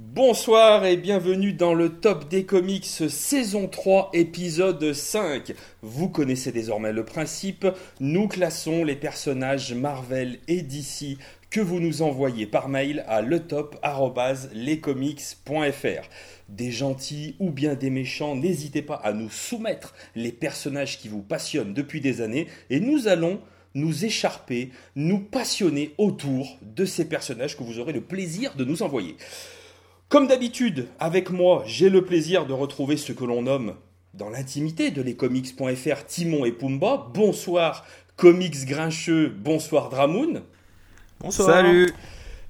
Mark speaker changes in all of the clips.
Speaker 1: Bonsoir et bienvenue dans le Top des Comics saison 3 épisode 5. Vous connaissez désormais le principe, nous classons les personnages Marvel et DC que vous nous envoyez par mail à letop@lescomics.fr. Des gentils ou bien des méchants, n'hésitez pas à nous soumettre les personnages qui vous passionnent depuis des années et nous allons nous écharper, nous passionner autour de ces personnages que vous aurez le plaisir de nous envoyer. Comme d'habitude, avec moi, j'ai le plaisir de retrouver ce que l'on nomme dans l'intimité de lescomics.fr Timon et Pumba. Bonsoir Comics Grincheux, bonsoir Dramoun.
Speaker 2: Bonsoir.
Speaker 3: Salut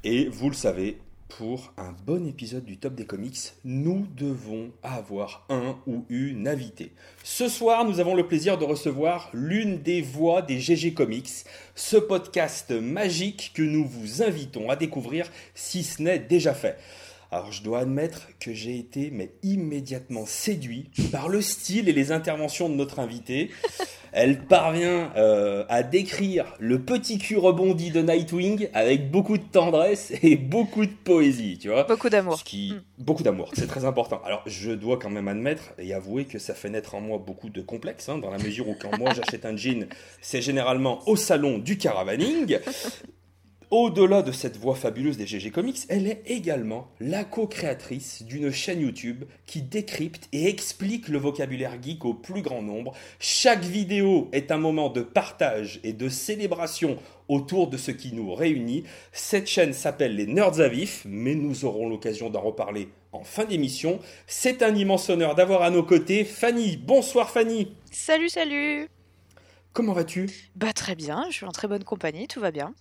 Speaker 1: Et vous le savez, pour un bon épisode du Top des Comics, nous devons avoir un ou une invitée. Ce soir, nous avons le plaisir de recevoir l'une des voix des GG Comics, ce podcast magique que nous vous invitons à découvrir si ce n'est déjà fait. Alors je dois admettre que j'ai été mais immédiatement séduit par le style et les interventions de notre invitée. Elle parvient euh, à décrire le petit cul rebondi de Nightwing avec beaucoup de tendresse et beaucoup de poésie, tu vois.
Speaker 2: Beaucoup d'amour.
Speaker 1: Ce qui,
Speaker 2: Mm.
Speaker 1: beaucoup d'amour, c'est très important. Alors, je dois quand même admettre et avouer que ça fait naître en moi beaucoup de complexes, hein, dans la mesure où quand moi j'achète un jean, c'est généralement au salon du caravaning. Au-delà de cette voix fabuleuse des GG Comics, elle est également la co-créatrice d'une chaîne YouTube qui décrypte et explique le vocabulaire geek au plus grand nombre. Chaque vidéo est un moment de partage et de célébration autour de ce qui nous réunit. Cette chaîne s'appelle les Nerds à Vif, mais nous aurons l'occasion d'en reparler en fin d'émission. C'est un immense honneur d'avoir à nos côtés Fanny. Bonsoir Fanny.
Speaker 2: Salut, salut
Speaker 1: Comment vas-tu?
Speaker 2: Bah très bien, je suis en très bonne compagnie, tout va bien.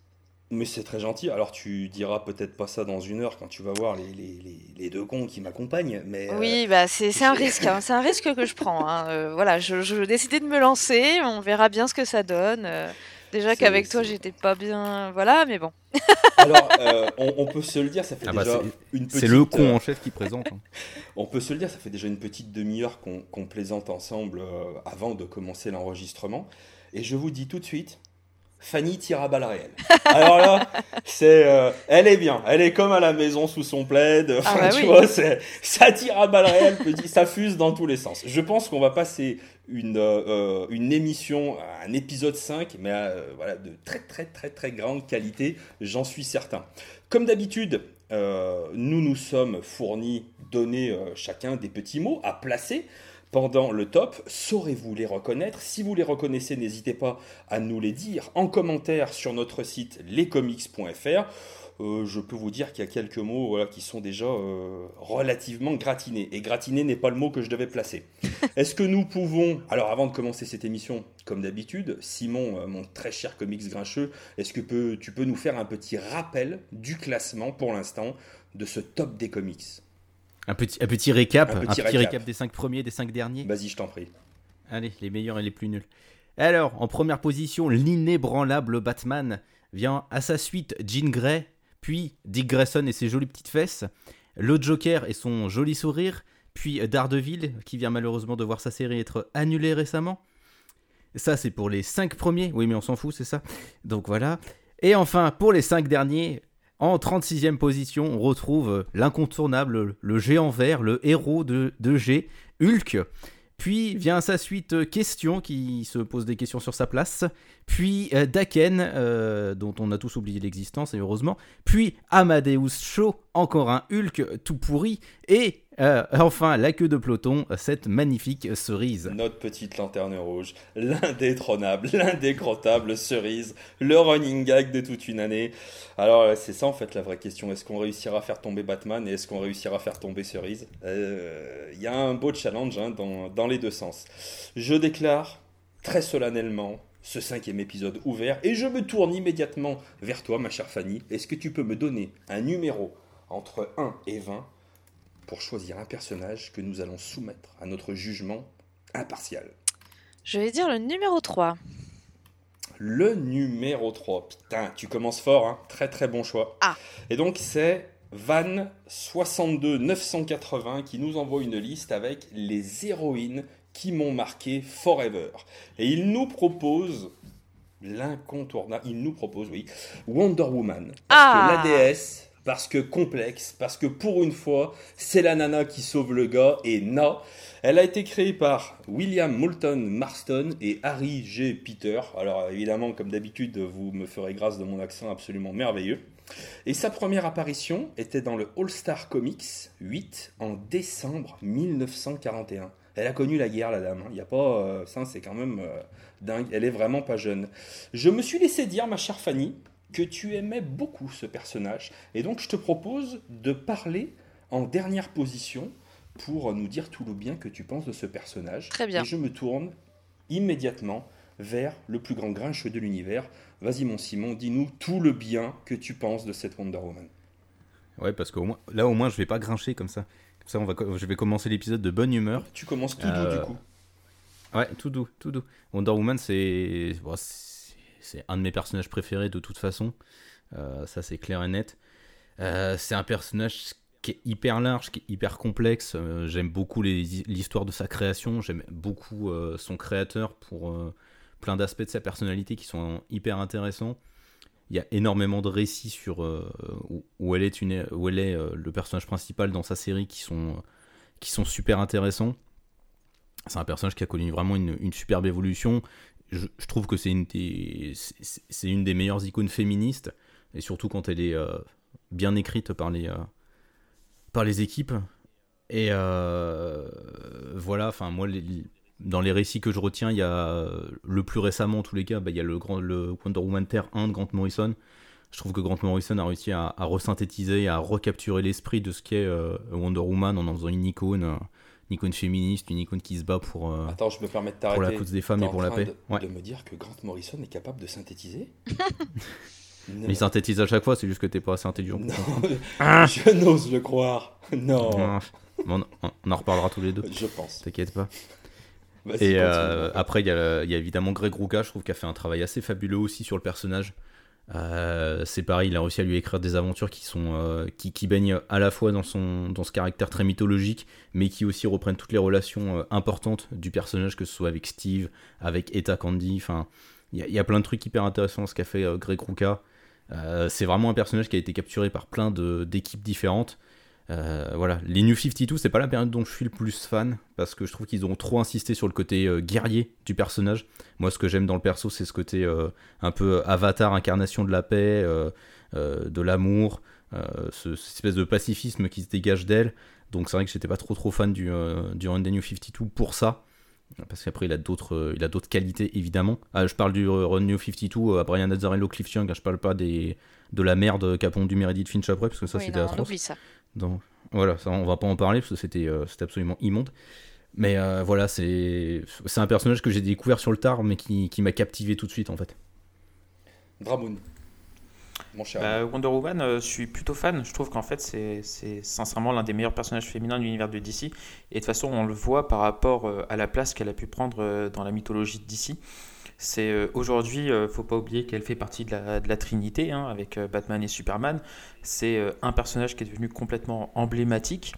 Speaker 1: Mais c'est très gentil. Alors tu diras peut-être pas ça dans une heure quand tu vas voir les, les- les- les deux cons qui m'accompagnent. Mais euh,
Speaker 2: Oui, bah c'est c'est un risque, hein, c'est un risque que je prends. hein. Euh, voilà, je, je décidé de me lancer, on verra bien ce que ça donne. Euh, déjà qu'avec toi j'étais pas bien, voilà, mais bon.
Speaker 1: alors euh, on, on peut se le dire, ça fait
Speaker 3: Ah bah,
Speaker 1: déjà une petite.
Speaker 3: C'est le con en chef qui présente. hein.
Speaker 1: on peut se le dire, ça fait déjà une petite demi-heure qu'on qu'on plaisante ensemble euh, avant de commencer l'enregistrement. Et je vous dis tout de suite. Fanny tire à balles réelles. Alors là, c'est, euh, elle est bien, elle est comme à la maison sous son plaid. Enfin,
Speaker 2: bah
Speaker 1: tu
Speaker 2: oui.
Speaker 1: vois, ça tire à balles réelles, petit, ça fuse dans tous les sens. Je pense qu'on va passer une, euh, euh, une émission, un épisode 5, mais euh, voilà, de très très très très grande qualité, j'en suis certain. Comme d'habitude, nous nous sommes fournis, donnés chacun des petits mots à placer pendant le top. Saurez-vous les reconnaître? Si vous les reconnaissez, n'hésitez pas à nous les dire en commentaire sur notre site lescomics.fr. Euh, je peux vous dire qu'il y a quelques mots voilà, qui sont déjà euh, relativement gratinés. Et gratiné n'est pas le mot que je devais placer. Est-ce que nous pouvons, alors avant de commencer cette émission, comme d'habitude, Simon, euh, mon très cher comics grincheux, est-ce que peux- tu peux nous faire un petit rappel du classement pour l'instant de ce top des comics?
Speaker 3: Un petit, un petit récap,
Speaker 1: Un
Speaker 3: un
Speaker 1: petit
Speaker 3: petit,
Speaker 1: récap.
Speaker 3: récap. des 5 premiers, des 5 derniers.
Speaker 1: Vas-y, je t'en prie.
Speaker 3: Allez, les meilleurs et les plus nuls. Alors, en première position, l'inébranlable Batman vient à sa suite Jean Grey, puis Dick Grayson et ses jolies petites fesses, le Joker et son joli sourire, puis Daredevil, qui vient malheureusement de voir sa série être annulée récemment. Ça, c'est pour les 5 premiers. Oui, mais on s'en fout, c'est ça. Donc voilà. Et enfin, pour les 5 derniers, en 36e position, on retrouve l'incontournable, le géant vert, le héros de, de G, Hulk. Puis vient sa suite euh, Question, qui se pose des questions sur sa place. Puis euh, Daken, euh, dont on a tous oublié l'existence, et heureusement. Puis Amadeus Cho, encore un Hulk tout pourri. Et euh, enfin, la queue de peloton, cette magnifique cerise.
Speaker 1: Notre petite lanterne rouge, l'indétrônable, l'indécrottable cerise, le running gag de toute une année. Alors euh, c'est ça en fait la vraie question. Est-ce qu'on réussira à faire tomber Batman et est-ce qu'on réussira à faire tomber cerise? Euh, Il y a un beau challenge hein, dans, dans les deux sens. Je déclare très solennellement ce cinquième épisode ouvert et je me tourne immédiatement vers toi ma chère Fanny. Est-ce que tu peux me donner un numéro entre 1 et 20 pour choisir un personnage que nous allons soumettre à notre jugement impartial.
Speaker 2: Je vais dire le numéro 3.
Speaker 1: Le numéro 3. Putain, tu commences fort, hein. très très bon choix.
Speaker 2: Ah.
Speaker 1: Et donc c'est Van 62 980 qui nous envoie une liste avec les héroïnes qui m'ont marqué forever. Et il nous propose l'incontournable, il nous propose, oui, Wonder Woman. Parce
Speaker 2: Ah.
Speaker 1: que la déesse parce que complexe, parce que pour une fois, c'est la nana qui sauve le gars, et non. Elle a été créée par William Moulton Marston et Harry G. Peter. Alors évidemment, comme d'habitude, vous me ferez grâce de mon accent absolument merveilleux. Et sa première apparition était dans le All-Star Comics 8 en décembre 1941. Elle a connu la guerre, la dame. Il hein. y a pas, euh, ça c'est quand même euh, dingue. Elle est vraiment pas jeune. Je me suis laissé dire, ma chère Fanny, que tu aimais beaucoup ce personnage, et donc je te propose de parler en dernière position pour nous dire tout le bien que tu penses de ce personnage.
Speaker 2: Très bien.
Speaker 1: Et je me tourne immédiatement vers le plus grand grincheux de l'univers. Vas-y mon Simon, dis-nous tout le bien que tu penses de cette Wonder Woman.
Speaker 3: Ouais, parce que moins, là au moins je vais pas grincher comme ça. Comme ça, on va, je vais commencer l'épisode de bonne humeur.
Speaker 1: Tu commences tout doux du euh, coup.
Speaker 3: Ouais, tout doux, tout doux. Wonder Woman, c'est c'est un de mes personnages préférés de toute façon. Euh, ça, c'est clair et net. Euh, c'est un personnage qui est hyper large, qui est hyper complexe. Euh, j'aime beaucoup l'histoire de sa création. J'aime beaucoup son créateur pour plein d'aspects de sa personnalité qui sont hyper intéressants. Il y a énormément de récits sur où, elle est, une, où elle est le personnage principal dans sa série qui sont, qui sont super intéressants. C'est un personnage qui a connu vraiment une, une superbe évolution je, trouve que c'est une, des, meilleures icônes féministes, et surtout quand elle est euh, bien écrite par les, euh, par les équipes. Et euh, voilà, enfin, moi, dans les récits que je retiens, il y a le plus récemment, en tous les cas, bah, il y a le, grand, Wonder Woman Terre 1 de Grant Morrison. Je trouve que Grant Morrison a réussi à, à resynthétiser, à recapturer l'esprit de ce qu'est Wonder Woman en en faisant une icône une icône féministe, une icône qui se bat pour, euh,
Speaker 1: Attends, je me permets de
Speaker 3: pour la cause des femmes et pour la paix.
Speaker 1: De, de me dire que Grant Morrison est capable de synthétiser
Speaker 3: Mais il synthétise à chaque fois, c'est juste que t'es pas assez intelligent.
Speaker 1: Non, je n'ose le croire. Non.
Speaker 3: on, en reparlera tous les deux.
Speaker 1: Je pense.
Speaker 3: T'inquiète pas. Et euh, après, il y, y, a évidemment Greg Rucka, je trouve, qui a fait un travail assez fabuleux aussi sur le personnage. Euh, c'est pareil, il a réussi à lui écrire des aventures qui sont euh, qui, qui, baignent à la fois dans son dans ce caractère très mythologique, mais qui aussi reprennent toutes les relations euh, importantes du personnage, que ce soit avec Steve, avec Eta Candy. Enfin, il y, a plein de trucs hyper intéressants ce qu'a fait Greg Rucka. c'est vraiment un personnage qui a été capturé par plein d'équipes différentes. Euh, voilà, les New 52, c'est pas la période dont je suis le plus fan parce que je trouve qu'ils ont trop insisté sur le côté euh, guerrier du personnage. Moi, ce que j'aime dans le perso, c'est ce côté euh, un peu avatar, incarnation de la paix, de l'amour, ce, cette espèce de pacifisme qui se dégage d'elle. Donc, c'est vrai que j'étais pas trop trop fan du, du Run des New 52 pour ça. Parce qu'après, il a d'autres, il a d'autres qualités évidemment. Ah, je parle du Run New 52 à Brian Azzarello, Cliff Young. Hein, je parle pas des, de la merde qu'a pondu Meredith Finch après, parce que ça c'était atroce.
Speaker 2: ça.
Speaker 3: Donc voilà, ça, on va pas en parler parce que c'était euh, absolument immonde. Mais euh, voilà, c'est un personnage que j'ai découvert sur le tard, mais qui, qui m'a captivé tout de suite en fait.
Speaker 1: Dramoun. Mon cher.
Speaker 4: Bah, Wonder Woman, euh, je suis plutôt fan. Je trouve qu'en fait, c'est sincèrement l'un des meilleurs personnages féminins de l'univers de DC. Et de toute façon, on le voit par rapport à la place qu'elle a pu prendre dans la mythologie de DC. C'est euh, aujourd'hui, euh, faut pas oublier qu'elle fait partie de la, Trinité hein, avec euh, Batman et Superman. C'est un personnage qui est devenu complètement emblématique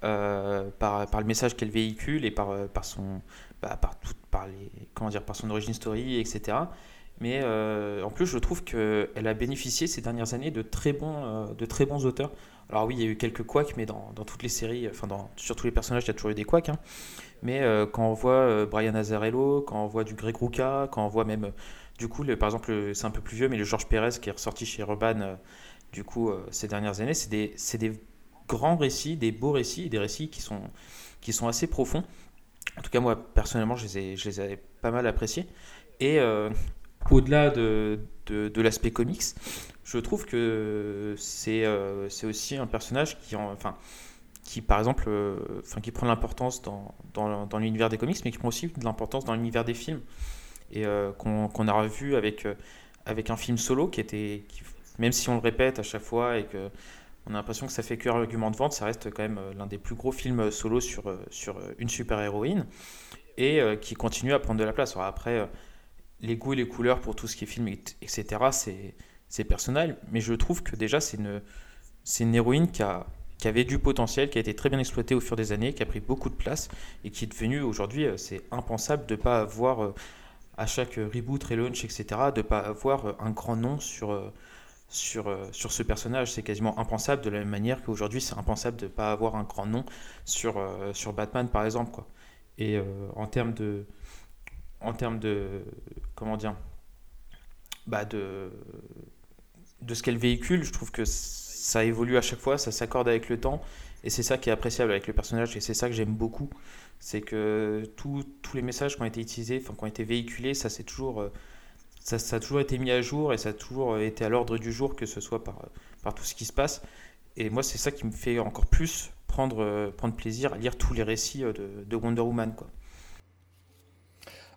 Speaker 4: par, le message qu'elle véhicule et par, son bah, par, les, comment dire, par son origin story, etc. Mais en plus, je trouve qu'elle a bénéficié ces dernières années de très bons, auteurs. Alors oui, il y a eu quelques couacs, mais dans, toutes les séries, enfin sur tous les personnages, il y a toujours eu des couacs. Hein. Mais euh, quand on voit euh, Brian Azarello, quand on voit du Greg Rucka, quand on voit même, du coup, par exemple, c'est un peu plus vieux, mais le Georges Pérez qui est ressorti chez Urban, euh, du coup, ces dernières années, c'est des, des, grands récits, des beaux récits, des récits qui sont, qui sont assez profonds. En tout cas, moi, personnellement, je les ai, je les ai pas mal appréciés. Et au-delà de, de, l'aspect comics, je trouve que c'est c'est aussi un personnage qui, en, enfin, qui par exemple, euh, enfin qui prend de l'importance dans, dans, l'univers des comics, mais qui prend aussi de l'importance dans l'univers des films, et euh, qu'on a revu avec, euh, avec un film solo qui était, même si on le répète à chaque fois et que on a l'impression que ça fait que argument de vente, ça reste quand même l'un des plus gros films solo sur, sur une super-héroïne, et qui continue à prendre de la place. Alors après, les goûts et les couleurs pour tout ce qui est film, etc., c'est personnel, mais je trouve que déjà c'est une, une héroïne qui a qui avait du potentiel, qui a été très bien exploité au fur des années, qui a pris beaucoup de place et qui est devenu aujourd'hui, euh, c'est impensable de ne pas avoir euh, à chaque reboot, relaunch, etc., de ne pas avoir euh, un grand nom sur, sur, sur ce personnage. C'est quasiment impensable, de la même manière qu'aujourd'hui, c'est impensable de ne pas avoir un grand nom sur, sur Batman, par exemple. Quoi. Et en termes de. En termes de. Comment dire bah de, de ce qu'elle véhicule, je trouve que ça évolue à chaque fois, ça s'accorde avec le temps. Et c'est ça qui est appréciable avec le personnage, et c'est ça que j'aime beaucoup. C'est que tous les messages qui ont été utilisés, enfin, qui ont été véhiculés, ça, toujours, euh, ça, a toujours été mis à jour et ça a toujours été à l'ordre du jour, que ce soit par, par tout ce qui se passe. Et moi, c'est ça qui me fait encore plus prendre, euh, prendre plaisir à lire tous les récits euh, de, de Wonder Woman. Quoi.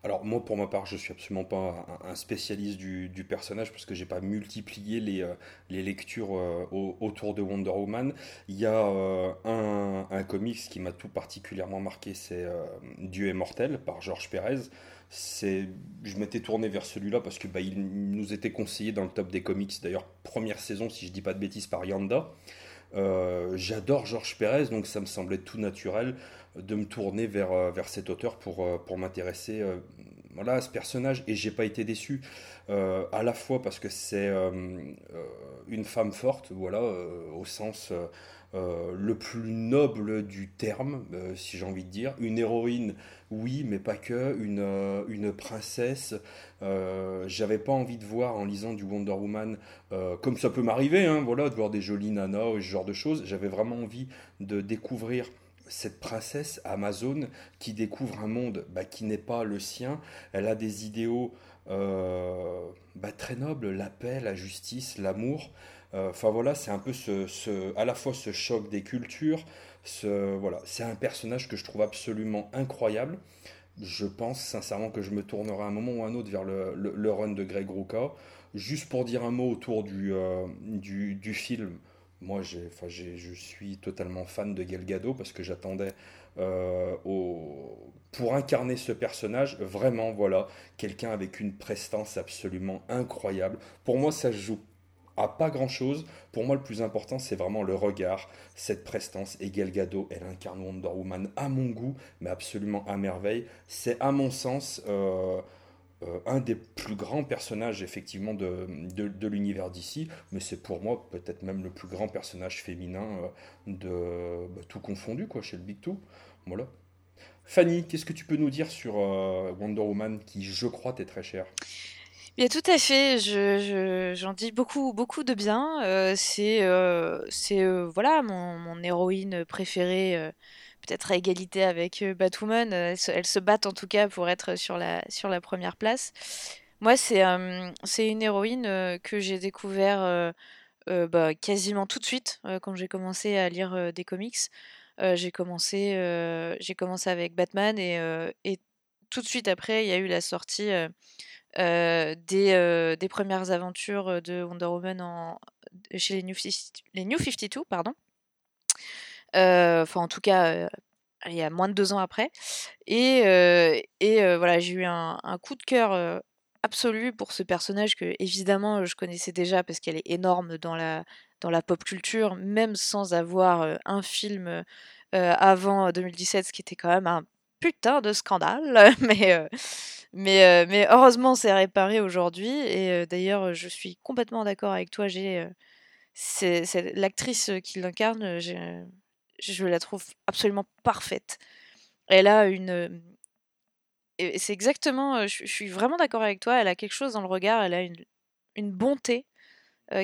Speaker 1: Alors moi pour ma part je suis absolument pas un, spécialiste du, personnage parce que j'ai pas multiplié les, euh, lectures euh, autour de Wonder Woman. Il y a euh, un, un, comics qui m'a tout particulièrement marqué, c'est Dieu est mortel par Georges Pérez. C'est, je m'étais tourné vers celui-là parce que bah, il nous était conseillé dans le top des comics. D'ailleurs première saison si je dis pas de bêtises par Yanda. J'adore Georges Pérez donc ça me semblait tout naturel de me tourner vers, euh, vers cet auteur pour, euh, pour m'intéresser euh, voilà, à ce personnage. Et j'ai pas été déçu, à la fois parce que c'est une femme forte, voilà, au sens le plus noble du terme, si j'ai envie de dire. Une héroïne, oui, mais pas que. Une, une princesse. J'avais pas envie de voir en lisant du Wonder Woman, comme ça peut m'arriver, hein, voilà, de voir des jolies nanas ce genre de choses. J'avais vraiment envie de découvrir cette princesse Amazon qui découvre un monde bah, qui n'est pas le sien. Elle a des idéaux euh, bah, très nobles, la paix, la justice, l'amour. Euh, enfin voilà, c'est un peu à la fois ce choc des cultures. Voilà, c'est un personnage que je trouve absolument incroyable. Je pense sincèrement que je me tournerai un moment ou un autre vers le, run de Greg Rucka. Juste pour dire un mot autour du, euh, film, moi, je suis totalement fan de Gal Gadot parce que j'attendais euh, pour incarner ce personnage, vraiment, voilà, quelqu'un avec une prestance absolument incroyable. Pour moi, ça se joue à pas grand chose. Pour moi, le plus important, c'est vraiment le regard, cette prestance. Et Gal Gadot, elle incarne Wonder Woman à mon goût, mais absolument à merveille. C'est, à mon sens, euh, euh, un des plus grands personnages effectivement de, de, l'univers d'ici, mais c'est pour moi peut-être même le plus grand personnage féminin euh, de bah, tout confondu quoi chez le Big Two. Voilà. Fanny, qu'est-ce que tu peux nous dire sur euh, Wonder Woman qui, je crois, t'est très cher
Speaker 2: Bien, tout à fait. Je, j'en dis beaucoup, beaucoup de bien. c'est, c'est voilà mon, mon, héroïne préférée peut-être à égalité avec euh, Batwoman. Euh, elles se, battent en tout cas pour être sur la, première place. Moi, c'est euh, une héroïne que j'ai découvert bah, quasiment tout de suite quand j'ai commencé à lire des comics. j'ai commencé, avec Batman et, tout de suite après, il y a eu la sortie des, premières aventures de Wonder Woman chez les New, les New 52, pardon. Enfin, en tout cas, il y a moins de deux ans après. Et, et voilà, j'ai eu un, coup de cœur absolu pour ce personnage que, évidemment, je connaissais déjà parce qu'elle est énorme dans la, dans la pop culture, même sans avoir un film avant 2017, ce qui était quand même un putain de scandale. mais, mais, mais heureusement, c'est réparé aujourd'hui. Et d'ailleurs, je suis complètement d'accord avec toi. J'ai c'est l'actrice qui l'incarne je la trouve absolument parfaite. Elle a une. C'est exactement. Je, suis vraiment d'accord avec toi. Elle a quelque chose dans le regard. Elle a une, bonté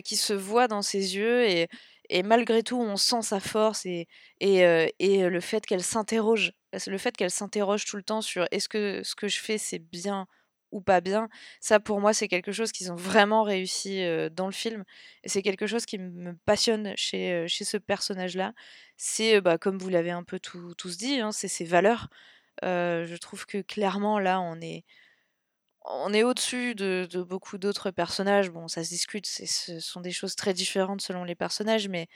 Speaker 2: qui se voit dans ses yeux. Et, et, malgré tout, on sent sa force et, et le fait qu'elle s'interroge. Le fait qu'elle s'interroge tout le temps sur est-ce que ce que je fais, c'est bien ou pas bien. Ça, pour moi, c'est quelque chose qu'ils ont vraiment réussi dans le film. Et c'est quelque chose qui me passionne chez, chez ce personnage-là. C'est, bah, comme vous l'avez un peu tous dit, hein, c'est ses valeurs. je trouve que clairement, là, on est, on est au-dessus de, de, beaucoup d'autres personnages. Bon, ça se discute, ce sont des choses très différentes selon les personnages, mais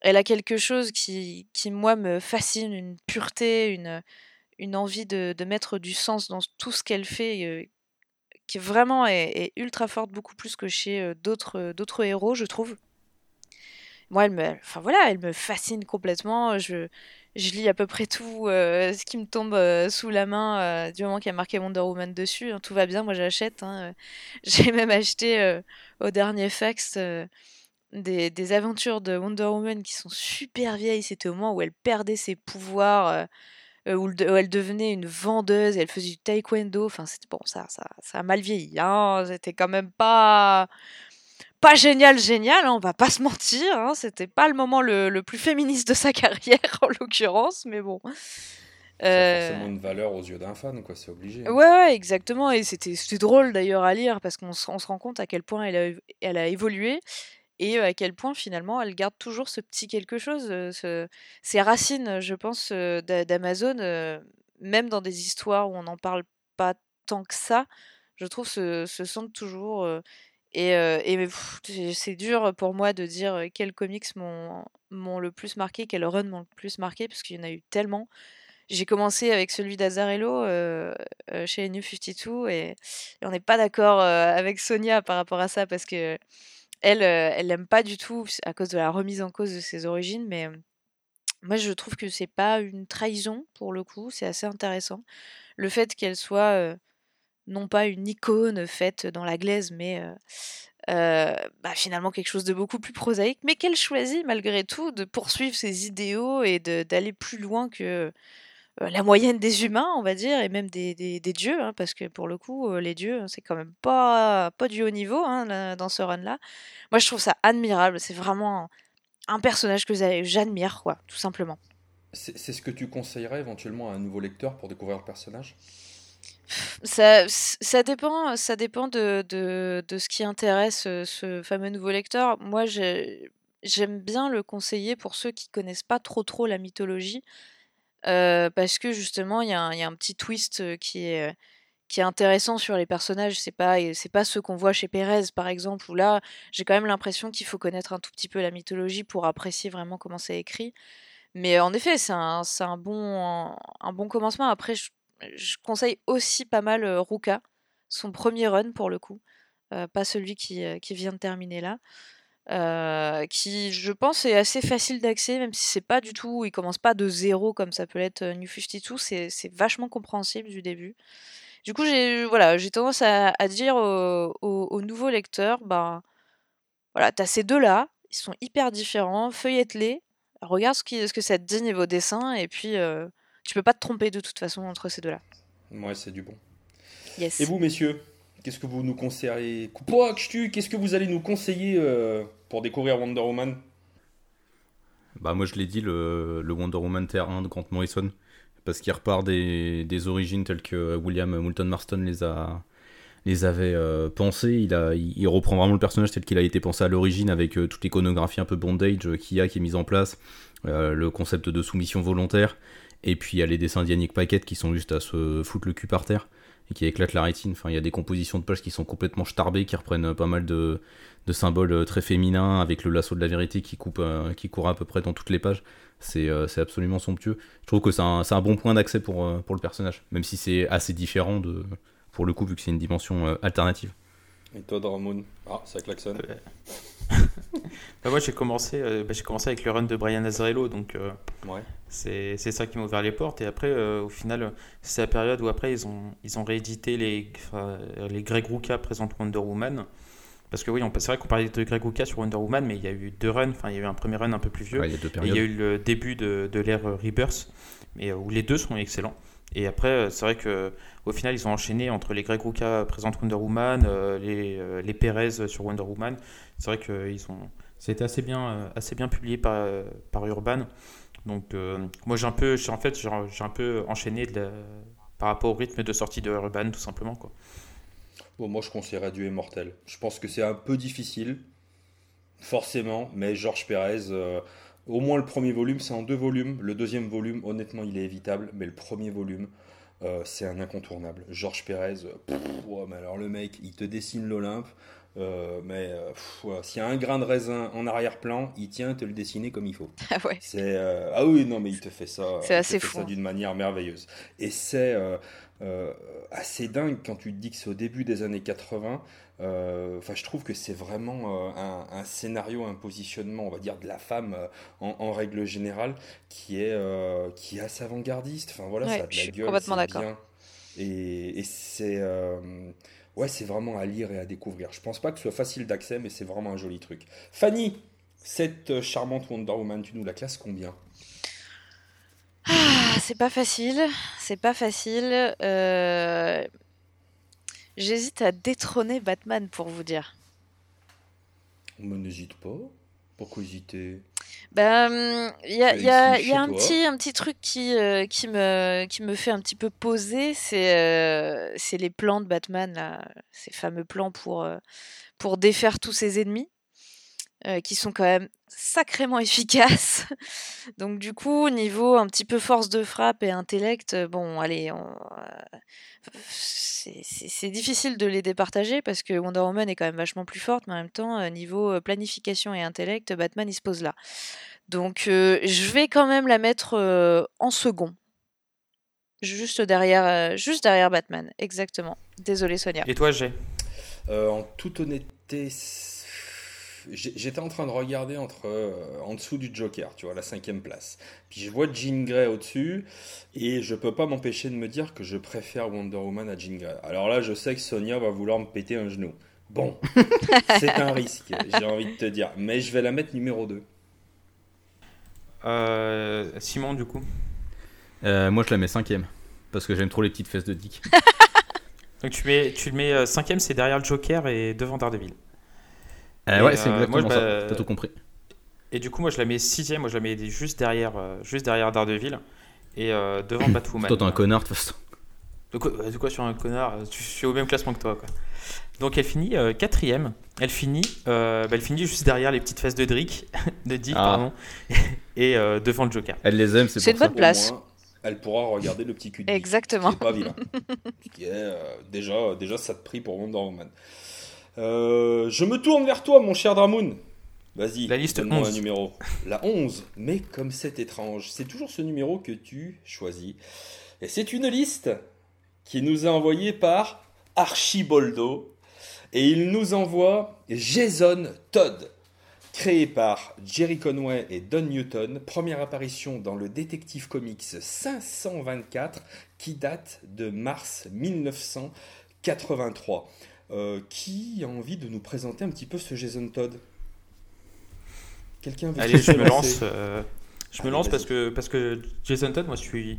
Speaker 2: elle a quelque chose qui, qui moi, me fascine, une pureté, une une envie de, mettre du sens dans tout ce qu'elle fait, qui vraiment est, ultra forte, beaucoup plus que chez d'autres, héros, je trouve. moi, elle me, enfin voilà, elle me fascine complètement. Je, je lis à peu près tout ce qui me tombe sous la main du moment qu'il y a marqué Wonder Woman dessus. Hein, tout va bien, moi j'achète. Hein, J'ai même acheté au dernier fax des, des, aventures de Wonder Woman qui sont super vieilles. C'était au moment où elle perdait ses pouvoirs, où, elle devenait une vendeuse, et elle faisait du taekwondo. Enfin, c'était bon, ça, ça, ça a mal vieilli. Hein, C'était quand même pas pas génial, génial, hein, on va pas se mentir. Hein, c'était pas le moment le, plus féministe de sa carrière, en l'occurrence, mais bon.
Speaker 1: C'est euh, forcément une valeur aux yeux d'un fan, quoi, c'est obligé.
Speaker 2: Hein. Ouais, exactement. Et c'était drôle d'ailleurs à lire parce qu'on se, rend compte à quel point elle a, elle a évolué et à quel point finalement elle garde toujours ce petit quelque chose, ce, ces racines, je pense, d'Amazon, même dans des histoires où on n'en parle pas tant que ça, je trouve se, se sentent toujours et, c'est dur pour moi de dire quels comics m'ont le plus marqué, quels runs m'ont le plus marqué, parce qu'il y en a eu tellement. J'ai commencé avec celui d'Azarello chez New 52 et, on n'est pas d'accord avec Sonia par rapport à ça parce que elle, elle l'aime pas du tout à cause de la remise en cause de ses origines, mais moi je trouve que c'est pas une trahison pour le coup, c'est assez intéressant. Le fait qu'elle soit non pas une icône faite dans la glaise, mais bah, finalement quelque chose de beaucoup plus prosaïque, mais qu'elle choisit malgré tout de poursuivre ses idéaux et d'aller plus loin que la moyenne des humains, on va dire, et même des, des, dieux, hein, parce que pour le coup, les dieux, c'est quand même pas, pas du haut niveau hein, dans ce run-là. Moi, je trouve ça admirable, c'est vraiment un personnage que j'admire, quoi, tout simplement.
Speaker 1: C'est ce que tu conseillerais éventuellement à un nouveau lecteur pour découvrir le personnage?
Speaker 2: Ça, ça dépend, ça dépend de, de, de ce qui intéresse euh, ce fameux nouveau lecteur. Moi, j'aime bien le conseiller pour ceux qui connaissent pas trop trop la mythologie, parce que justement, il y, a un- petit twist qui est, intéressant sur les personnages. C'est pas, c'est pas ceux qu'on voit chez Pérez, par exemple, où là, j'ai quand même l'impression qu'il faut connaître un tout petit peu la mythologie pour apprécier vraiment comment c'est écrit. Mais en effet, c'est un, un bon, un bon commencement. Après, je je conseille aussi pas mal Ruka, son premier run pour le coup, pas celui qui, qui, vient de terminer là. Qui je pense est assez facile d'accès même si c'est pas du tout il commence pas de zéro comme ça peut l'être New 52 c'est, c'est vachement compréhensible du début du coup j'ai voilà j'ai tendance à, dire aux, nouveaux lecteurs ben voilà t'as ces deux là ils sont hyper différents feuillette-les regarde ce, qui, ce que ça te dit niveau dessin et puis tu peux pas te tromper de toute façon entre ces deux-là.
Speaker 1: Ouais, c'est du bon.
Speaker 2: Yes.
Speaker 1: Et vous, messieurs, qu'est-ce que vous nous conseillez? Qu'est-ce que vous allez nous conseiller euh, pour découvrir Wonder Woman?
Speaker 3: Bah moi je l'ai dit, le, Wonder Woman TR1 de Grant Morrison, parce qu'il repart des, origines telles que William Moulton Marston les a avait euh, pensées. Il, il, reprend vraiment le personnage tel qu'il a été pensé à l'origine avec euh, toute l'iconographie un peu bondage qu'il y a qui est mise en place, le concept de soumission volontaire. Et puis il y a les dessins d'Yannick Paquette qui sont juste à se foutre le cul par terre et qui éclatent la rétine. Enfin, il y a des compositions de pages qui sont complètement starbées, qui reprennent pas mal de, symboles euh, très féminins, avec le lasso de la vérité qui, coupe, euh, qui court à peu près dans toutes les pages. C'est euh, absolument somptueux. Je trouve que c'est un, un, bon point d'accès pour, pour le personnage, même si c'est assez différent de, pour le coup, vu que c'est une dimension alternative.
Speaker 1: Et toi, Dormoon Ah, ça klaxonne.
Speaker 4: bah moi j'ai commencé, euh, bah, j'ai commencé avec le run de Brian Azzarello, donc euh,
Speaker 1: ouais.
Speaker 4: c'est, c'est ça qui m'a ouvert les portes. Et après, euh, au final, c'est la période où après ils ont, ils ont réédité les, les Greg Rucka présentent Wonder Woman. Parce que oui, c'est vrai qu'on parlait de Greg Rucka sur Wonder Woman, mais il y a eu deux runs. Enfin, il y a eu un premier run un peu plus vieux.
Speaker 3: il y a
Speaker 4: et il y a eu le début de, de l'ère Rebirth, mais, où les deux sont excellents. Et après, c'est vrai que au final, ils ont enchaîné entre les Greg Rucka présente Wonder Woman, les, les Perez sur Wonder Woman. C'est vrai qu'ils ont, c'était assez bien, euh, assez bien publié par, par Urban. Donc euh, moi j'ai un peu, en fait j'ai un peu enchaîné par rapport au rythme de sortie de Urban tout simplement quoi.
Speaker 1: Bon, moi je conseillerais du Immortel. Je pense que c'est un peu difficile, forcément, mais Georges Pérez, euh, au moins le premier volume, c'est en deux volumes. Le deuxième volume, honnêtement, il est évitable, mais le premier volume, c'est un incontournable. Georges Pérez, mais alors le mec, il te dessine l'Olympe. Euh, mais euh, ouais, s'il y a un grain de raisin en arrière-plan, il tient à te le dessiner comme il faut.
Speaker 2: Ah ouais.
Speaker 1: C'est euh, ah oui non mais il te fait ça.
Speaker 2: C'est
Speaker 1: te fait
Speaker 2: fou,
Speaker 1: d'une manière merveilleuse. Et c'est euh, assez dingue quand tu te dis que c'est au début des années 80. Euh, Enfin, je trouve que c'est vraiment euh, un, un scénario, un positionnement, on va dire, de la femme euh, en, en règle générale, qui est qui est assez avant-gardiste. Enfin voilà,
Speaker 2: Ouais,
Speaker 1: ça a de la gueule,
Speaker 2: complètement d'accord.
Speaker 1: Et, et c'est ouais, c'est vraiment à lire et à découvrir. Je pense pas que ce soit facile d'accès, mais c'est vraiment un joli truc. Fanny, cette charmante Wonder Woman, tu nous la classes combien?
Speaker 2: Ah, c'est pas facile, c'est pas facile. euh, J'hésite à détrôner Batman pour vous dire.
Speaker 1: Mais n'hésite pas. Pourquoi hésiter?
Speaker 2: Ben, il y a, y y un
Speaker 1: toi.
Speaker 2: petit, un petit truc qui, euh, qui, me, qui me fait un petit peu poser, c'est euh, les plans de Batman, là, ces fameux plans pour, euh, pour défaire tous ses ennemis, euh, qui sont quand même sacrément efficaces. Donc du coup, niveau un petit peu force de frappe et intellect, euh, bon, allez, on, euh, c'est difficile de les départager parce que Wonder Woman est quand même vachement plus forte, mais en même temps, euh, niveau planification et intellect, Batman il se pose là. Donc euh, je vais quand même la mettre euh, en second, juste derrière, euh, juste derrière Batman, exactement. Désolée Sonia.
Speaker 4: Et toi,
Speaker 1: Euh, En toute honnêteté, j'ai- j'étais en train de regarder entre, euh, en dessous du Joker, tu vois, la cinquième place. Puis je vois Jean Grey au-dessus, et je peux pas m'empêcher de me dire que je préfère Wonder Woman à Jean Grey. Alors là, je sais que Sonia va vouloir me péter un genou. Bon, c'est un risque, j'ai envie de te dire. Mais je vais la mettre numéro 2.
Speaker 4: Euh, Simon, du coup
Speaker 3: Euh, moi, je la mets cinquième. Parce que j'aime trop les petites fesses de Dick.
Speaker 4: Donc tu, mets, tu le mets euh, cinquième, c'est derrière le Joker et devant Daredevil.
Speaker 3: Euh,
Speaker 4: Et,
Speaker 3: ouais, c'est
Speaker 4: euh,
Speaker 3: exactement
Speaker 4: moi, je-
Speaker 3: ça.
Speaker 4: bah,
Speaker 3: T'as tout compris.
Speaker 4: Et du coup, moi, je la mets sixième, moi, je la mets juste derrière, euh, juste derrière Daredevil et euh, devant Batwoman.
Speaker 3: Toi, t'es un connard, de toute façon.
Speaker 4: De quoi, de quoi sur un connard Tu suis au même classement que toi, quoi. Donc elle finit euh, quatrième. Elle finit, euh, bah, elle finit juste derrière les petites fesses de Dick, de Dick,
Speaker 3: Ah.
Speaker 4: pardon, et euh, devant le Joker.
Speaker 3: Elle les aime, c'est
Speaker 2: C'est
Speaker 3: pour
Speaker 2: une
Speaker 3: ça.
Speaker 2: bonne place.
Speaker 1: elle pourra regarder le petit cul de
Speaker 2: Exactement.
Speaker 1: qui est pas vilain. Qui est, euh, déjà, déjà, ça te prie pour Wonder Woman. Euh, je me tourne vers toi, mon cher Dramoun. Vas-y,
Speaker 4: La liste
Speaker 1: donne-moi
Speaker 4: 11.
Speaker 1: un numéro. La 11. Mais comme c'est étrange, c'est toujours ce numéro que tu choisis. Et c'est une liste qui nous est envoyée par Archiboldo. Et il nous envoie Jason Todd. Créé par Jerry Conway et Don Newton, première apparition dans le Detective Comics 524 qui date de mars 1983. Euh, qui a envie de nous présenter un petit peu ce Jason Todd? Quelqu'un veut
Speaker 4: Allez, je me lance. euh, je me lance parce que parce que Jason Todd, moi, je suis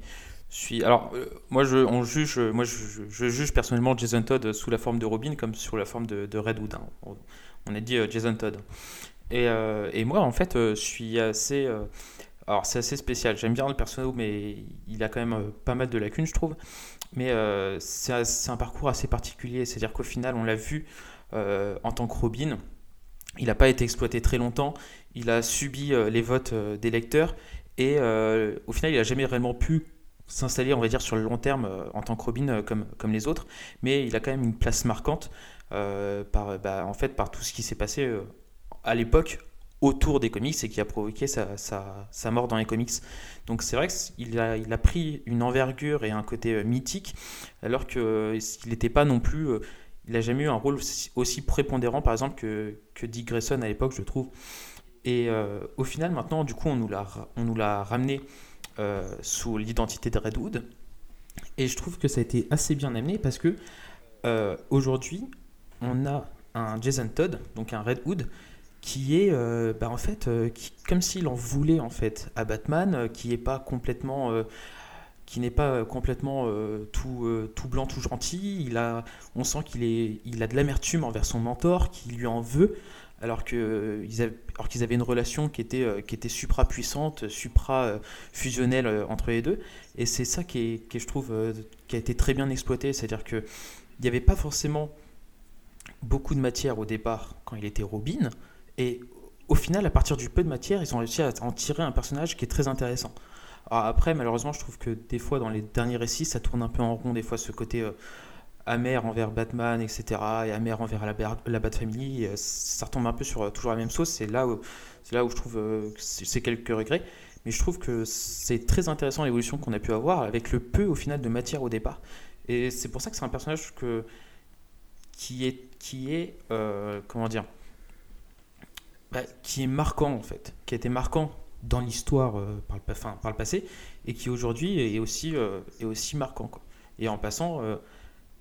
Speaker 4: suis. Alors, euh, moi, je on juge. Moi, je, je- je juge personnellement Jason Todd sous la forme de Robin comme sous la forme de, de Red Hood. hein. On, on a dit Jason Todd. Et, et moi, en fait, je suis assez. alors, c'est assez spécial. J'aime bien le personnage, mais il a quand même pas mal de lacunes, je trouve. Mais euh, c'est un- parcours assez particulier. C'est-à-dire qu'au final, on l'a vu euh, en tant que Robin. Il n'a pas été exploité très longtemps. Il a subi euh, les votes des lecteurs. Et au final, il n'a jamais réellement pu s'installer, on va dire, sur le long terme en tant que Robin comme, comme les autres. Mais il a quand même une place marquante par, bah, en fait, par tout ce qui s'est passé à l'époque autour des comics et qui a provoqué sa, mort dans les comics. Donc c'est vrai qu'il a, pris une envergure et un côté euh, mythique, alors qu'il n'était pas non plus... euh, il n'a jamais eu un rôle aussi, prépondérant, par exemple, que, Dick Grayson à l'époque, je trouve. Et euh, au final, maintenant, du coup, on nous l'a, ramené euh, sous l'identité de Redwood. Et je trouve que ça a été assez bien amené parce que euh, aujourd'hui, on a un Jason Todd, donc un Red Hood, qui est euh, bah, en fait euh, qui- comme s'il en voulait en fait à Batman, euh, euh, qui n'est pas complètement tout, blanc, tout gentil. On sent qu'il a de l'amertume envers son mentor, qui lui en veut, alors qu'ils avaient une relation qui était, qui supra puissante, supra fusionnelle entre les deux. Et c'est ça qui, qui est, je trouve, qui a été très bien exploité, c'est-à-dire que il n'y avait pas forcément beaucoup de matière au départ quand il était Robin, et au final, à partir du peu de matière, ils ont réussi à en tirer un personnage qui est très intéressant. Alors après, malheureusement, je trouve que des fois, dans les derniers récits, ça tourne un peu en rond, des fois, ce côté euh, amer envers Batman, etc., et amer envers la, la Bat Family, ça retombe un peu sur toujours la même sauce. C'est là où, là où je trouve que c'est quelques regrets. Mais je trouve que c'est très intéressant l'évolution qu'on a pu avoir avec le peu au final de matière au départ. Et c'est pour ça que c'est un personnage que, qui est, qui est comment dire, bah, qui est marquant en fait, qui a été marquant dans l'histoire par, le, par le passé et qui aujourd'hui est aussi, est aussi marquant. Quoi. Et en passant,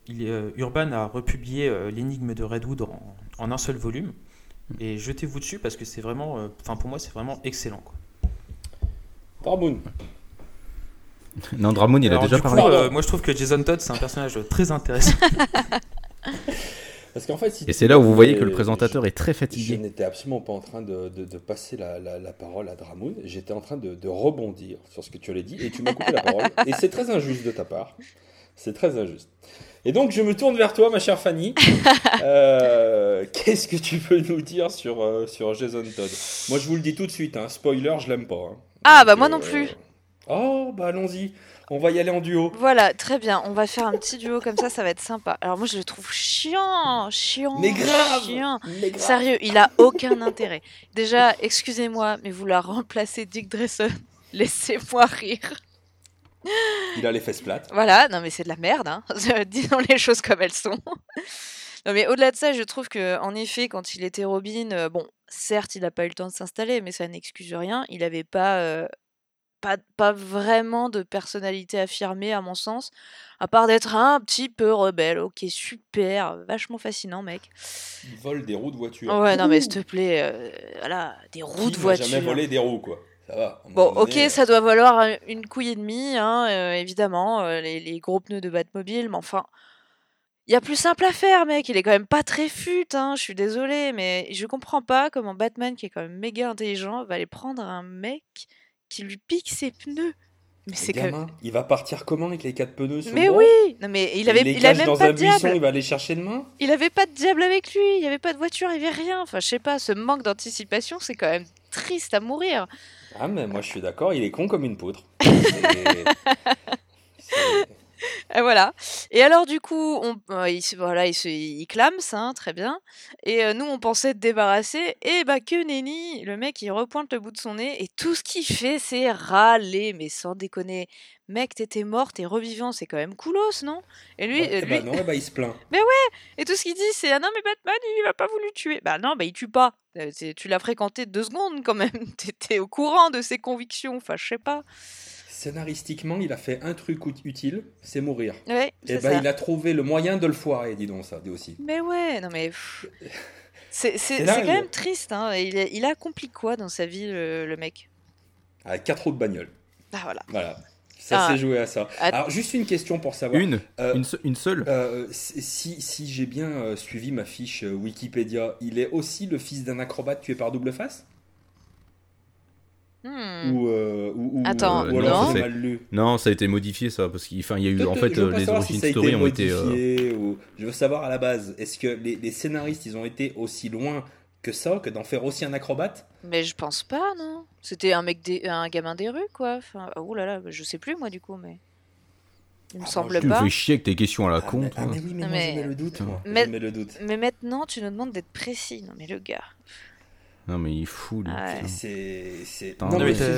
Speaker 4: il, Urban a republié l'énigme de Redwood en, en, un seul volume. Et jetez-vous dessus parce que c'est vraiment, enfin pour moi c'est vraiment excellent. Quoi.
Speaker 1: Dramoun.
Speaker 3: Non, Dramoun, il a déjà parlé.
Speaker 4: Euh, moi, je trouve que Jason Todd, c'est un personnage très intéressant.
Speaker 1: Parce qu'en fait, si
Speaker 3: et c'est là où vous voyez que le présentateur est très fatigué.
Speaker 1: Je n'étais absolument pas en train de, de, passer la, la, parole à Dramoun. J'étais en train de, de, rebondir sur ce que tu allais dit et tu m'as coupé la parole. Et c'est très injuste de ta part. C'est très injuste. Et donc, je me tourne vers toi, ma chère Fanny. Euh, qu'est-ce que tu peux nous dire sur, euh, sur Jason Todd? Moi, je vous le dis tout de suite, hein, spoiler, je l'aime pas. Hein.
Speaker 2: Ah, bah moi non plus.
Speaker 1: Oh, bah allons-y. On va y aller en duo.
Speaker 2: Voilà, très bien. On va faire un petit duo comme ça, ça va être sympa. Alors moi, je le trouve chiant, chiant,
Speaker 1: mais grave,
Speaker 2: chiant.
Speaker 1: Mais grave.
Speaker 2: Sérieux, il a aucun intérêt. Déjà, excusez-moi, mais vous la remplacez Dick Dresson. Laissez-moi rire.
Speaker 1: Il a les fesses plates.
Speaker 2: Voilà, non mais c'est de la merde, hein. disons les choses comme elles sont. non mais au-delà de ça, je trouve que en effet, quand il était Robin, euh, bon, certes, il n'a pas eu le temps de s'installer, mais ça n'excuse rien. Il n'avait pas, euh, pas, pas vraiment de personnalité affirmée, à mon sens, à part d'être un petit peu rebelle. Ok, super, vachement fascinant, mec.
Speaker 1: Il vole des roues de voiture.
Speaker 2: Ouais, non mais s'il te plaît, euh, voilà, des roues
Speaker 1: Qui
Speaker 2: de voiture.
Speaker 1: jamais volé des roues, quoi. Ça va.
Speaker 2: Bon, ok, ça doit valoir une couille et demie, hein, euh, évidemment, euh, les, les, gros pneus de Batmobile, mais enfin, il y a plus simple à faire, mec. Il est quand même pas très fut, hein, je suis désolé, mais je comprends pas comment Batman, qui est quand même méga intelligent, va aller prendre un mec qui lui pique ses pneus.
Speaker 1: Mais c'est quand même... Il va partir comment avec les quatre pneus? Sur
Speaker 2: Mais
Speaker 1: le
Speaker 2: oui, non mais il avait,
Speaker 1: il,
Speaker 2: il même
Speaker 1: dans
Speaker 2: pas
Speaker 1: un
Speaker 2: de diable.
Speaker 1: buisson, il va aller chercher de main.
Speaker 2: Il avait pas de diable avec lui, il y avait pas de voiture, il y avait rien. Enfin, je sais pas, ce manque d'anticipation, c'est quand même triste à mourir.
Speaker 1: Ah mais moi je suis d'accord, il est con comme une poutre.
Speaker 2: Et voilà. Et alors du coup, on, euh, il, se- voilà, il, se, il clame ça, hein, très bien. Et euh, nous, on pensait te débarrasser. Et bah que nenni, le mec, il repointe le bout de son nez et tout ce qu'il fait, c'est râler. Mais sans déconner, mec, t'étais mort, t'es revivant, c'est quand même coolos, non? Et lui,
Speaker 1: Ouais,
Speaker 2: euh,
Speaker 1: eh
Speaker 2: lui,
Speaker 1: ben non, eh ben il se plaint.
Speaker 2: et tout ce qu'il dit, c'est ah non mais Batman, il va pas voulu tuer. Bah non, bah il tue pas. Euh, c'est- Tu l'as fréquenté deux secondes quand même. T'étais au courant de ses convictions. Enfin, je sais pas.
Speaker 1: Scénaristiquement, il a fait un truc ut- utile, c'est mourir.
Speaker 2: Ouais,
Speaker 1: Et
Speaker 2: c'est
Speaker 1: ben
Speaker 2: ça.
Speaker 1: il a trouvé le moyen de le foirer, dis donc ça, dis aussi.
Speaker 2: Mais ouais, non mais. C'est quand même triste, hein. Il a, il a accompli quoi dans sa vie, le, le mec?
Speaker 1: Avec quatre roues de bagnole.
Speaker 2: Ah voilà.
Speaker 1: Voilà. Ça
Speaker 2: Ah.
Speaker 1: s'est joué à ça.
Speaker 2: Ah.
Speaker 1: Alors juste une question pour savoir.
Speaker 3: Une,
Speaker 1: Euh,
Speaker 3: une, se- une seule.
Speaker 1: Euh, si si j'ai bien euh, suivi ma fiche euh, Wikipédia, il est aussi le fils d'un acrobate tué par double face?
Speaker 2: Hmm.
Speaker 1: ou, euh, ou, ou-
Speaker 2: Attends,
Speaker 1: ou alors
Speaker 3: non.
Speaker 1: j'ai mal lu
Speaker 3: Non, ça a été modifié ça parce qu'il y a eu en fait euh,
Speaker 1: pas
Speaker 3: les origines
Speaker 1: si ça
Speaker 3: story ont été euh,
Speaker 1: ou je veux savoir à la base est-ce que les, les scénaristes ils ont été aussi loin que ça que d'en faire aussi un acrobate?
Speaker 2: Mais je pense pas, non. C'était un mec, des, un gamin des rues, quoi. Enfin, oh là là, je sais plus moi du coup, mais. Il me
Speaker 1: Ah,
Speaker 2: semble
Speaker 1: moi,
Speaker 3: tu me
Speaker 2: pas.
Speaker 3: fais chier avec tes questions à la
Speaker 1: ah,
Speaker 3: con.
Speaker 1: mais,
Speaker 3: toi.
Speaker 1: ah, mais oui mais
Speaker 2: mais-
Speaker 1: doute moi. Le doute
Speaker 2: Mais maintenant, tu nous demandes d'être précis. Non mais le gars.
Speaker 3: Non mais il est fou lui.
Speaker 2: Ah ouais.
Speaker 1: c'est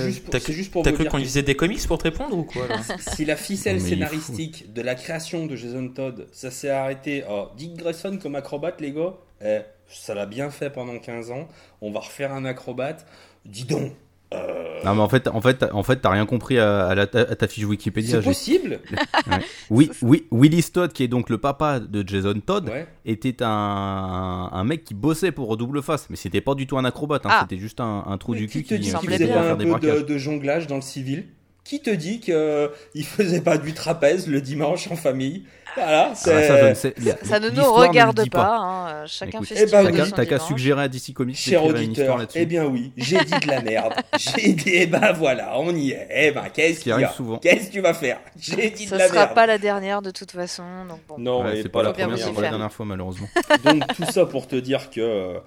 Speaker 1: juste pour,
Speaker 4: t'as-
Speaker 1: c'est juste pour
Speaker 4: T'as cru qu'on
Speaker 1: que
Speaker 4: lisait des comics pour te répondre ou quoi là
Speaker 1: si la ficelle
Speaker 3: Non,
Speaker 1: scénaristique de la création de Jason Todd ça s'est arrêté à Dick Grayson comme acrobate les gars eh, ça l'a bien fait pendant 15 ans on va refaire un acrobate dis donc euh,
Speaker 3: Non mais en fait, en fait, en fait, t'as rien compris à, à la- à ta fiche Wikipédia.
Speaker 1: c'est
Speaker 3: j'ai-
Speaker 1: possible
Speaker 3: Oui, oui, Willis Todd, qui est donc le papa de Jason Todd,
Speaker 1: ouais
Speaker 3: était un, un mec qui bossait pour Double Face, mais c'était pas du tout un acrobate, hein,
Speaker 2: Ah.
Speaker 3: c'était juste un, un trou
Speaker 1: Mais
Speaker 3: du
Speaker 1: qui
Speaker 3: cul
Speaker 1: te
Speaker 3: qui, qui
Speaker 1: qu'il
Speaker 2: semblait
Speaker 1: faisait
Speaker 2: bien.
Speaker 1: un
Speaker 3: faire des
Speaker 1: de jonglage dans le civil Qui te dit qu'il faisait pas du trapèze le dimanche en famille? Voilà,
Speaker 3: Ah, ça, ne sais.
Speaker 2: Ça ne nous regarde pas. hein, euh, Chacun
Speaker 3: Écoute,
Speaker 2: fait
Speaker 1: eh
Speaker 2: ce qu'il
Speaker 1: ben
Speaker 2: veut
Speaker 1: oui.
Speaker 2: de
Speaker 3: T'as qu'à suggérer à DC Comics
Speaker 1: Cher
Speaker 3: une
Speaker 1: auditeur, eh bien oui, j'ai dit de la merde. J'ai dit, eh ben voilà, on y est. Eh ben, qu'est-ce
Speaker 3: Ce qui
Speaker 1: qu'il y
Speaker 3: arrive
Speaker 1: a?
Speaker 3: souvent.
Speaker 1: Qu'est-ce que tu vas faire? J'ai dit de
Speaker 2: Ça
Speaker 1: la
Speaker 2: sera
Speaker 1: merde.
Speaker 2: pas la dernière de toute façon. Donc bon.
Speaker 1: Non,
Speaker 3: Ouais, c'est pas la
Speaker 2: bien
Speaker 3: première, c'est
Speaker 2: y
Speaker 3: pas la dernière fois malheureusement.
Speaker 1: Donc tout ça pour te dire que...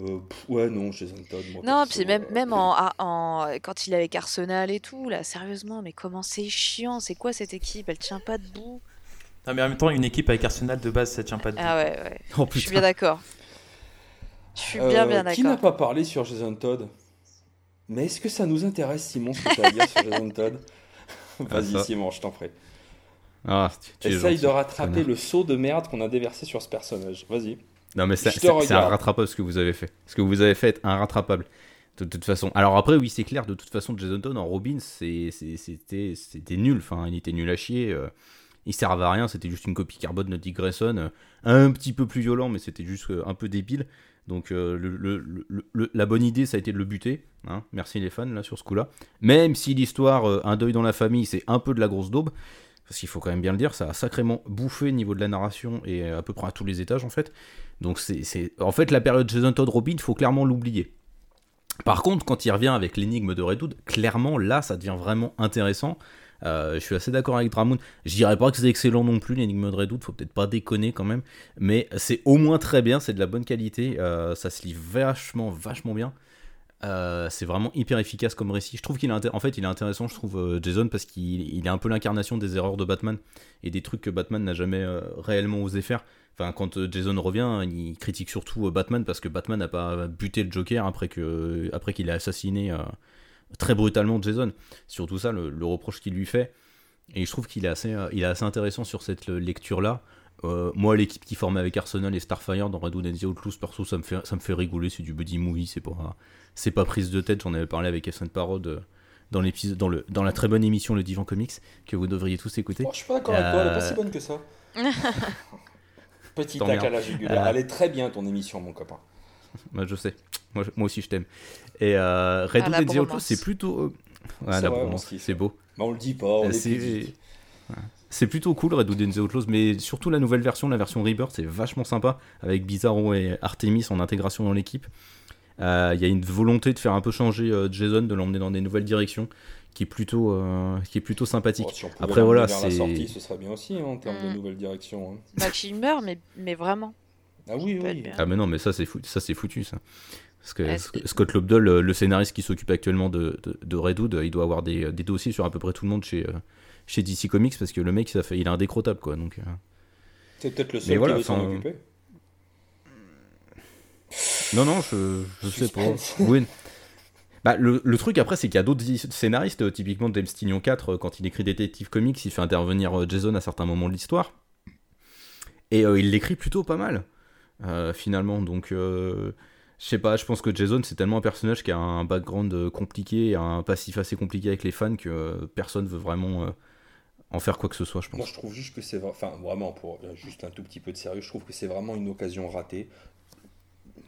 Speaker 1: euh, pff, ouais, non, Jason Todd, moi,
Speaker 2: Non,
Speaker 1: perso,
Speaker 2: puis même,
Speaker 1: euh,
Speaker 2: même en, à- en- quand il est avec Arsenal et tout, là, sérieusement, mais comment c'est chiant, c'est quoi cette équipe Elle tient pas debout.
Speaker 4: Non, mais en même temps, une équipe avec Arsenal de base, ça tient pas de
Speaker 2: Ah ouais, ouais.
Speaker 3: Oh
Speaker 2: Je suis bien d'accord. Je suis bien, bien
Speaker 1: Euh, Qui n'a
Speaker 2: d'accord.
Speaker 1: pas parlé sur Jason Todd? Mais est-ce que ça nous intéresse, Simon, ce que tu as à dire sur Jason Todd? Vas-y,
Speaker 3: ça.
Speaker 1: Simon, je t'en prie.
Speaker 3: Ah, tu- tu es
Speaker 1: Essaye de rattraper le saut de merde qu'on a déversé sur ce personnage. Vas-y.
Speaker 3: Non, mais c'est
Speaker 1: regarde.
Speaker 3: rattrapable ce que vous avez fait. Ce que vous avez fait est rattrapable. De toute façon. Alors après, oui, c'est clair, de toute façon, Jason Todd en Robin, c'était nul. Enfin, il était nul à chier. euh, il servait à rien, c'était juste une copie carbone de Dick Grayson. euh, un petit peu plus violent, mais c'était juste euh, un peu débile. Donc le- le- le- le- la bonne idée, ça a été de le buter. hein. Merci les fans, là, sur ce coup-là. Même si l'histoire, un deuil dans la famille, c'est un peu de la grosse daube. Parce qu'il faut quand même bien le dire, ça a sacrément bouffé au niveau de la narration et euh, à peu près à tous les étages en fait. Donc c'est, c'est- en fait la période Jason Todd Robin, il faut clairement l'oublier. Par contre, quand il revient avec l'énigme de Redwood, clairement là ça devient vraiment intéressant. Euh, je suis assez d'accord avec Dramoun. Je dirais pas que c'est excellent non plus l'énigme de Redwood, faut peut-être pas déconner quand même, mais c'est au moins très bien, c'est de la bonne qualité, euh, ça se lit vachement vachement bien. Euh, c'est vraiment hyper efficace comme récit. Je trouve qu'il est en fait il est intéressant, je trouve euh, Jason parce qu'il il est un peu l'incarnation des erreurs de Batman et des trucs que Batman n'a jamais euh, réellement osé faire. Quand Jason revient, il critique surtout Batman parce que Batman n'a pas buté le Joker après qu'il ait assassiné très brutalement Jason. Surtout ça, le, reproche qu'il lui fait. Et je trouve qu'il est assez, il est assez intéressant sur cette euh, lecture-là. Euh, moi, l'équipe qui formait avec Arsenal et Starfire dans Redwood and the Outlaws, perso, ça me fait, ça me fait rigoler. C'est du buddy movie, c'est pas, c'est pas prise de tête. J'en avais parlé avec Essen Parod euh, dans l'épisode, dans le, dans la très bonne émission Le Divan Comics que vous devriez tous écouter.
Speaker 1: Oh, je suis pas d'accord avec toi, elle est pas
Speaker 3: Euh,
Speaker 1: si bonne que ça. Petit
Speaker 3: T'emmerdes.
Speaker 1: tac à la jugulaire.
Speaker 3: Euh.
Speaker 1: Elle est très bien ton émission, mon copain.
Speaker 3: Bah, je sais. Moi, je- moi aussi, je t'aime. Et euh, Red and the Outlaws, c'est plutôt. euh, ouais,
Speaker 1: C'est
Speaker 3: beau.
Speaker 1: Mais on le dit pas, on
Speaker 3: Euh,
Speaker 1: est
Speaker 3: c'est-. C'est plutôt cool, Red Hood and the Outlaws, mais surtout la nouvelle version, la version Rebirth, c'est vachement sympa, avec Bizarro et Artemis en intégration dans l'équipe. Euh, Il y a une volonté de faire un peu changer euh, Jason, de l'emmener dans des nouvelles directions, qui est plutôt, euh, qui est plutôt sympathique.
Speaker 1: Oh, si
Speaker 3: Après, voilà,
Speaker 1: vers la
Speaker 3: c'est-
Speaker 1: sortie, ce serait bien aussi hein, en termes de
Speaker 2: Mm.
Speaker 1: nouvelles directions. hein.
Speaker 2: Bah, qu'il meurt, mais, mais vraiment.
Speaker 1: Ah oui, oui.
Speaker 3: Ah mais non, mais ça c'est foutu, ça c'est foutu ça. Parce que
Speaker 2: Ouais, c'est-
Speaker 3: Scott Lobdell, le, le scénariste qui s'occupe actuellement de, de, de Red Hood, il doit avoir des, des dossiers sur à peu près tout le monde chez, euh, chez DC Comics parce que le mec ça fait, il est indécrottable quoi. Donc, euh.
Speaker 1: C'est peut-être le seul
Speaker 3: voilà,
Speaker 1: qui veut s'en occuper.
Speaker 3: Non, non, je, je sais pas. Oui. Bah, le, le truc après, c'est qu'il y a d'autres scénaristes, euh, typiquement James Tynion 4, euh, quand il écrit Detective Comics, il fait intervenir euh, Jason à certains moments de l'histoire. Et euh, il l'écrit plutôt pas mal, euh, finalement. Donc, euh, je sais pas, je pense que Jason, c'est tellement un personnage qui a un background euh, compliqué, un passif assez compliqué avec les fans que euh, personne veut vraiment euh, en faire quoi que ce soit, je pense.
Speaker 1: Moi, je trouve juste que c'est vra- enfin vraiment pour euh, juste un tout petit peu de sérieux, je trouve que c'est vraiment une occasion ratée.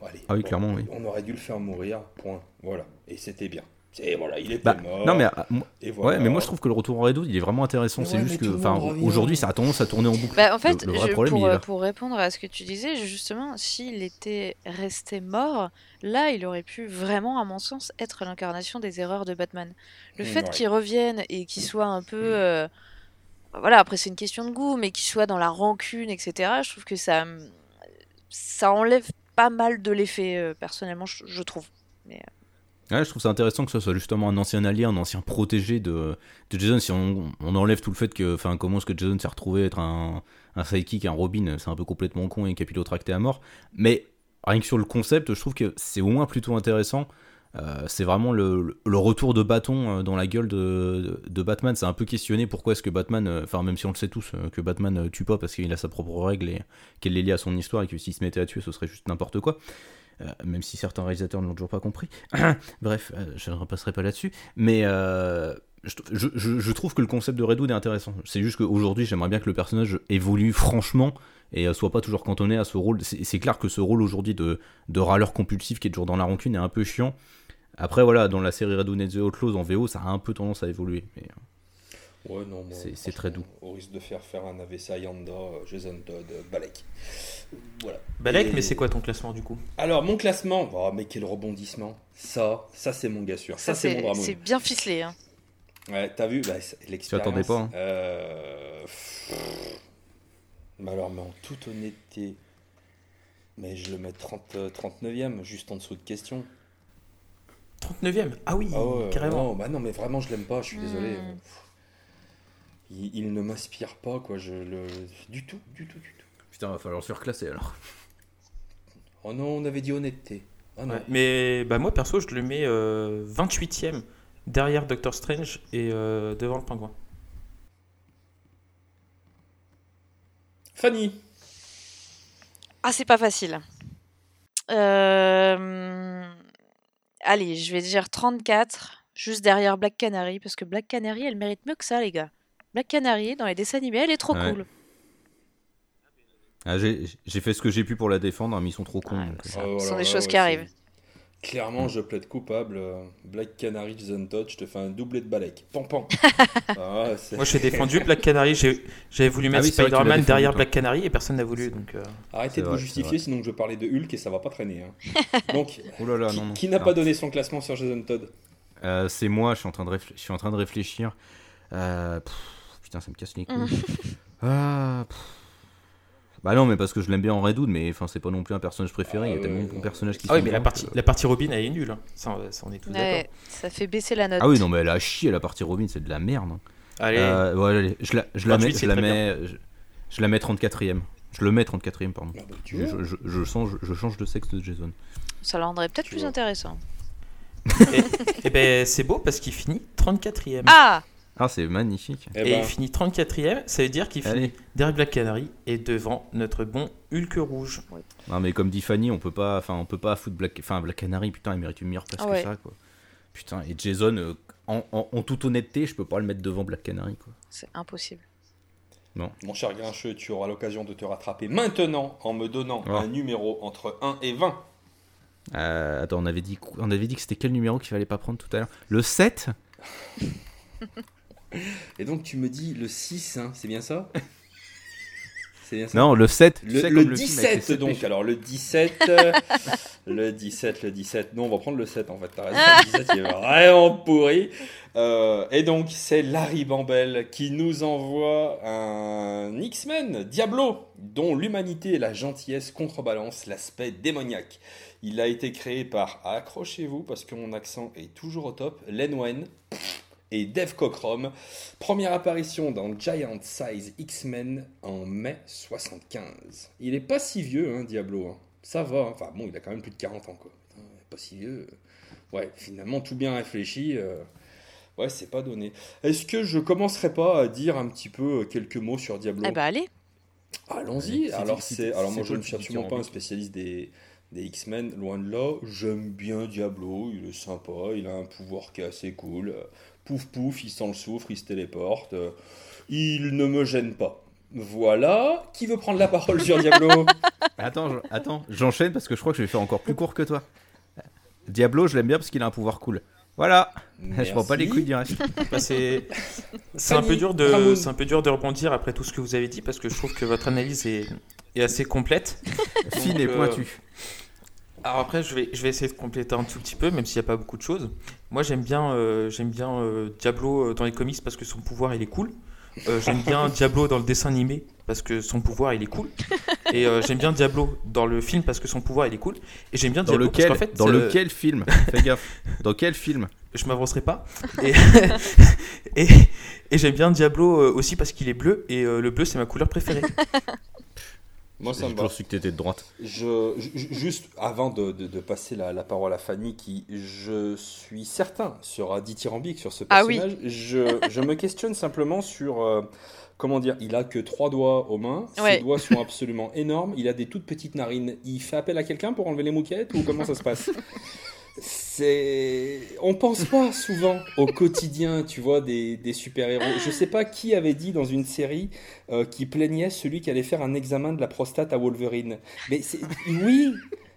Speaker 1: Allez,
Speaker 3: Ah oui,
Speaker 1: bon,
Speaker 3: clairement, oui.
Speaker 1: On aurait dû le faire mourir, point. Voilà, et c'était bien. Et voilà, il était
Speaker 3: Bah,
Speaker 1: mort.
Speaker 3: non, mais, ah, moi-
Speaker 1: et voilà.
Speaker 3: ouais, mais moi je trouve que le retour en Red Hood, il est vraiment intéressant. C'est
Speaker 1: ouais,
Speaker 3: juste que, enfin, aujourd'hui, ça a tendance à tourner en boucle.
Speaker 2: Bah, en fait,
Speaker 3: Le- le vrai
Speaker 2: je-
Speaker 3: problème,
Speaker 2: pour,
Speaker 3: il est là.
Speaker 2: pour répondre à ce que tu disais, justement, s'il était resté mort, là, il aurait pu vraiment, à mon sens, être l'incarnation des erreurs de Batman. Le
Speaker 1: Mm,
Speaker 2: fait
Speaker 1: ouais.
Speaker 2: qu'il revienne et qu'il soit un peu... euh, Voilà, après c'est une question de goût, mais qu'il soit dans la rancune, etc., je trouve que ça, ça enlève pas mal de l'effet, euh, personnellement, je, trouve. Euh,
Speaker 3: Ouais, je trouve ça intéressant que ce soit justement un ancien allié, un ancien protégé de, de Jason. Si on, on enlève tout le fait que, enfin, comment est-ce que Jason s'est retrouvé être un, un sidekick, un Robin, c'est un peu complètement con et capillotracté à mort. Mais rien que sur le concept, je trouve que c'est au moins plutôt intéressant. Euh, c'est vraiment le, retour de bâton euh, dans la gueule de, Batman. C'est un peu questionné pourquoi est-ce que Batman, euh, enfin même si on le sait tous, que Batman tue pas parce qu'il a sa propre règle et qu'elle est liée à son histoire et que s'il se mettait à tuer, ce serait juste n'importe quoi. Même si certains réalisateurs ne l'ont toujours pas compris. Bref, je ne repasserai pas là-dessus. Mais je, trouve que le concept de Redwood est intéressant. C'est juste qu'aujourd'hui, j'aimerais bien que le personnage évolue franchement et soit pas toujours cantonné à ce rôle. C'est c'est clair que ce rôle aujourd'hui de, de râleur compulsif qui est toujours dans la rancune est un peu chiant. Après, voilà, dans la série Redwood and the Outlaws en VO, ça a un peu tendance à évoluer. Mais, euh,
Speaker 1: Ouais, non, moi,
Speaker 3: C'est- c'est très
Speaker 1: franchement, Au risque de faire faire un AVC à Yanda, euh, Jason Todd, euh, Balek. Voilà.
Speaker 4: Balek,
Speaker 1: Et-
Speaker 4: mais c'est quoi ton classement du coup?
Speaker 1: Alors, mon classement, oh, mais quel rebondissement. Ça, ça c'est mon gars sûr. Ça,
Speaker 2: ça,
Speaker 1: c'est mon Dramoun.
Speaker 2: c'est bien ficelé. Hein.
Speaker 1: Ouais, t'as vu bah, l'expérience.
Speaker 3: attendais pas, hein.
Speaker 1: euh, pff, Mais alors, mais en toute honnêteté, mais je le mets 30, euh, 39e, juste en dessous de question.
Speaker 4: 39ème Ah oui,
Speaker 1: Ah ouais,
Speaker 4: carrément.
Speaker 1: Non, bah non, mais vraiment, je l'aime pas, je suis désolé.
Speaker 2: Hmm.
Speaker 1: il, il ne m'inspire pas, quoi. Je le... Du tout, du tout, du tout.
Speaker 3: Putain, va falloir se reclasser alors.
Speaker 1: Oh non, on avait dit honnêteté. Ah non.
Speaker 4: Ouais. Mais bah, moi, perso, je le mets euh, 28ème derrière Doctor Strange et euh, devant le pingouin.
Speaker 1: Fanny,
Speaker 2: Ah, c'est pas facile. Euh, Allez, je vais dire 34, juste derrière Black Canary, parce que Black Canary, elle mérite mieux que ça, les gars. Black Canary, dans les dessins animés, elle est trop
Speaker 3: Ouais.
Speaker 2: cool.
Speaker 3: Ah, j'ai fait ce que j'ai pu pour la défendre, hein, mais ils sont trop cons.
Speaker 2: Ouais,
Speaker 3: donc, euh.
Speaker 2: ça-
Speaker 1: Ah,
Speaker 2: ce
Speaker 1: voilà,
Speaker 2: sont des choses
Speaker 1: ouais,
Speaker 2: qui arrivent.
Speaker 1: Clairement, je plaide coupable. euh, Black Canary Jason Todd, je te fais un doublé de balèque. Pan pan. Ah,
Speaker 4: Moi, j'ai défendu Black Canary. j'ai- J'avais voulu mettre
Speaker 3: oui, l'as
Speaker 4: Spider-Man derrière
Speaker 3: toi.
Speaker 4: Black Canary et personne n'a voulu. Donc, euh,
Speaker 1: Arrêtez de
Speaker 3: vrai,
Speaker 1: vous justifier, sinon je parler de Hulk et ça va pas traîner. hein. Donc,
Speaker 3: Oh là là,
Speaker 1: qui,
Speaker 3: non, non.
Speaker 1: qui n'a
Speaker 3: Ah.
Speaker 1: pas donné son classement sur Jason Todd?
Speaker 3: Euh, c'est moi, je suis en train de, réfl- je suis en train de réfléchir. Euh, pff, putain, ça me casse les couilles. Ah, pff. Bah non, mais parce que je l'aime bien en Redwood, mais enfin, c'est pas non plus un personnage préféré. Il y
Speaker 1: Ah
Speaker 3: a tellement
Speaker 1: ouais,
Speaker 3: de personnages qui
Speaker 4: Ah oui, mais la partie,
Speaker 3: que-
Speaker 4: la partie Robin, elle est nulle. hein. Ça, ça, on est tous
Speaker 2: Ouais,
Speaker 4: d'accord.
Speaker 2: ça fait baisser la note.
Speaker 3: Ah oui, non, mais elle a chié la partie Robin, c'est de la merde. hein.
Speaker 4: Allez,
Speaker 3: Euh, ouais, allez, je la, je la
Speaker 4: 28,
Speaker 3: mets, je la mets, je, je la mets 34ème. Je le mets 34ème, pardon.
Speaker 1: Ah bah, tu
Speaker 3: Je,
Speaker 1: vois.
Speaker 3: je, je change, je change de sexe de Jason.
Speaker 2: Ça la rendrait peut-être plus
Speaker 1: vois.
Speaker 2: intéressant.
Speaker 4: et ben c'est beau parce qu'il finit 34ème.
Speaker 2: Ah
Speaker 3: Ah, c'est magnifique.
Speaker 1: Eh
Speaker 4: et
Speaker 1: ben,
Speaker 4: il finit 34ème, ça veut dire qu'il finit derrière Black Canary et devant notre bon Hulk rouge.
Speaker 3: Non, mais comme dit Fanny, on peut pas, enfin, on peut pas foutre Black, enfin, Black Canary, putain, il mérite une meilleure place
Speaker 2: Ah ouais.
Speaker 3: que ça, quoi. Putain, et Jason, euh, en, en- en toute honnêteté, je peux pas le mettre devant Black Canary, quoi.
Speaker 2: C'est impossible.
Speaker 1: mon cher Grincheux, tu auras l'occasion de te rattraper maintenant en me donnant
Speaker 3: Oh.
Speaker 1: un numéro entre 1 et 20.
Speaker 3: Euh, attends, on avait dit, on avait dit que c'était quel numéro qu'il fallait pas prendre tout à l'heure? Le 7
Speaker 1: Et donc tu me dis le 6, hein, c'est bien ça? C'est bien ça?
Speaker 3: Non, le 7. tu
Speaker 1: Le,
Speaker 3: sais,
Speaker 1: le
Speaker 3: les
Speaker 1: 17
Speaker 3: sept
Speaker 1: donc,
Speaker 3: péchés.
Speaker 1: alors le 17, euh, le 17, le 17, non on va prendre le 7 en fait, t'as raison, le 17 il est vraiment pourri. Euh, et donc c'est Larry Bambel qui nous envoie un X-Men, Diablo, dont l'humanité et la gentillesse contrebalancent l'aspect démoniaque. Il a été créé par, accrochez-vous parce que mon accent est toujours au top, Len Wein et Dave Cockrum. Première apparition dans Giant Size X-Men en mai 75. Il est pas si vieux, hein, Diablo. hein. Ça va. hein. Enfin bon, il a quand même plus de 40 ans, quoi. Putain, pas si vieux. Ouais, finalement, tout bien réfléchi. euh, Ouais, c'est pas donné. Est-ce que je commencerai pas à dire un petit peu euh, quelques mots sur Diablo?
Speaker 2: Eh bah allez.
Speaker 1: Allons-y. Alors,
Speaker 3: c'est-
Speaker 1: alors moi, je ne suis absolument pas un spécialiste des, des X-Men, loin de là. J'aime bien Diablo, il est sympa, il a un pouvoir qui est assez cool. Pouf pouf, il sent le soufre, il se téléporte. Euh, Il ne me gêne pas. Voilà. Qui veut prendre la parole sur Diablo?
Speaker 3: Attends, je- attends, j'enchaîne parce que je crois que je vais faire encore plus court que toi. Diablo, je l'aime bien parce qu'il a un pouvoir cool. Voilà, je prends pas les
Speaker 1: Merci.
Speaker 3: couilles du reste.
Speaker 4: Bah, c'est c'est un, peu dur de- c'est un peu dur de rebondir après tout ce que vous avez dit parce que je trouve que votre analyse est, est assez complète.
Speaker 3: Fine et
Speaker 4: euh,
Speaker 3: pointue.
Speaker 4: Alors après, je vais, je vais essayer de compléter un tout petit peu, même s'il n'y a pas beaucoup de choses. Moi, j'aime bien, euh, j'aime bien euh, Diablo euh, dans les comics parce que son pouvoir, il est cool. Euh, j'aime bien Diablo dans le dessin animé parce que son pouvoir, il est cool. Et euh, j'aime bien Diablo dans le film parce que son pouvoir, il est cool. Et j'aime bien
Speaker 3: Dans
Speaker 4: Diablo
Speaker 3: lequel,
Speaker 4: parce fait,
Speaker 3: dans
Speaker 4: euh,
Speaker 3: lequel film? Fais gaffe. Dans quel film?
Speaker 4: Je m'avancerai pas. Et, et, et j'aime bien Diablo aussi parce qu'il est bleu et euh, le bleu, c'est ma couleur préférée.
Speaker 1: Moi, ça
Speaker 3: J'ai
Speaker 1: me va.
Speaker 3: toujours su que t'étais de droite.
Speaker 1: Je, juste avant de, de- de passer la, la parole à Fanny, qui je suis certain sera dithyrambique sur ce
Speaker 2: Ah oui.
Speaker 1: personnage, je, je me questionne simplement sur euh, comment dire. Il a que trois doigts aux mains,
Speaker 2: Ouais.
Speaker 1: ses doigts sont absolument énormes, il a des toutes petites narines. Il fait appel à quelqu'un pour enlever les mouquettes ou comment ça se passe? C'est on pense pas souvent au quotidien tu vois des, super héros je sais pas qui avait dit dans une série euh, qui plaignait celui qui allait faire un examen de la prostate à Wolverine. Mais oui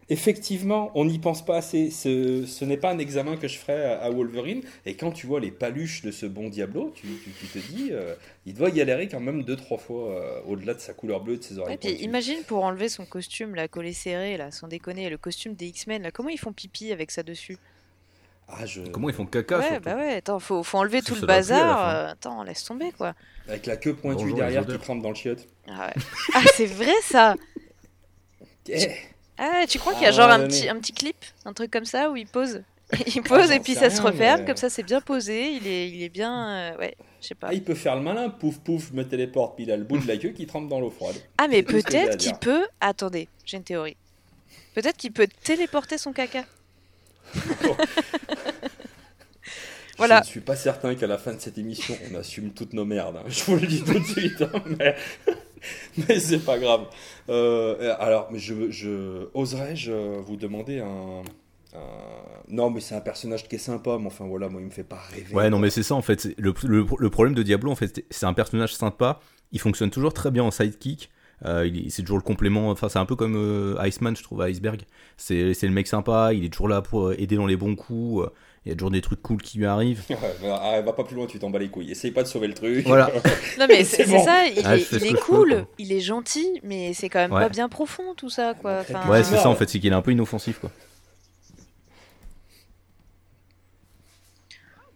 Speaker 1: effectivement on n'y pense pas assez. Ce, ce n'est pas un examen que je ferais à, à Wolverine. Et quand tu vois les paluches de ce bon Diablo tu, tu- tu te dis euh, il doit galérer quand même deux trois fois euh, au-delà de sa couleur bleue de ses oreilles
Speaker 2: Et puis imagine pour enlever son costume, là, collé serré, là, sans déconner, le costume des X-Men, là, comment ils font pipi avec ça dessus?
Speaker 1: Ah, je...
Speaker 3: Comment ils font caca
Speaker 2: Ouais,
Speaker 3: surtout?
Speaker 2: bah ouais, attends, faut, faut enlever
Speaker 3: Ça,
Speaker 2: tout
Speaker 3: ça
Speaker 2: le
Speaker 3: la
Speaker 2: bazar. euh, attends, laisse tomber, quoi.
Speaker 1: avec la queue pointue
Speaker 3: Bonjour,
Speaker 1: derrière qui trempe dans le chiotte.
Speaker 2: Ah, ouais. Ah, c'est vrai, ça.
Speaker 1: Eh,
Speaker 2: Ah, tu crois qu'il y a genre
Speaker 1: un
Speaker 2: petit, un petit clip, un truc comme ça, où il pose Il pose
Speaker 1: j'en
Speaker 2: et puis ça se referme,
Speaker 1: mais-
Speaker 2: comme ça c'est bien posé, il est, il est bien. euh, ouais, je sais pas.
Speaker 1: Ah, il peut faire le malin, pouf pouf, je me téléporte, puis il a le bout de la queue qui trempe dans l'eau froide.
Speaker 2: Ah, mais peut-être qu'il peut. Attendez, j'ai une théorie. Peut-être qu'il peut téléporter son caca. Voilà.
Speaker 1: Je ne suis pas certain qu'à la fin de cette émission, on assume toutes nos merdes. hein. Je vous le dis tout de suite. hein, mais mais c'est pas grave. Euh, alors, mais je, je oserais-je vous demander un, Non, mais c'est un personnage qui est sympa, mais enfin voilà, moi il me fait pas rêver.
Speaker 3: Ouais, non, mais c'est ça en fait. Le, le- le problème de Diablo, en fait, c'est un personnage sympa. Il fonctionne toujours très bien en sidekick. Euh, c'est toujours le complément. Enfin, c'est un peu comme euh, Iceman, je trouve, à Iceberg. C'est le mec sympa. Il est toujours là pour euh, aider dans les bons coups. Il y a toujours des trucs cool qui lui arrivent.
Speaker 1: Ouais, bah, ah, va pas plus loin, tu t'en bats les couilles. Essaye pas de sauver le truc.
Speaker 3: Voilà.
Speaker 2: Non, mais
Speaker 1: C'est bon.
Speaker 2: ça, il
Speaker 3: Ah,
Speaker 2: est, il est
Speaker 3: peux,
Speaker 2: cool, il est gentil, mais c'est quand même
Speaker 3: Ouais.
Speaker 2: pas bien profond tout ça, quoi.
Speaker 1: Ouais,
Speaker 2: Enfin,
Speaker 3: Ouais, c'est ça en fait. C'est qu'il est un peu inoffensif, quoi.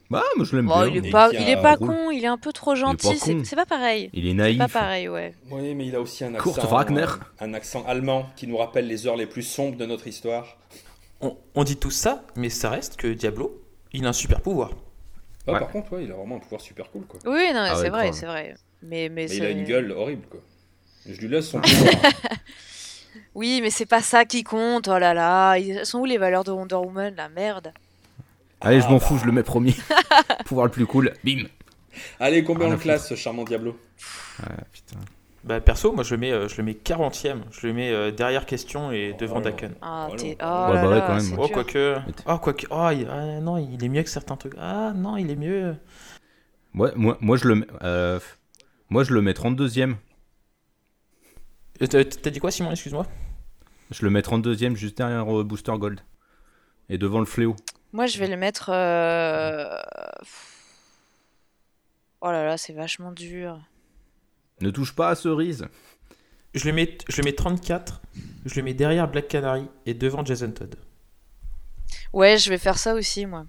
Speaker 3: Bah, moi je l'aime
Speaker 2: bon,
Speaker 3: bien.
Speaker 2: il est pas, il est
Speaker 1: un
Speaker 2: con, il est un peu trop gentil, c'est pas pareil.
Speaker 3: Il est
Speaker 2: C'est
Speaker 3: naïf.
Speaker 2: pas pareil, ouais.
Speaker 1: Oui, mais il a aussi un accent.
Speaker 3: Kurt Wagner.
Speaker 1: euh, un accent allemand qui nous rappelle les heures les plus sombres de notre histoire.
Speaker 4: On, on dit tout ça, mais ça reste que Diablo, il a un super pouvoir.
Speaker 1: Ah,
Speaker 3: Ouais.
Speaker 1: Par contre, ouais, il a vraiment un pouvoir super cool, quoi.
Speaker 2: Oui, non,
Speaker 3: Ah
Speaker 2: c'est
Speaker 3: ouais,
Speaker 2: vrai, c'est vrai. Mais, mais,
Speaker 1: Mais il a une gueule horrible, quoi. Je lui laisse son pouvoir.
Speaker 2: Oui, mais c'est pas ça qui compte, oh là là. Ils sont où les valeurs de Wonder Woman, la merde?
Speaker 3: Allez, je m'en
Speaker 1: Ah,
Speaker 3: fous, je le mets premier. Pouvoir le plus cool. Bim.
Speaker 1: Allez, combien on classe, ce charmant Diablo?
Speaker 3: Ah, putain.
Speaker 4: Bah, perso, moi je le mets, euh, je le mets 40ème. Je le mets euh, derrière question et devant
Speaker 1: Oh.
Speaker 4: Daken.
Speaker 2: Ah,
Speaker 1: Oh
Speaker 2: t'es... Oh
Speaker 3: Ouais,
Speaker 2: là
Speaker 3: bah ouais, quand même.
Speaker 4: Oh, quoique. Oh, quoique. Oh, il- ah, non, il est mieux que certains trucs. Ah, non, il est mieux.
Speaker 3: Ouais, moi, moi, je le mets. euh, moi, je le mets 32ème.
Speaker 4: Euh, T'as t'as dit quoi, Simon Excuse-moi?
Speaker 3: Je le mets 32ème juste derrière euh, Booster Gold. Et devant le fléau.
Speaker 2: Moi, je vais le mettre... euh, Oh là là, c'est vachement dur.
Speaker 3: Ne touche pas à cerise.
Speaker 4: Je le, mets, je le mets 34. Je le mets derrière Black Canary et devant Jason Todd.
Speaker 2: Ouais, je vais faire ça aussi, moi.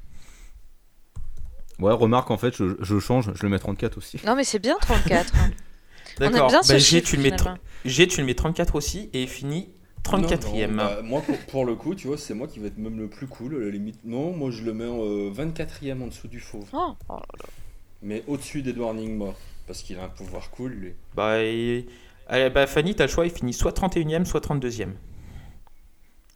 Speaker 3: Ouais, remarque, en fait, je, je change, je le mets 34 aussi.
Speaker 2: Non, mais c'est bien 34. hein.
Speaker 4: D'accord.
Speaker 2: bien ce
Speaker 4: Bah, G, tu le mets. G, tu le mets 34 aussi et finit 34ème.
Speaker 1: Non, non, bah, moi, pour, pour le coup, tu vois, c'est moi qui vais être même le plus cool, à la limite. Non, moi, je le mets en euh, 24ème en dessous du fauve.
Speaker 2: Oh, oh là là.
Speaker 1: Mais au-dessus d'Edward Nigma. Parce qu'il a un pouvoir cool, lui.
Speaker 4: Bah, et- Allez, bah, Fanny, t'as le choix, il finit soit 31ème, soit 32ème.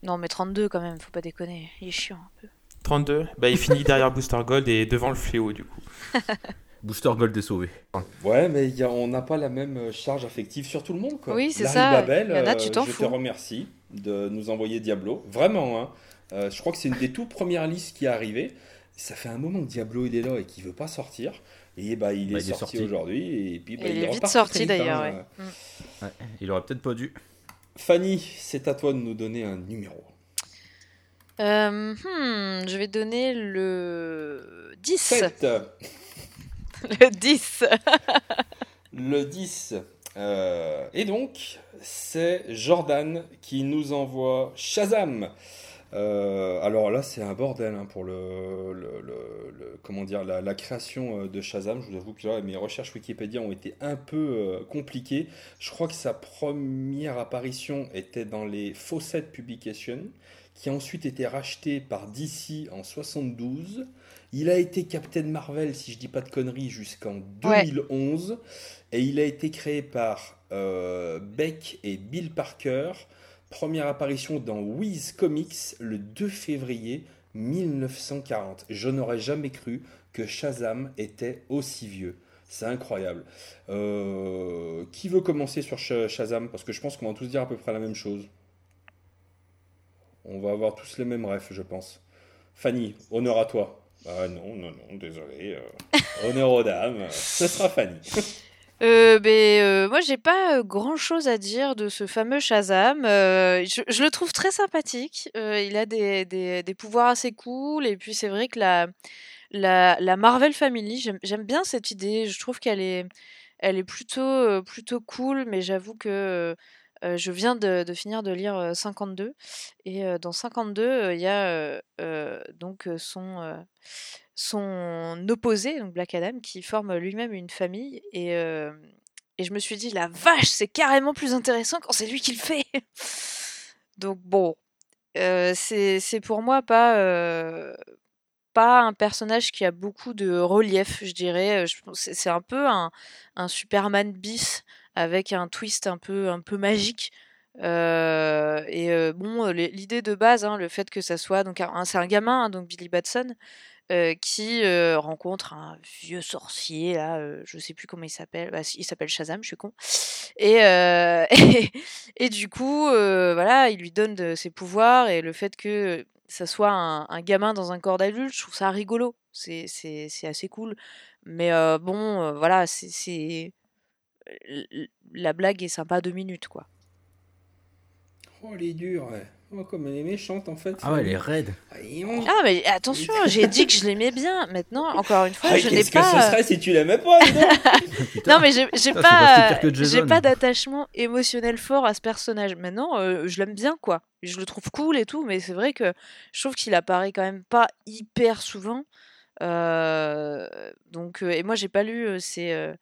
Speaker 2: Non, mais 32 quand même, faut pas déconner. Il est chiant un peu.
Speaker 4: 32, bah, il finit derrière Booster Gold et devant le fléau, du coup.
Speaker 3: Booster Gold est sauvé.
Speaker 1: Ouais, mais il y a- on n'a pas la même euh, charge affective sur tout le monde, quoi.
Speaker 2: Oui, c'est ça.
Speaker 1: Babel,
Speaker 2: Il y en a,
Speaker 1: euh,
Speaker 2: tu t'en
Speaker 1: je
Speaker 2: fous.
Speaker 1: te remercie de nous envoyer Diablo. Vraiment, hein. Euh, je crois que c'est une des toutes premières listes qui est arrivée. Ça fait un moment que Diablo il est là et qu'il veut pas sortir. Et bah, il est
Speaker 3: Bah, il est
Speaker 1: sorti,
Speaker 3: sorti.
Speaker 1: aujourd'hui. Et puis bah,
Speaker 2: Et il est vite sorti
Speaker 1: vite,
Speaker 2: d'ailleurs,
Speaker 1: hein.
Speaker 2: ouais.
Speaker 3: Ouais, il aurait peut-être pas dû.
Speaker 1: Fanny, c'est à toi de nous donner un numéro.
Speaker 2: Euh, hmm, je vais donner le 10.
Speaker 1: 7.
Speaker 2: Le 10.
Speaker 1: Le 10. Euh, et donc, c'est Jordan qui nous envoie Shazam. Euh, alors là, c'est un bordel hein, pour le, le- le- le- comment dire, la, la création euh, de Shazam. Je vous avoue que là, mes recherches Wikipédia ont été un peu euh, compliquées. Je crois que sa première apparition était dans les Fawcett Publications, qui a ensuite été racheté par DC en 72. Il a été Captain Marvel, si je dis pas de conneries, jusqu'en
Speaker 2: Ouais.
Speaker 1: 2011. Et il a été créé par euh, Beck et Bill Parker. Première apparition dans Wiz Comics le 2 février 1940. Je n'aurais jamais cru que Shazam était aussi vieux. C'est incroyable. Euh, qui veut commencer sur Sh- Shazam? Parce que je pense qu'on va tous dire à peu près la même chose. On va avoir tous les mêmes refs, je pense. Fanny, honneur à toi. Ah non, non, non, désolé. euh, honneur aux dames. Ce sera Fanny.
Speaker 2: Euh, ben, euh, moi, j'ai pas grand chose à dire de ce fameux Shazam. Euh, je, le trouve très sympathique. Euh, il a des, des, des pouvoirs assez cool. Et puis, c'est vrai que la, la, la Marvel Family, j'aime bien cette idée. Je trouve qu'elle est, elle est plutôt, euh, plutôt cool. Mais j'avoue que je viens de, finir de lire euh, 52. Et dans 52, euh, il y a donc son. opposé, donc Black Adam, qui forme lui-même une famille. Et, et je me suis dit, la vache, c'est carrément plus intéressant quand c'est lui qui le fait. donc bon, c'est pour moi pas, un personnage qui a beaucoup de relief, je dirais. C'est un peu un Superman bis avec un twist un peu un peu magique. Et bon, l'idée de base, hein, le fait que ça soit donc c'est un gamin, hein, donc Billy Batson, qui rencontre un vieux sorcier là, je sais plus comment il s'appelle, bah, il s'appelle Shazam, je suis con. Et et, du coup, voilà, il lui donne de- ses pouvoirs et le fait que ça soit un, un gamin dans un corps d'adulte, je trouve ça rigolo. C'est assez cool. Mais bon, voilà, c'est la blague est sympa deux minutes quoi.
Speaker 1: Oh, elle est dure, ouais. Oh, comme elle est méchante en fait.
Speaker 3: Ah ouais, elle est raide.
Speaker 1: Ah,
Speaker 2: mais attention, j'ai dit que je l'aimais bien. Maintenant, encore une fois,
Speaker 1: Ah,
Speaker 2: je n'ai
Speaker 1: Qu'est-ce que ce
Speaker 2: pas.
Speaker 1: serait si tu l'aimais pas.
Speaker 2: Non mais j'ai pas j'ai pas d'attachement émotionnel fort à ce personnage. Maintenant, euh, je l'aime bien quoi. Je le trouve cool et tout, mais c'est vrai que je trouve qu'il apparaît quand même pas hyper souvent. Euh, donc euh, et moi j'ai pas lu euh, ces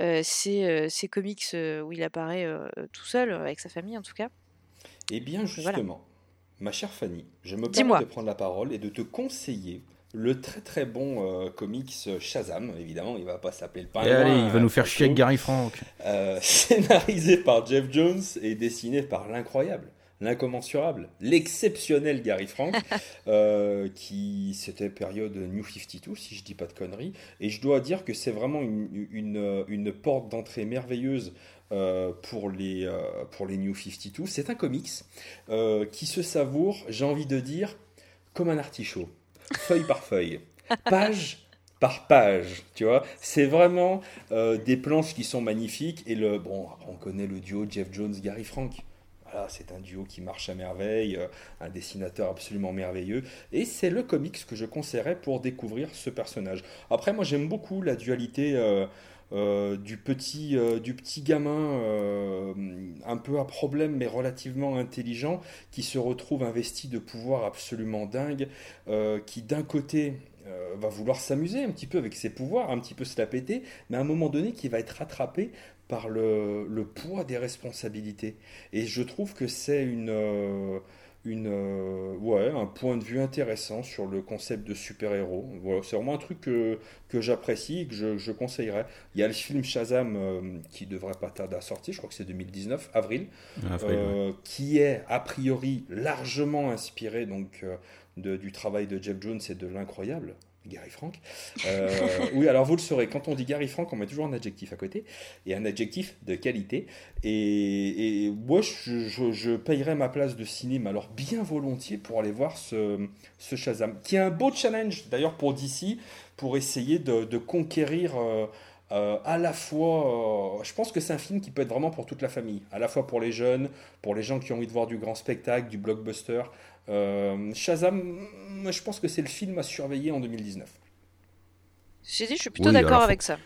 Speaker 2: euh, euh, ces, euh, ces comics euh, où il apparaît euh, tout seul avec sa famille en tout cas.
Speaker 1: Eh bien,
Speaker 2: Voilà.
Speaker 1: justement, ma chère Fanny, je me permets de prendre la parole et de te conseiller le très très bon euh, comics Shazam. Évidemment, il va pas s'appeler le
Speaker 3: Et
Speaker 1: pingouin.
Speaker 3: allez, il va nous faire chier avec. Gary Frank.
Speaker 1: Euh, scénarisé par Jeff Jones et dessiné par l'incroyable, l'incommensurable, l'exceptionnel Gary Frank, euh, qui c'était période New 52 si je dis pas de conneries. Et je dois dire que c'est vraiment une, une, une porte d'entrée merveilleuse euh, pour, les, euh, pour les New 52. C'est un comics qui se savoure, j'ai envie de dire, comme un artichaut, feuille par feuille, page par page, tu vois. C'est vraiment euh, des planches qui sont magnifiques et le bon, on connaît le duo Jeff Jones Gary Frank. C'est un duo qui marche à merveille, euh, un dessinateur absolument merveilleux et c'est le comics que je conseillerais pour découvrir ce personnage. Après, moi j'aime beaucoup la dualité euh, euh, du petit du petit gamin un peu à problème mais relativement intelligent qui se retrouve investi de pouvoirs absolument dingues, qui d'un côté va vouloir s'amuser un petit peu avec ses pouvoirs, un petit peu se la péter, mais à un moment donné qui va être rattrapé par le, le poids des responsabilités. Et je trouve que c'est une, euh, une, euh, ouais, un point de vue intéressant sur le concept de super-héros. Voilà, c'est vraiment un truc que, que j'apprécie et que je, je conseillerais. Il y a le film Shazam euh, qui devrait pas tarder à sortir, je crois que c'est 2019, avril,
Speaker 3: Ah, ouais.
Speaker 1: qui est a priori largement inspiré donc, euh, de- du travail de Jeff Jones et de l'incroyable Gary Frank. Euh, oui, alors vous le saurez, quand on dit Gary Frank, on met toujours un adjectif à côté, et un adjectif de qualité. Et, et moi, je, je, je payerais ma place de cinéma, alors bien volontiers, pour aller voir ce, ce Shazam, qui est un beau challenge d'ailleurs pour DC, pour essayer de, conquérir... euh, euh, à la fois, euh, je pense que c'est un film qui peut être vraiment pour toute la famille, à la fois pour les jeunes, pour les gens qui ont envie de voir du grand spectacle, du blockbuster. Euh, Shazam, moi, je pense que c'est le film à surveiller en 2019.
Speaker 2: J'ai dit, je suis plutôt
Speaker 3: Oui,
Speaker 2: d'accord avec ça.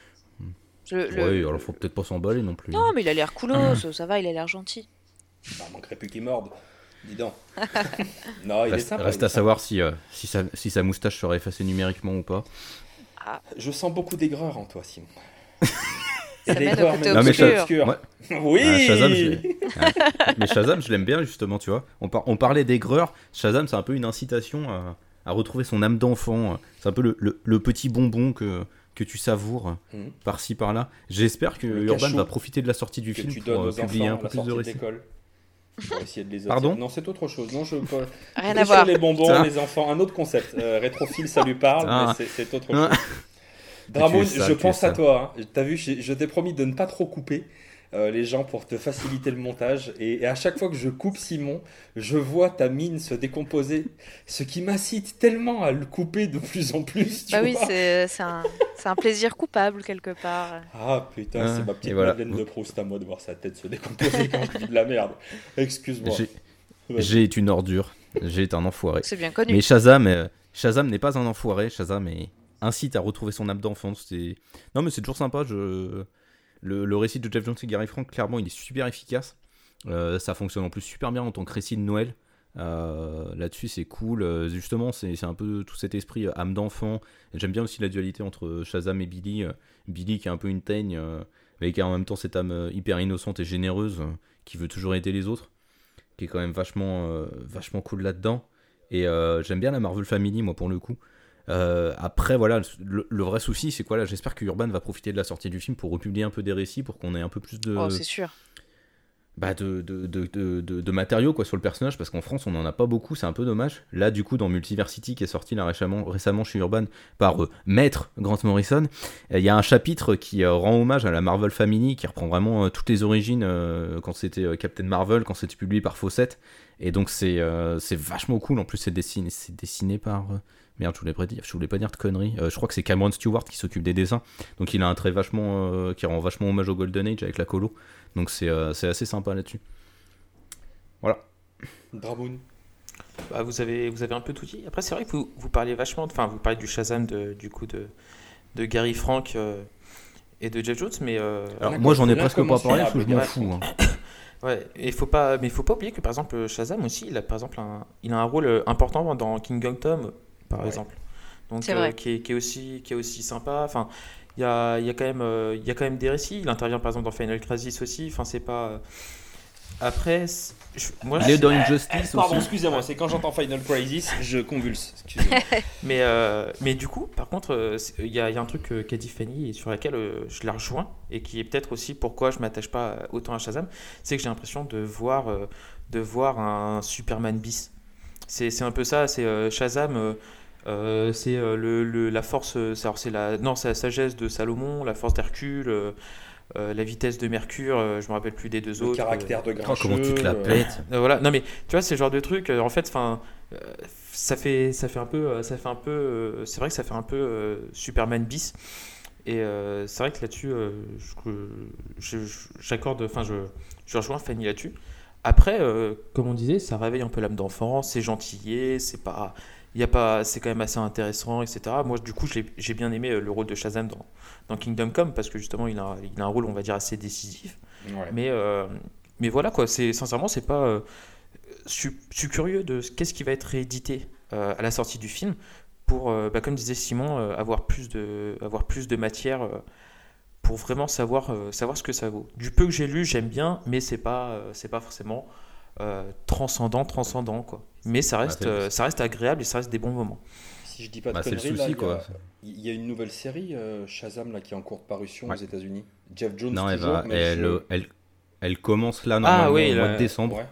Speaker 2: Je- le-
Speaker 3: Oui, alors faut peut-être pas s'emballer non plus.
Speaker 2: Non, mais il a l'air coolos, ça va, il a l'air gentil.
Speaker 1: Bah, manquerait plus qu'il morde. Dis donc. non, il est
Speaker 3: Reste,
Speaker 1: sympa.
Speaker 3: reste
Speaker 1: il est
Speaker 3: à
Speaker 1: sympa.
Speaker 3: savoir si, euh, si, sa, si sa moustache sera effacée numériquement ou pas.
Speaker 1: Je sens beaucoup d'aigreur en toi, Simon.
Speaker 2: Mène au côté
Speaker 3: Non, mais
Speaker 2: obscur.
Speaker 1: Oui
Speaker 3: Ah, Shazam. Mais Shazam, je l'aime bien justement, tu vois. On, par- on parlait d'aigreur. Shazam, c'est un peu une incitation à, à retrouver son âme d'enfant. C'est un peu le, le- le petit bonbon que, que tu savoures
Speaker 1: Mhm.
Speaker 3: par-ci par-là. J'espère que
Speaker 1: Le
Speaker 3: Urban va profiter de la sortie du
Speaker 1: que
Speaker 3: film
Speaker 1: tu
Speaker 3: pour
Speaker 1: donnes
Speaker 3: euh,
Speaker 1: aux
Speaker 3: publier un
Speaker 1: enfants
Speaker 3: peu plus de récits.
Speaker 1: l'école. Pour essayer de les
Speaker 3: Pardon.
Speaker 1: Non, c'est autre chose. Non, je peux.
Speaker 2: Rien à voir.
Speaker 1: les bonbons, les enfants, un autre concept. Euh, rétrophile, ça lui parle, mais c'est- autre chose.
Speaker 3: Sale,
Speaker 1: je pense à toi. hein. T'as vu, je t'ai promis de ne pas trop couper euh, les gens pour te faciliter le montage. Et, et à chaque fois que je coupe Simon, je vois ta mine se décomposer, ce qui m'incite tellement à le couper de plus en plus. tu
Speaker 2: Bah oui,
Speaker 1: vois.
Speaker 2: c'est c'est un, c'est un plaisir coupable quelque part.
Speaker 1: Ah putain,
Speaker 3: Ah,
Speaker 1: c'est ma
Speaker 3: et
Speaker 1: petite
Speaker 3: voilà.
Speaker 1: Madeleine de Proust à moi de voir sa tête se décomposer quand je dis de la merde. Excuse-moi.
Speaker 3: J'ai- une ordure. J'ai été un enfoiré.
Speaker 2: C'est bien connu.
Speaker 3: Mais Shazam, euh, Shazam n'est pas un enfoiré. Shazam est- incite à retrouver son âme d'enfance. C'est- Non, mais c'est toujours sympa. Je... Le, récit de Jeff Jones et Gary Frank, clairement, il est super efficace. Euh, ça fonctionne en plus super bien en tant que récit de Noël. Euh, Là-dessus, c'est cool. Euh, justement, c'est un peu tout cet esprit âme d'enfant. J'aime bien aussi la dualité entre Shazam et Billy. Billy qui est un peu une teigne, mais qui a en même temps cette âme hyper innocente et généreuse, qui veut toujours aider les autres. qui est quand même vachement, vachement cool là-dedans. Et j'aime bien la Marvel Family, moi, pour le coup. Euh, après, voilà, le, le vrai souci, c'est quoi là J'espère que Urban va profiter de la sortie du film pour republier un peu des récits, pour qu'on ait un peu plus de,
Speaker 2: Oh, c'est sûr.
Speaker 3: bah, de, de, de, de, matériaux quoi, sur le personnage, parce qu'en France, on n'en a pas beaucoup, c'est un peu dommage. Là, du coup, dans Multiversity, qui est sorti là, récemment, récemment chez Urban par euh, Maître Grant Morrison, euh, il y a un chapitre qui euh, rend hommage à la Marvel Family, qui reprend vraiment toutes les origines quand c'était Captain Marvel, quand c'était publié par Fawcett. Et donc, c'est c'est vachement cool. En plus, c'est dessiné, c'est dessiné par. Merde, je voulais pas dire, je voulais pas dire de conneries. Euh, je crois que c'est Cameron Stewart qui s'occupe des dessins. Donc il a un trait vachement euh, qui rend vachement hommage au Golden Age avec la colo. Donc c'est euh, c'est assez sympa là-dessus. Voilà.
Speaker 1: Draboun.
Speaker 4: Bah, vous, avez, vous avez un peu tout dit. Après, c'est vrai que vous, vous parlez vachement, enfin, vous parlez du Shazam de, du coup de, de Gary Frank euh, et de Jeff Jones, mais euh,
Speaker 3: Alors moi j'en ai presque pas parlé parce que je m'en fous. hein.
Speaker 4: ouais, et faut pas, mais faut pas oublier que par exemple Shazam aussi, il a par exemple un, il a un rôle important dans Kingdom Come, par
Speaker 1: Ouais.
Speaker 4: exemple. Donc euh,
Speaker 2: vrai.
Speaker 4: qui, est, qui est aussi, qui est aussi sympa. Enfin, il y a, il y a quand même, euh, il y a quand même des récits. Il intervient par exemple dans Final Crisis aussi. Enfin, c'est pas. euh, Après, je- moi,
Speaker 3: Il est
Speaker 4: je-
Speaker 3: dans Injustice
Speaker 1: Pardon,
Speaker 3: aussi.
Speaker 1: excusez-moi, c'est quand j'entends Final Crisis, je convulse.
Speaker 4: Mais, euh, mais du coup, par contre, il y, a il y a un truc qu'a dit Fanny et sur laquelle euh, je la rejoins et qui est peut-être aussi pourquoi je m'attache pas autant à Shazam, c'est que j'ai l'impression de voir, euh, de voir un Superman bis. C'est c'est un peu ça, c'est euh, Shazam, euh, c'est euh, le, le- la force, euh, c'est la, non, c'est la sagesse de Salomon, la force d'Hercule, euh, euh, la vitesse de Mercure, euh, je me rappelle plus des deux
Speaker 1: Le
Speaker 4: autres.
Speaker 1: caractère de
Speaker 3: Oh,
Speaker 1: grincheux.
Speaker 3: comment tu te la pètes
Speaker 4: Euh, voilà, non mais tu vois, c'est le genre de truc, euh, en fait, enfin, euh, ça fait, ça fait un peu, ça fait un peu, euh, c'est vrai que ça fait un peu euh, Superman bis. Et euh, c'est vrai que là-dessus, euh, j'accorde, enfin, je, je rejoins Fanny là-dessus. Après, euh, comme on disait, ça réveille un peu l'âme d'enfant, c'est gentillé, c'est pas, y a pas, c'est quand même assez intéressant, etc. Moi, du coup, j'ai bien aimé euh, le rôle de Shazam dans, dans Kingdom Come parce que justement, il a, il a un rôle, on va dire, assez décisif.
Speaker 1: Ouais.
Speaker 4: Mais, euh, mais voilà, quoi. C'est, sincèrement, c'est pas. euh, je, suis- je suis curieux de ce- qu'est-ce qui va être réédité euh, à la sortie du film pour, bah, comme disait Simon, avoir, plus de, avoir plus de matière pour vraiment savoir, savoir ce que ça vaut. Du peu que j'ai lu, j'aime bien, mais c'est pas, c'est pas forcément euh, transcendant, transcendant, quoi. Mais ça reste, euh, ça reste agréable et ça reste des bons moments.
Speaker 1: Si je dis pas de
Speaker 3: Bah, le
Speaker 1: conneries,
Speaker 3: souci,
Speaker 1: là, il y a-
Speaker 3: quoi.
Speaker 1: il y, a une nouvelle série, euh, Shazam, là, qui est en cours de parution
Speaker 3: Ouais.
Speaker 1: aux États-Unis. Jeff Jones,
Speaker 3: Non, elle,
Speaker 1: toujours,
Speaker 3: va,
Speaker 1: mais
Speaker 3: elle,
Speaker 1: je-
Speaker 3: elle, elle commence là normalement
Speaker 4: oui,
Speaker 3: au mois
Speaker 4: la-
Speaker 3: de décembre.
Speaker 1: Ouais.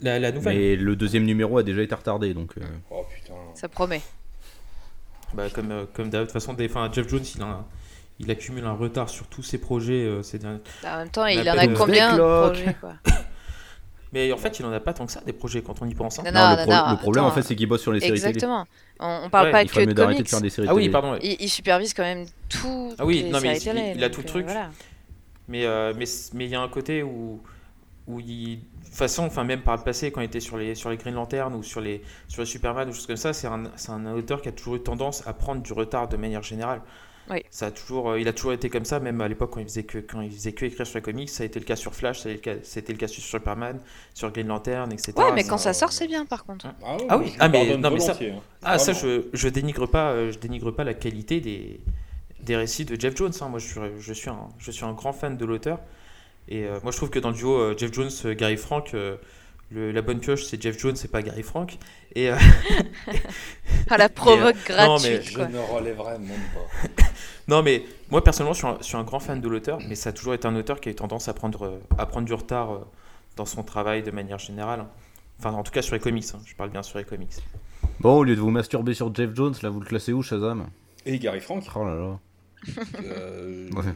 Speaker 4: La, la nouvelle,
Speaker 3: Mais le deuxième numéro a déjà été retardé donc. euh,
Speaker 1: Oh putain.
Speaker 2: Ça promet.
Speaker 4: bah, comme, euh, comme de toute façon, des, enfin, Jeff Jones, il, a un- il accumule un retard sur tous ses projets euh, ces derniers
Speaker 2: Bah, en même temps,
Speaker 4: On
Speaker 2: il en a combien de projets quoi
Speaker 4: Mais en fait, il en a pas tant que ça des projets quand on y pense. hein.
Speaker 2: Non,
Speaker 3: Non,
Speaker 2: non,
Speaker 3: le,
Speaker 2: non,
Speaker 3: pro-
Speaker 2: non,
Speaker 3: le problème en fait c'est qu'il bosse sur les séries télé.
Speaker 2: Exactement. On, on parle
Speaker 4: Ouais,
Speaker 2: pas
Speaker 3: Il
Speaker 2: que
Speaker 3: ferait mieux
Speaker 2: de
Speaker 3: d'arrêter de
Speaker 2: comics.
Speaker 3: faire des séries
Speaker 4: Ah oui,
Speaker 3: télé.
Speaker 4: pardon. ouais.
Speaker 2: Il, il supervise quand même tout.
Speaker 4: Ah oui,
Speaker 2: les
Speaker 4: non, mais
Speaker 2: séries
Speaker 4: il-
Speaker 2: télé,
Speaker 4: il a tout le
Speaker 2: euh,
Speaker 4: truc.
Speaker 2: voilà.
Speaker 4: Mais euh, mais mais il y a un côté où où il de toute façon, enfin même par le passé, quand il était sur les sur les Green Lantern ou sur les sur les Superman ou choses comme ça, c'est un c'est un auteur qui a toujours eu tendance à prendre du retard de manière générale.
Speaker 2: Oui.
Speaker 4: Ça a toujours, euh, il a toujours été comme ça, même à l'époque quand il faisait que quand il faisait que écrire sur les comics, ça a été le cas sur Flash, ça a été le cas, c'était le cas sur Superman, sur Green Lantern, etc.
Speaker 2: Ouais, mais quand ça sort, c'est bien par contre.
Speaker 1: Ah, ouais,
Speaker 4: Ah oui,
Speaker 1: je
Speaker 4: ah, mais- non, mais ça-
Speaker 1: hein.
Speaker 4: Ah ça, je, je dénigre pas, euh, je dénigre pas la qualité des, des récits de Jeff Jones. hein. Moi, je suis, je suis un, je suis un grand fan de l'auteur. Et euh, moi, je trouve que dans le duo euh, Jeff Jones, Gary Frank, euh, le- la bonne pioche, c'est Jeff Jones, c'est pas Gary Frank. Et euh,
Speaker 2: Ah, la provoque
Speaker 4: non, mais
Speaker 2: gratuite
Speaker 1: Je ne relèverai même pas.
Speaker 4: non, mais moi personnellement, je suis, un, je suis un grand fan de l'auteur, mais ça a toujours été un auteur qui a eu tendance à prendre, euh, à prendre du retard euh, dans son travail de manière générale. Enfin, en tout cas sur les comics. hein. Je parle bien sur les comics.
Speaker 3: Bon, au lieu de vous masturber sur Jeff Jones, là vous le classez où Shazam?
Speaker 1: Et Gary Frank.
Speaker 3: Oh là là.
Speaker 1: euh,
Speaker 3: Ouais. De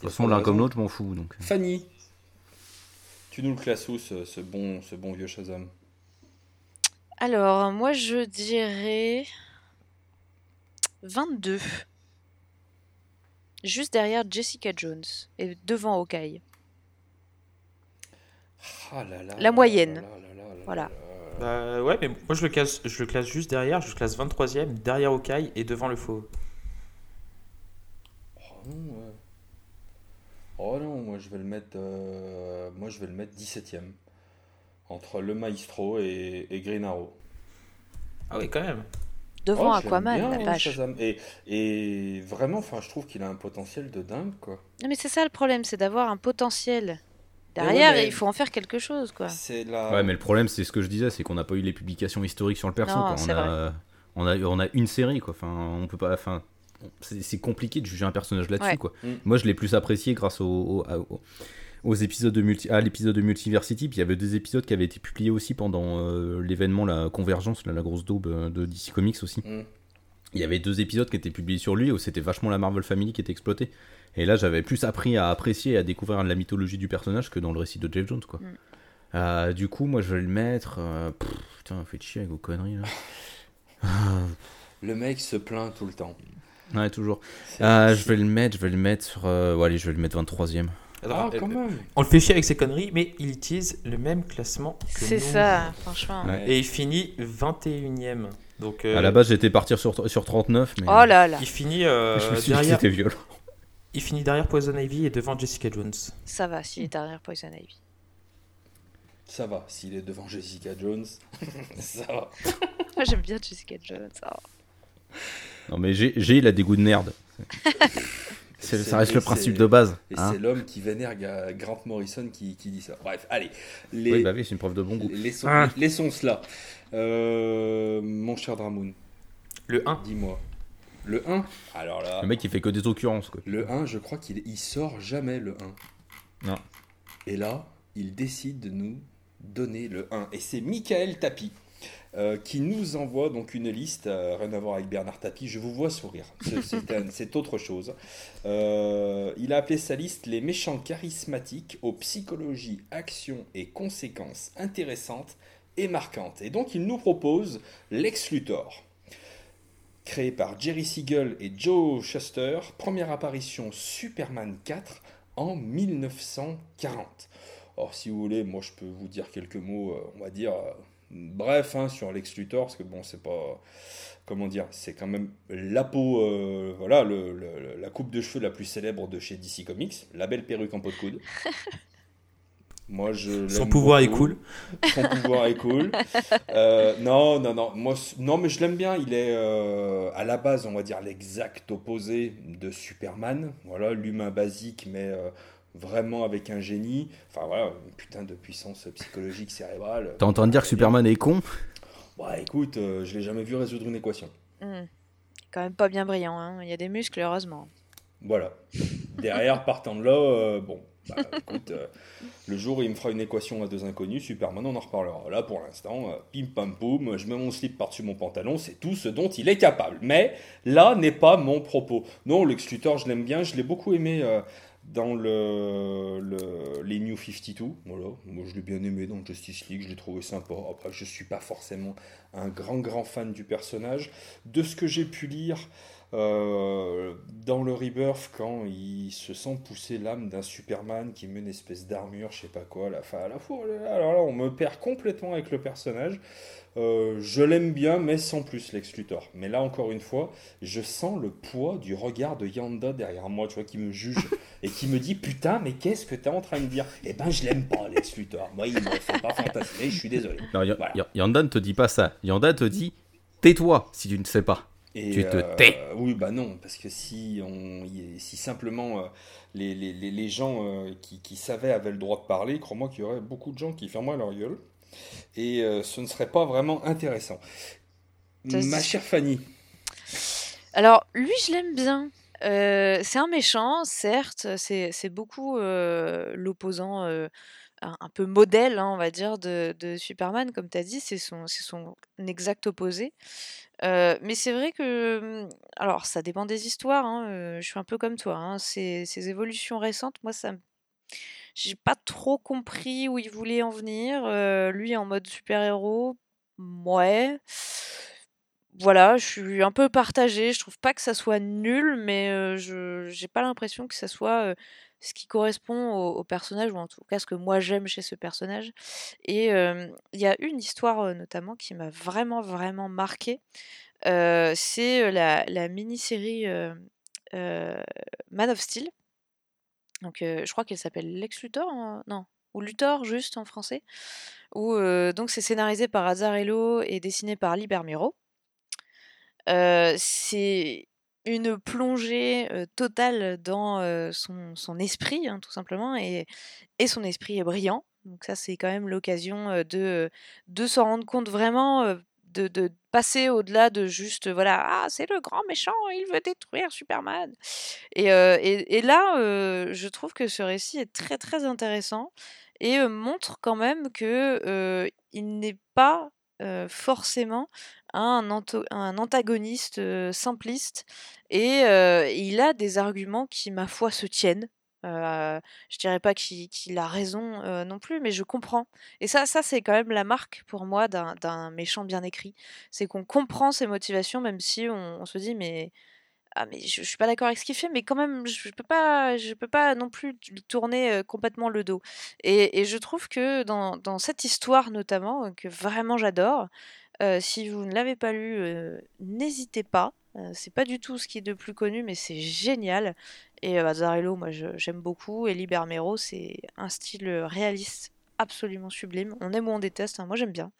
Speaker 3: toute façon, l'un comme l'autre, je m'en fous. Donc.
Speaker 1: Fanny, tu nous le classes où ce, ce bon, ce bon vieux Shazam
Speaker 2: Alors, moi je dirais 22. Juste derrière Jessica Jones et devant Hawkeye.
Speaker 1: Ah là là
Speaker 2: La moyenne.
Speaker 1: là là là là là
Speaker 2: Voilà.
Speaker 1: là là.
Speaker 4: Bah ouais, mais moi je le classe, je le classe juste derrière, je le classe 23ème, derrière Hawkeye et devant le faux.
Speaker 1: Oh ouais. Oh non, moi je vais le mettre, euh, moi je vais le mettre 17ème. Entre le Maestro et, et Green Arrow.
Speaker 4: Ah oui, quand même.
Speaker 2: Devant
Speaker 1: Oh,
Speaker 2: Aquaman,
Speaker 1: bien,
Speaker 2: la
Speaker 1: hein. Shazam. Et, et vraiment, enfin, je trouve qu'il a un potentiel de dingue, quoi.
Speaker 2: Non mais c'est ça le problème, c'est d'avoir un potentiel Derrière,
Speaker 1: mais-
Speaker 2: il faut en faire quelque chose, quoi.
Speaker 1: La.
Speaker 3: Ouais, mais le problème, c'est ce que je disais, c'est qu'on n'a pas eu les publications historiques sur le perso.
Speaker 2: Non,
Speaker 3: quoi. On, a, on, a, on a une série, quoi. Enfin, on peut pas. Enfin, c'est compliqué de juger un personnage là-dessus,
Speaker 2: Ouais.
Speaker 3: quoi.
Speaker 1: Mm.
Speaker 3: Moi, je l'ai plus apprécié grâce au, au- à- au- aux épisodes de multi, à l'épisode de Multiversity. Puis il y avait des épisodes qui avaient été publiés aussi pendant euh, l'événement, la convergence, la grosse daube euh, de DC Comics aussi.
Speaker 1: Mm.
Speaker 3: Il y avait deux épisodes qui étaient publiés sur lui où c'était vachement la Marvel Family qui était exploitée. Et là, j'avais plus appris à apprécier et à découvrir la mythologie du personnage que dans le récit de Jeff Jones, quoi.
Speaker 2: Mm.
Speaker 3: Euh, du coup, moi, je vais le mettre. euh, pff, putain, faites chier avec vos conneries là.
Speaker 1: Le mec se plaint tout le temps.
Speaker 3: Ouais, toujours. Euh, je vais le mettre, je vais le mettre. euh, ouais, allez, je vais le mettre 23ème.
Speaker 4: Alors,
Speaker 1: Ah, quand
Speaker 4: euh,
Speaker 1: même.
Speaker 4: on le fait chier avec ses conneries, mais il utilise le même classement que
Speaker 2: C'est
Speaker 4: nous.
Speaker 2: ça, franchement.
Speaker 3: Ouais.
Speaker 4: Et il finit 21ème. Donc, euh,
Speaker 3: À la base, j'étais parti sur, sur 39, mais.
Speaker 2: Oh là là,
Speaker 4: il finit euh,
Speaker 3: je me suis dit que
Speaker 4: derrière.
Speaker 3: c'était violent.
Speaker 4: Il finit derrière Poison Ivy et devant Jessica Jones.
Speaker 2: ça va s'il est derrière Poison Ivy.
Speaker 1: Ça va, s'il est devant Jessica Jones, ça va.
Speaker 2: Moi j'aime bien Jessica Jones. oh.
Speaker 3: Non, mais j'ai, j'ai il a des goûts de merde. C'est- ça reste le principe de base.
Speaker 1: Et
Speaker 3: hein.
Speaker 1: c'est l'homme qui vénère Grant Morrison qui, qui dit ça. Bref, allez. Les,
Speaker 3: Oui, bah oui, c'est une preuve de bon goût.
Speaker 1: laissons,
Speaker 4: Ah.
Speaker 1: laissons cela. Euh, mon cher Dramoun,
Speaker 4: Le 1.
Speaker 1: dis-moi. Le 1 Alors là,
Speaker 3: Le mec, il fait que des occurrences, quoi.
Speaker 1: le 1, je crois qu'il il sort jamais le 1.
Speaker 3: Non.
Speaker 1: Et là, il décide de nous donner le 1. Et c'est Michael Tapi euh, qui nous envoie donc une liste, euh, rien à voir avec Bernard Tapie, je vous vois sourire, C'est- autre chose. Euh, il a appelé sa liste Les méchants charismatiques aux psychologies, actions et conséquences intéressantes et marquantes. Et donc il nous propose Lex Luthor. Créé par Jerry Siegel et Joe Shuster, première apparition Superman 4 en 1940. Or, si vous voulez, moi je peux vous dire quelques mots, on va dire, bref, hein, sur Lex Luthor, parce que bon, c'est pas. Comment dire C'est quand même la peau, euh, voilà, le- le- la coupe de cheveux la plus célèbre de chez DC Comics, la belle perruque en pot de coude. Moi, je
Speaker 4: Son pouvoir est cool.
Speaker 1: Son pouvoir est cool. Euh, non, non, non. Moi, non, mais je l'aime bien. Il est euh, à la base, on va dire, l'exact opposé de Superman. Voilà, l'humain basique, mais euh, vraiment avec un génie. Enfin, voilà, une putain de puissance psychologique cérébrale.
Speaker 3: T'es en train de dire que Superman est con?
Speaker 1: Bah, écoute, euh, je l'ai jamais vu résoudre une équation.
Speaker 2: Hmm. Quand même pas bien brillant, hein. il y a des muscles heureusement.
Speaker 1: Voilà. Derrière, partant de là, euh, bon, bah, écoute, euh, le jour où il me fera une équation à deux inconnus, Superman, on en reparlera. Là, pour l'instant, euh, pim pam poum, je mets mon slip par-dessus mon pantalon, c'est tout ce dont il est capable. Mais là n'est pas mon propos. Non, Lex Luthor, je l'aime bien, je l'ai beaucoup aimé euh, dans le, le- les New 52. Voilà, moi je l'ai bien aimé dans Justice League, je l'ai trouvé sympa. Après, je suis pas forcément un grand grand fan du personnage. De ce que j'ai pu lire, euh, dans le Rebirth, quand il se sent pousser l'âme d'un Superman qui met une espèce d'armure, je sais pas quoi, la fin à la fois, alors là, on me perd complètement avec le personnage. Euh, je l'aime bien, mais sans plus Lex Luthor. Mais là, encore une fois, je sens le poids du regard de Yanda derrière moi, tu vois, qui me juge et qui me dit Putain, mais qu'est-ce que t'es en train de dire? Eh ben, je l'aime pas, Lex Luthor. Moi, il me fait pas fantasmer, je suis désolé.
Speaker 3: Non,
Speaker 1: Voilà.
Speaker 3: Yanda ne te dit pas ça. Yanda te dit tais-toi si tu ne sais pas.
Speaker 1: Et,
Speaker 3: Tu te
Speaker 1: euh,
Speaker 3: tais.
Speaker 1: Oui, bah non, parce que si, on, y- si simplement euh, les, les, les, les gens euh, qui, qui savaient avaient le droit de parler, crois-moi qu'il y aurait beaucoup de gens qui fermeraient leur gueule. Et euh, ce ne serait pas vraiment intéressant.
Speaker 2: Ça
Speaker 1: Ma chère Fanny,
Speaker 2: Alors, lui, je l'aime bien. Euh, c'est un méchant, certes, c'est c'est beaucoup euh, l'opposant euh, un, peu modèle, hein, on va dire, de, Superman, comme tu as dit, c'est son, exact opposé. Euh, mais c'est vrai que, hum, alors, ça dépend des histoires, hein, euh, je suis un peu comme toi, hein, ces, évolutions récentes, moi, ça J'ai pas trop compris où il voulait en venir. euh, lui, en mode super-héros, ouais. Voilà, je suis un peu partagée. Je trouve pas que ça soit nul, mais je j'ai pas l'impression que ça soit ce qui correspond au, personnage, ou en tout cas ce que moi j'aime chez ce personnage. Et il y a une histoire notamment qui m'a vraiment, vraiment marquée. C'est la, la mini-série Man of Steel. Donc, je crois qu'elle s'appelle Lex Luthor, en- non, ou Luthor juste en français. Donc c'est scénarisé par Azzarello et dessiné par Lee Bermero. Euh, c'est une plongée totale dans son, esprit, hein, tout simplement, et, son esprit est brillant. Donc ça, c'est quand même l'occasion de, de s'en rendre compte vraiment, de, de passer au-delà de juste, voilà, ah, c'est le grand méchant, il veut détruire Superman. Et, et, et là, je trouve que ce récit est très, très intéressant et montre quand même que il n'est pas forcément un, antagoniste simpliste et il a des arguments qui, ma foi, se tiennent. Euh, je dirais pas qu'il a raison non plus, mais je comprends. Et ça, ça c'est quand même la marque pour moi d'un méchant bien écrit. C'est qu'on comprend ses motivations, même si on, se dit, mais ah mais je, suis pas d'accord avec ce qu'il fait, mais quand même je peux pas, je peux pas non plus tourner complètement le dos. Et, je trouve que dans, cette histoire notamment, que vraiment j'adore, si vous ne l'avez pas lu, n'hésitez pas. c'est pas du tout ce qui est de plus connu, mais c'est génial. Et Azzarello, moi j'aime beaucoup. Et Libermero, c'est un style réaliste absolument sublime. On aime ou on déteste, hein, moi j'aime bien.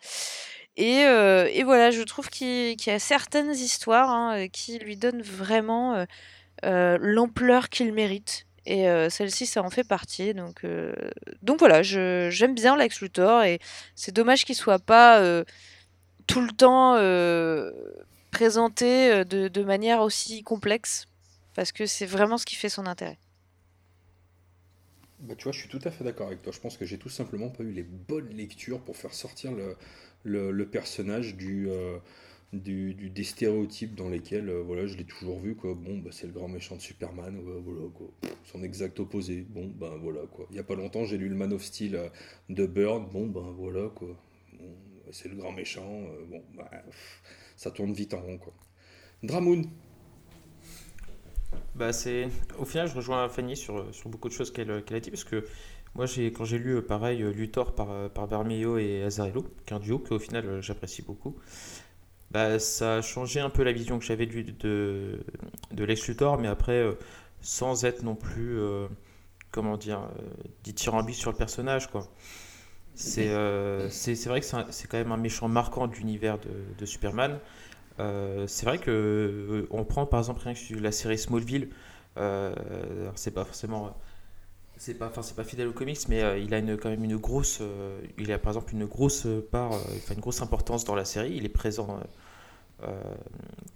Speaker 2: Et, voilà, je trouve qu'il y a certaines histoires hein, qui lui donnent vraiment l'ampleur qu'il mérite. Et celle-ci, ça en fait partie. Donc, donc voilà, j'aime bien Lex Luthor. Et c'est dommage qu'il soit pas tout le temps présenté de, de manière aussi complexe parce que c'est vraiment ce qui fait son intérêt.
Speaker 1: Bah, tu vois, je suis tout à fait d'accord avec toi. Je pense que j'ai tout simplement pas eu les bonnes lectures pour faire sortir le, personnage du, euh, du, des stéréotypes dans lesquels euh, voilà, je l'ai toujours vu. Quoi. Bon, bah, c'est le grand méchant de Superman, voilà, quoi. son exact opposé. Bon, ben voilà. quoi. Il n'y a pas longtemps, j'ai lu le Man of Steel euh, de Bird. Bon, ben voilà. quoi. C'est le grand méchant. bon, bah, ça tourne vite en rond. Quoi. Dramoon,
Speaker 4: bah. Au final, je rejoins Fanny sur, sur beaucoup de choses qu'elle, a dit, parce que moi, j'ai, quand j'ai lu, euh, pareil, euh, Luthor par, euh, par et Azarello, qui est un duo qu'au final, j'apprécie beaucoup, bah, ça a changé un peu la vision que j'avais de, de, de Lex Luthor, mais après, sans être non plus, comment dire, dithyrambique sur le personnage, quoi. C'est, c'est vrai que c'est, quand même un méchant marquant de l'univers de, de Superman. Euh, c'est vrai que euh, on prend par exemple la série Smallville. Euh, c'est pas forcément c'est pas c'est pas fidèle aux comics mais il a une, quand même une grosse il a par exemple une grosse part une grosse importance dans la série il est présent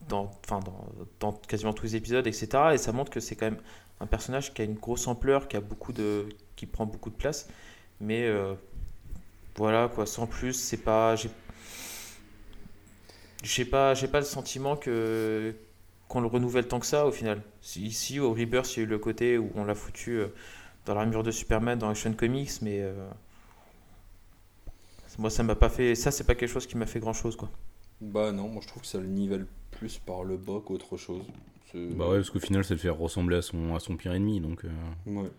Speaker 4: dans, enfin, dans, dans, quasiment tous les épisodes etc et ça montre que c'est quand même un personnage qui a une grosse ampleur qui a beaucoup de qui prend beaucoup de place mais voilà quoi sans plus c'est pas j'ai pas, j'ai pas le sentiment que qu'on le renouvelle tant que ça au final. Ici, au Rebirth, il y a eu le côté où on l'a foutu euh, dans l'armure de Superman dans Action Comics, mais euh, moi ça m'a pas fait. Ça, c'est pas quelque chose qui m'a fait grand chose quoi.
Speaker 1: Bah non, moi je trouve que ça le nivelle plus par le bas qu'autre chose.
Speaker 3: Bah ouais, parce qu'au final, ça le fait ressembler à son, à son pire ennemi, donc. Euh. Ouais.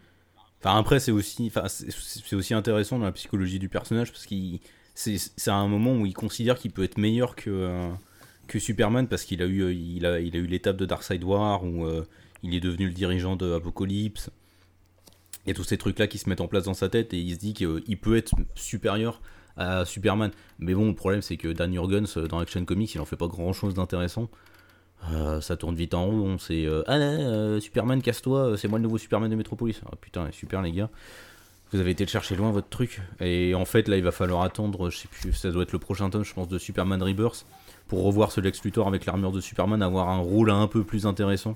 Speaker 3: Enfin après, c'est aussi, c'est aussi intéressant dans la psychologie du personnage parce qu'il c'est un moment où il considère qu'il peut être meilleur que, euh, Superman parce qu'il a eu il a, il a eu l'étape de Darkseid War où euh, il est devenu le dirigeant de Apocalypse. Il y a tous ces trucs là qui se mettent en place dans sa tête et il se dit qu'il peut être supérieur à Superman. Mais bon, le problème c'est que Dan Jurgens dans Action Comics il en fait pas grand chose d'intéressant. Euh, ça tourne vite en rond, c'est ah Superman casse-toi, c'est moi le nouveau Superman de Metropolis. Ah putain, super les gars vous avez été le chercher loin votre truc. Et en fait, là, il va falloir attendre, je sais plus, ça doit être le prochain tome, je pense, de Superman Rebirth, pour revoir ce Lex Luthor avec l'armure de Superman, avoir un rôle un peu plus intéressant.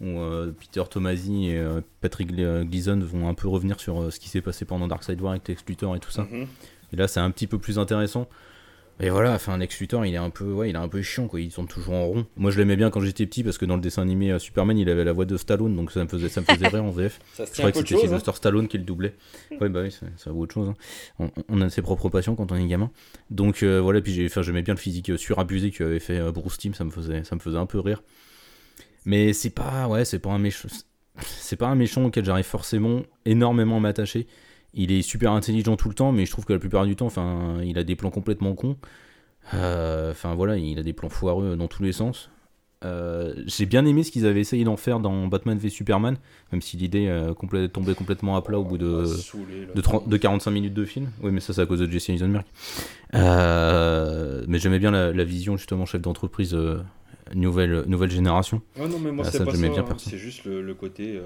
Speaker 3: Où euh, Peter Tomasi et euh, Patrick Gleason vont un peu revenir sur euh, ce qui s'est passé pendant Darkseid War avec Lex Luthor et tout ça. Mhm. Et là, c'est un petit peu plus intéressant. Et voilà, enfin, Lex Luthor, il est un peu, ouais, il est un peu chiant, quoi. Ils sont toujours en rond. Moi, je l'aimais bien quand j'étais petit parce que dans le dessin animé euh, Superman, il avait la voix de Stallone, donc ça me faisait, ça me faisait rire en VF. je croyais que c'était Sylvester hein. Stallone qui le doublait. ouais, bah oui, ça vaut autre chose. Hein. On, a ses propres passions quand on est gamin. Donc euh, voilà, puis j'aimais bien le physique euh, surabusé qu'avait fait Bruce Timm, ça me faisait, ça me faisait un peu rire. Mais c'est pas, ouais, c'est pas un méchant, c'est pas un méchant auquel j'arrive forcément énormément à m'attacher il est super intelligent tout le temps, mais je trouve que la plupart du temps, enfin, il a des plans complètement cons. Euh, enfin voilà, il a des plans foireux dans tous les sens. Euh, j'ai bien aimé ce qu'ils avaient essayé d'en faire dans Batman v Superman, même si l'idée euh, tombait complètement à plat au bout de, de, 45 minutes de film. Oui, mais ça, c'est à cause de Jesse Eisenberg. mais j'aimais bien la, vision, justement, chef d'entreprise nouvelle, nouvelle génération.
Speaker 1: Ah non, mais moi,
Speaker 3: Ah,
Speaker 1: c'est pas ça. hein. C'est juste le, le côté.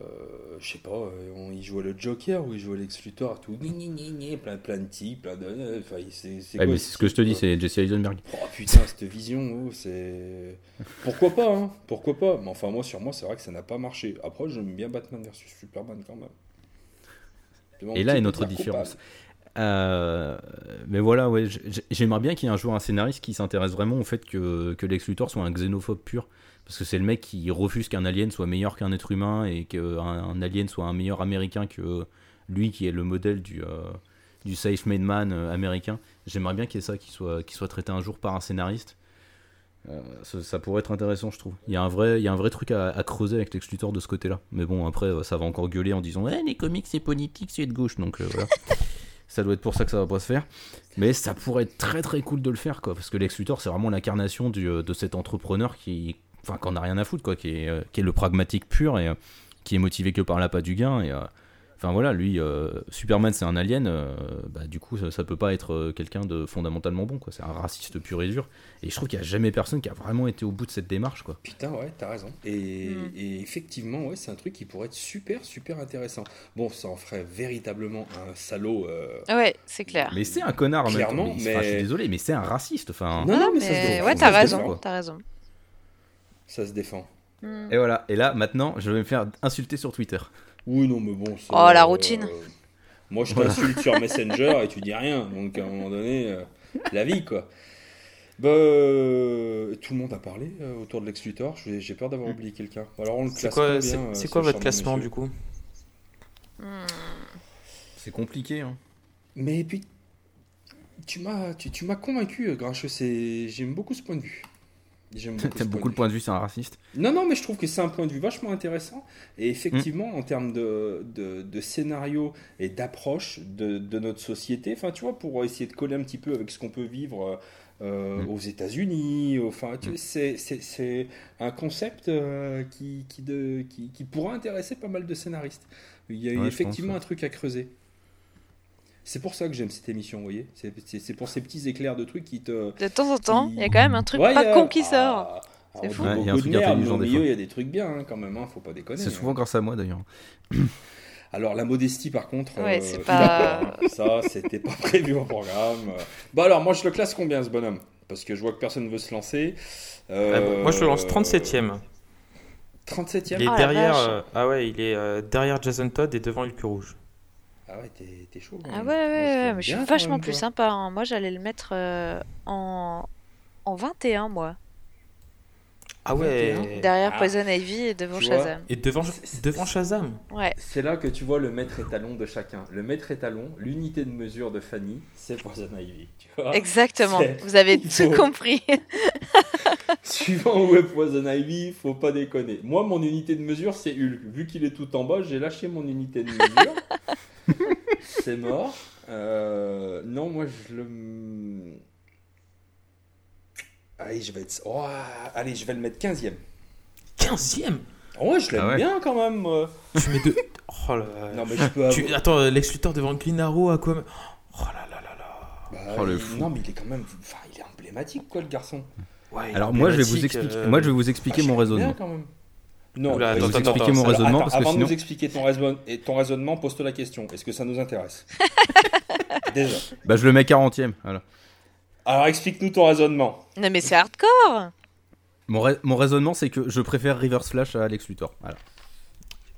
Speaker 1: Euh, je sais pas, euh, on, il jouait le Joker ou il jouait Lex Luthor, tout. Gni, gni, plein, plein de types, plein de. euh, Enfin, c'est c'est
Speaker 3: Ouais,
Speaker 1: quoi
Speaker 3: mais
Speaker 1: ce
Speaker 3: c'est ce que je te dis, c'est Jesse Eisenberg.
Speaker 1: Oh putain, cette vision, oh, c'est. Pourquoi pas, hein Pourquoi pas Mais enfin, moi, sur moi, c'est vrai que ça n'a pas marché. Après, j'aime bien Batman versus Superman quand même.
Speaker 3: Et là est notre différence. Euh, mais voilà, ouais, j'aimerais bien qu'il y ait un jour un scénariste qui s'intéresse vraiment au fait que, que Lex Luthor soit un xénophobe pur. Parce que c'est le mec qui refuse qu'un alien soit meilleur qu'un être humain et qu'un un alien soit un meilleur américain que lui qui est le modèle du, euh, du safe-made man euh, américain. J'aimerais bien qu'il y ait ça qui soit, qui soit traité un jour par un scénariste. Euh, ça, ça pourrait être intéressant, je trouve. Il y a un vrai, il y a un vrai truc à, à creuser avec Lex Luthor de ce côté-là. Mais bon, après, ça va encore gueuler en disant Eh, les comics, c'est politique, c'est de gauche. Donc euh, voilà. ça doit être pour ça que ça va pas se faire. Mais ça pourrait être très très cool de le faire, quoi. Parce que Lex Luthor, c'est vraiment l'incarnation de cet entrepreneur qui, enfin, qu'on a rien à foutre, quoi. Qui est, euh, qui est le pragmatique pur et euh, qui est motivé que par l'appât du gain. Et, euh, enfin voilà, lui, euh, Superman, c'est un alien. euh, bah, du coup, ça, ça peut pas être quelqu'un de fondamentalement bon, quoi. C'est un raciste pur et dur. Et je trouve qu'il y a jamais personne qui a vraiment été au bout de cette démarche, quoi.
Speaker 1: Putain, ouais, t'as raison. Et,
Speaker 2: Mm.
Speaker 1: et effectivement, ouais, c'est un truc qui pourrait être super, super intéressant. Bon, ça en ferait véritablement un salaud. euh,
Speaker 2: Ouais, c'est clair.
Speaker 3: Mais c'est un connard.
Speaker 1: Clairement,
Speaker 3: Mais je suis désolé, mais c'est un raciste. Enfin.
Speaker 1: Non, non, mais,
Speaker 2: mais
Speaker 1: ça se
Speaker 2: ouais, t'as raison, t'as raison.
Speaker 1: Ça se défend.
Speaker 2: Hmm.
Speaker 3: Et voilà. Et là, maintenant, je vais me faire insulter sur Twitter.
Speaker 1: Oui, non, mais bon. ça,
Speaker 2: Oh, la routine.
Speaker 1: moi, je
Speaker 3: Voilà.
Speaker 1: t'insulte sur Messenger et tu dis rien. Donc, à un moment donné, euh, la vie, quoi. Bah, euh, tout le monde a parlé euh, autour de Lex Luthor. J'ai peur d'avoir oublié quelqu'un. Alors, on le
Speaker 4: C'est
Speaker 1: classe
Speaker 4: quoi, c'est-
Speaker 1: euh,
Speaker 4: c'est
Speaker 1: ce
Speaker 4: quoi votre classement
Speaker 1: monsieur
Speaker 4: du coup?
Speaker 2: Hmm.
Speaker 3: C'est compliqué. Hein.
Speaker 1: Mais puis, tu m'as tu, tu m'as convaincu, euh, Grincheux. c'est- J'aime beaucoup ce point de vue. J'aime beaucoup,
Speaker 3: T'aimes beaucoup le
Speaker 1: de
Speaker 3: point de vue, c'est un raciste.
Speaker 1: Non, non, mais je trouve que c'est un point de vue vachement intéressant. Et effectivement, en termes de, de, de scénario et d'approche de, de notre société, enfin, tu vois, pour essayer de coller un petit peu avec ce qu'on peut vivre euh,
Speaker 3: Mm.
Speaker 1: aux États-Unis, enfin, tu-
Speaker 3: Mm.
Speaker 1: c'est- c'est c'est un concept euh, qui, qui, de, qui, qui pourra intéresser pas mal de scénaristes. Il y a
Speaker 3: Ouais,
Speaker 1: effectivement
Speaker 3: pense,
Speaker 1: un truc à creuser. C'est pour ça que j'aime cette émission, vous voyez. C'est- pour ces petits éclairs de trucs qui te.
Speaker 2: De temps en temps, il y a quand même un truc
Speaker 1: Ouais,
Speaker 2: pas
Speaker 1: a-
Speaker 2: con qui sort.
Speaker 1: ah,
Speaker 2: C'est fou.
Speaker 3: Ouais, il y a un
Speaker 1: beaucoup
Speaker 3: truc
Speaker 1: de merde,
Speaker 3: intelligent
Speaker 1: mais au
Speaker 3: des
Speaker 1: milieu,
Speaker 3: fois.
Speaker 1: il y a des trucs bien, hein, quand même, hein, faut pas déconner.
Speaker 3: C'est
Speaker 1: hein.
Speaker 3: souvent grâce à moi d'ailleurs.
Speaker 1: Alors, la modestie, par contre,
Speaker 2: Ouais,
Speaker 1: euh,
Speaker 2: pas-
Speaker 1: hein. ça, c'était pas prévu au programme. Bah, alors, moi, je le classe combien, ce bonhomme? Parce que je vois que personne ne veut se lancer. Euh,
Speaker 4: Ah bon, Moi je le lance 37ème.
Speaker 1: 37
Speaker 4: Il est
Speaker 2: Ah,
Speaker 4: derrière. euh, ah ouais, il est euh, derrière Jason Todd et devant Hulk Rouge.
Speaker 1: Ah ouais, t'es chaud.
Speaker 2: Ah ouais, ouais,
Speaker 1: Moi,
Speaker 2: ouais, mais je suis vachement plus sympa. hein. Moi, j'allais le mettre euh, en... en 21, moi.
Speaker 4: Ah ouais.
Speaker 1: 21.
Speaker 2: Derrière
Speaker 1: Ah.
Speaker 2: Poison Ivy et devant
Speaker 1: Tu.
Speaker 2: Shazam.
Speaker 4: Et devant, devant Shazam.
Speaker 2: Ouais.
Speaker 1: C'est là que tu vois le maître étalon de chacun. Le maître étalon, l'unité de mesure de Fanny, c'est Poison Ivy. Tu vois
Speaker 2: Exactement. Vous avez tout compris.
Speaker 1: Suivant où est Poison Ivy, faut pas déconner. Moi, mon unité de mesure, c'est Hulk. Vu qu'il est tout en bas, j'ai lâché mon unité de mesure. c'est mort. Euh, non, moi, je le. Allez, je vais être. Oh, allez, je vais le mettre 15ème.
Speaker 4: 15ème
Speaker 1: Ouais, je l'aime
Speaker 3: Ah ouais.
Speaker 1: bien quand même.
Speaker 4: Tu mets deux. Oh là là.
Speaker 1: Non, mais je peux
Speaker 4: Tu- Attends, euh, Lex Luthor devant Green Arrow, Aquaman. Oh là là là là.
Speaker 1: Bah,
Speaker 3: Oh, le
Speaker 1: il-
Speaker 3: fou.
Speaker 1: Non, mais il est quand même. Enfin, il est emblématique, quoi, le garçon.
Speaker 4: Ouais,
Speaker 3: Alors moi je vais vous expliquer,
Speaker 4: euh,
Speaker 3: moi je vais vous
Speaker 1: Ah,
Speaker 3: expliquer
Speaker 1: je
Speaker 3: mon raisonnement.
Speaker 1: quand même. Non,
Speaker 4: Oula,
Speaker 1: je
Speaker 4: attends,
Speaker 1: vais vous expliquer
Speaker 4: attends.
Speaker 1: mon raisonnement
Speaker 3: attends,
Speaker 1: parce que
Speaker 3: avant de
Speaker 1: nous expliquer ton raisonnement, et ton raisonnement, pose-toi la question. Est-ce que ça nous intéresse? Déjà.
Speaker 3: Bah je le mets 40ème. Voilà.
Speaker 1: Alors explique-nous ton raisonnement.
Speaker 2: Non, mais c'est hardcore.
Speaker 3: Mon, rai- mon raisonnement c'est que je préfère Reverse Flash à Alex Luthor. Voilà.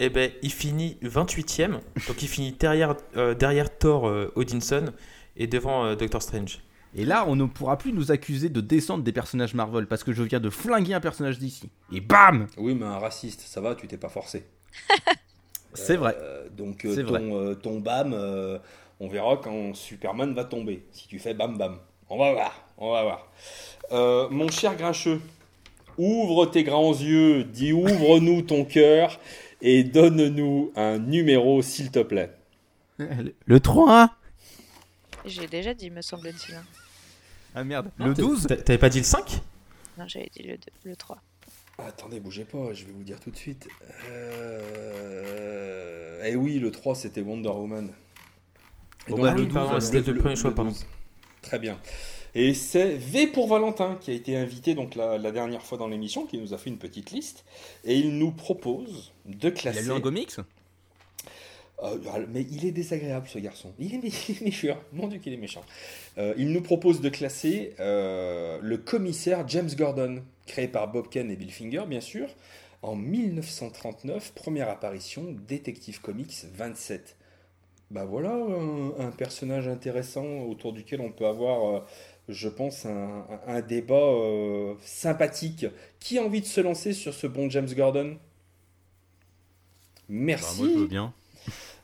Speaker 4: Eh ben, il finit 28ème. Donc il finit derrière, euh, derrière Thor euh, Odinson et devant euh, Doctor Strange.
Speaker 3: Et là, on ne pourra plus nous accuser de descendre des personnages Marvel parce que je viens de flinguer un personnage d'ici. Et bam
Speaker 1: Oui, mais un raciste, ça va, tu t'es pas forcé.
Speaker 3: C'est vrai.
Speaker 1: Euh, donc euh,
Speaker 3: C'est vrai.
Speaker 1: ton, euh, ton bam, euh, on verra quand Superman va tomber. Si tu fais bam bam. On va voir, on va voir. Euh, mon cher Grincheux, ouvre tes grands yeux, dis ouvre-nous ton cœur et donne-nous un numéro s'il te plaît.
Speaker 3: Le 3
Speaker 2: J'ai déjà dit, me semble-t-il. hein.
Speaker 3: Ah merde.
Speaker 4: Non,
Speaker 3: Le
Speaker 4: t'a-
Speaker 3: 12
Speaker 4: t'a- T'avais pas dit le 5
Speaker 2: Non, j'avais dit le, deux- le 3.
Speaker 1: Attendez, bougez pas, je vais vous dire tout de suite. Euh... Eh oui, le 3 c'était Wonder Woman. Et
Speaker 3: Bon,
Speaker 1: donc,
Speaker 3: bah,
Speaker 4: Ah
Speaker 3: le
Speaker 4: oui,
Speaker 3: 12,
Speaker 4: pardon,
Speaker 3: alors.
Speaker 4: c'était le premier choix,
Speaker 1: le
Speaker 4: pardon.
Speaker 1: 12. Très bien. Et c'est V pour Valentin qui a été invité donc la, la dernière fois dans l'émission, qui nous a fait une petite liste. Et il nous propose de
Speaker 3: Il
Speaker 1: classer.
Speaker 3: a lu un Gomix
Speaker 1: Euh, mais il est désagréable ce garçon. Il est, mé- il est méchant. Mon Dieu qu'il est méchant. Euh, il nous propose de classer euh, le commissaire James Gordon, créé par Bob Kane et Bill Finger, bien sûr, en 1939, première apparition, Détective Comics 27. Bah voilà un, un personnage intéressant autour duquel on peut avoir, euh, je pense, un, débat euh, sympathique. Qui a envie de se lancer sur ce bon James Gordon?
Speaker 3: Bah,
Speaker 1: Merci.
Speaker 3: Moi, je veux bien.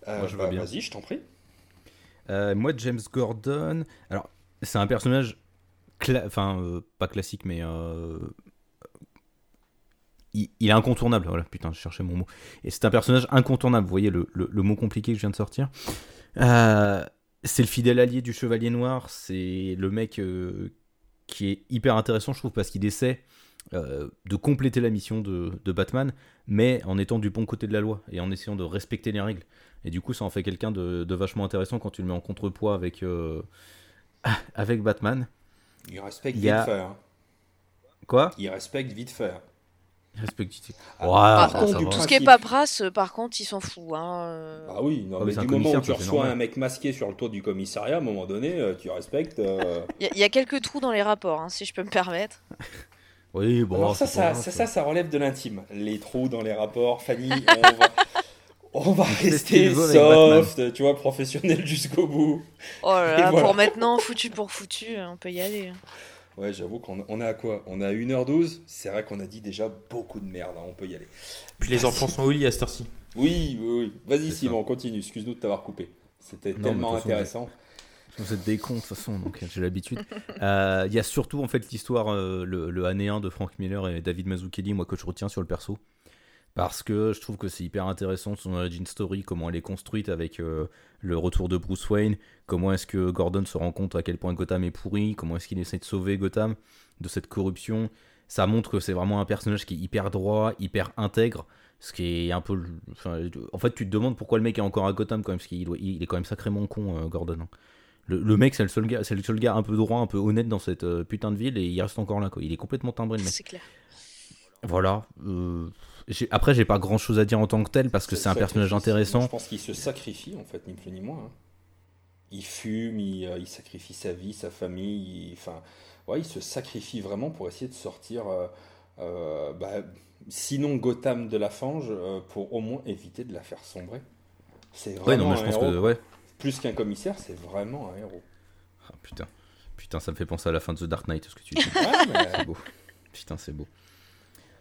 Speaker 1: Euh,
Speaker 3: Moi, je veux
Speaker 1: bah,
Speaker 3: bien.
Speaker 1: Vas-y, je t'en prie.
Speaker 3: Moi, James Gordon. Alors, c'est un personnage. Enfin, pas classique, mais. Il, il est incontournable. Voilà, putain, je cherchais mon mot. Et c'est un personnage incontournable. Vous voyez le, le- le mot compliqué que je viens de sortir. Euh, c'est le fidèle allié du Chevalier Noir. C'est le mec euh, qui est hyper intéressant, je trouve, parce qu'il essaie euh, de compléter la mission de, de Batman, mais en étant du bon côté de la loi et en essayant de respecter les règles. Et du coup, ça en fait quelqu'un de, de vachement intéressant quand tu le mets en contrepoids avec, avec Batman.
Speaker 1: Il respecte
Speaker 3: Il
Speaker 1: vite fait. hein.
Speaker 3: Quoi?
Speaker 1: Il respecte vite fait. Ah,
Speaker 3: Ouais,
Speaker 1: par
Speaker 3: ça,
Speaker 1: contre.
Speaker 2: Tout ce qui est paperasse, euh, par contre, ils s'en foutent. Hein. euh.
Speaker 1: Ah oui, non,
Speaker 3: Ah, mais
Speaker 1: du moment où tu reçois
Speaker 3: normal.
Speaker 1: un mec masqué sur le toit du commissariat, à un moment donné, euh, tu respectes. euh,
Speaker 2: Il y, a- il y a quelques trous dans les rapports, hein, si je peux me permettre.
Speaker 3: Oui, bon.
Speaker 1: Alors ça, ça, ça,
Speaker 3: grave,
Speaker 1: ça, ça relève de l'intime. Les trous dans les rapports, Fanny, on va, on rester soft, tu vois, professionnel jusqu'au bout.
Speaker 2: Oh là là,
Speaker 1: voilà.
Speaker 2: pour maintenant, foutu pour foutu, on peut y aller.
Speaker 1: Ouais, j'avoue qu'on on est à quoi? On est à 1h12. C'est vrai qu'on a dit déjà beaucoup de merde, hein, on peut y aller.
Speaker 4: Puis les enfants sont au lit à cette heure-ci.
Speaker 1: Oui, oui, oui. Vas-y Simon, continue. Excuse-nous de t'avoir coupé. C'était tellement
Speaker 3: façon,
Speaker 1: intéressant.
Speaker 3: Vous êtes des cons de toute façon, donc j'ai l'habitude. Euh, Il y a surtout en fait l'histoire, euh, le, le année 1 de Frank Miller et David Mazzucchelli, moi que je retiens sur le perso. Parce que je trouve que c'est hyper intéressant son origin story, comment elle est construite avec euh, le retour de Bruce Wayne, comment est-ce que Gordon se rend compte à quel point Gotham est pourri, comment est-ce qu'il essaie de sauver Gotham de cette corruption. Ça montre que c'est vraiment un personnage qui est hyper droit, hyper intègre, ce qui est un peu... enfin, en fait, tu te demandes pourquoi le mec est encore à Gotham quand même, parce qu'il il est quand même sacrément con, euh, Gordon. hein. Le, le mec, c'est le seul gars, c'est le seul gars un peu droit, un peu honnête dans cette euh, putain de ville, et il reste encore là, quoi. Il est complètement timbré, le mec.
Speaker 2: C'est clair.
Speaker 3: Voilà. euh, après, j'ai pas grand chose à dire en tant que tel parce que c'est un personnage intéressant.
Speaker 1: Je pense qu'il se sacrifie, en fait, ni plus ni moins. hein. Il fume, il, euh, il sacrifie sa vie, sa famille. il- Enfin, ouais, il se sacrifie vraiment pour essayer de sortir, euh, euh, bah, sinon Gotham de la fange, pour au moins éviter de la faire sombrer. C'est vraiment
Speaker 3: Ouais, non, mais je
Speaker 1: un
Speaker 3: pense
Speaker 1: héros.
Speaker 3: que. Ouais.
Speaker 1: Plus qu'un commissaire, c'est vraiment un héros.
Speaker 3: Ah, putain. Putain, ça me fait penser à la fin de The Dark Knight, ce que tu dis.
Speaker 1: Mais-
Speaker 3: c'est beau. Putain, c'est beau.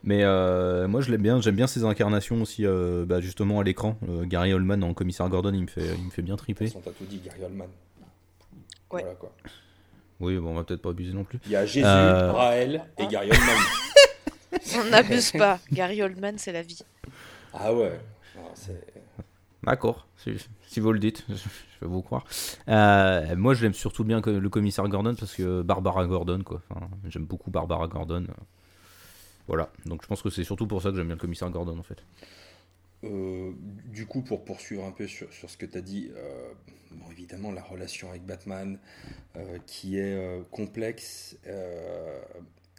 Speaker 3: Mais euh, moi, je l'aime bien. J'aime bien ses incarnations aussi, euh, bah, justement à l'écran. Euh, Gary Oldman en commissaire Gordon, il me fait, il me fait bien triper.
Speaker 1: t'as tout dit, Gary Oldman.
Speaker 2: Ouais.
Speaker 1: Voilà, quoi.
Speaker 3: Oui, bon, on va peut-être pas abuser non plus.
Speaker 1: Il y a Jésus,
Speaker 3: Euh.
Speaker 1: Raël et Gary Oldman.
Speaker 2: On n'abuse pas. Gary Oldman, c'est la vie.
Speaker 1: Ah ouais. Ah, c'est-
Speaker 3: D'accord, si, si vous le dites, je, je vais vous croire. Euh, moi, je l'aime surtout bien que le commissaire Gordon parce que Barbara Gordon, quoi. Enfin, j'aime beaucoup Barbara Gordon. Voilà, donc je pense que c'est surtout pour ça que j'aime bien le commissaire Gordon en fait.
Speaker 1: Euh, du coup, pour poursuivre un peu sur, ce que tu as dit, euh, bon, évidemment, la relation avec Batman, euh, qui est complexe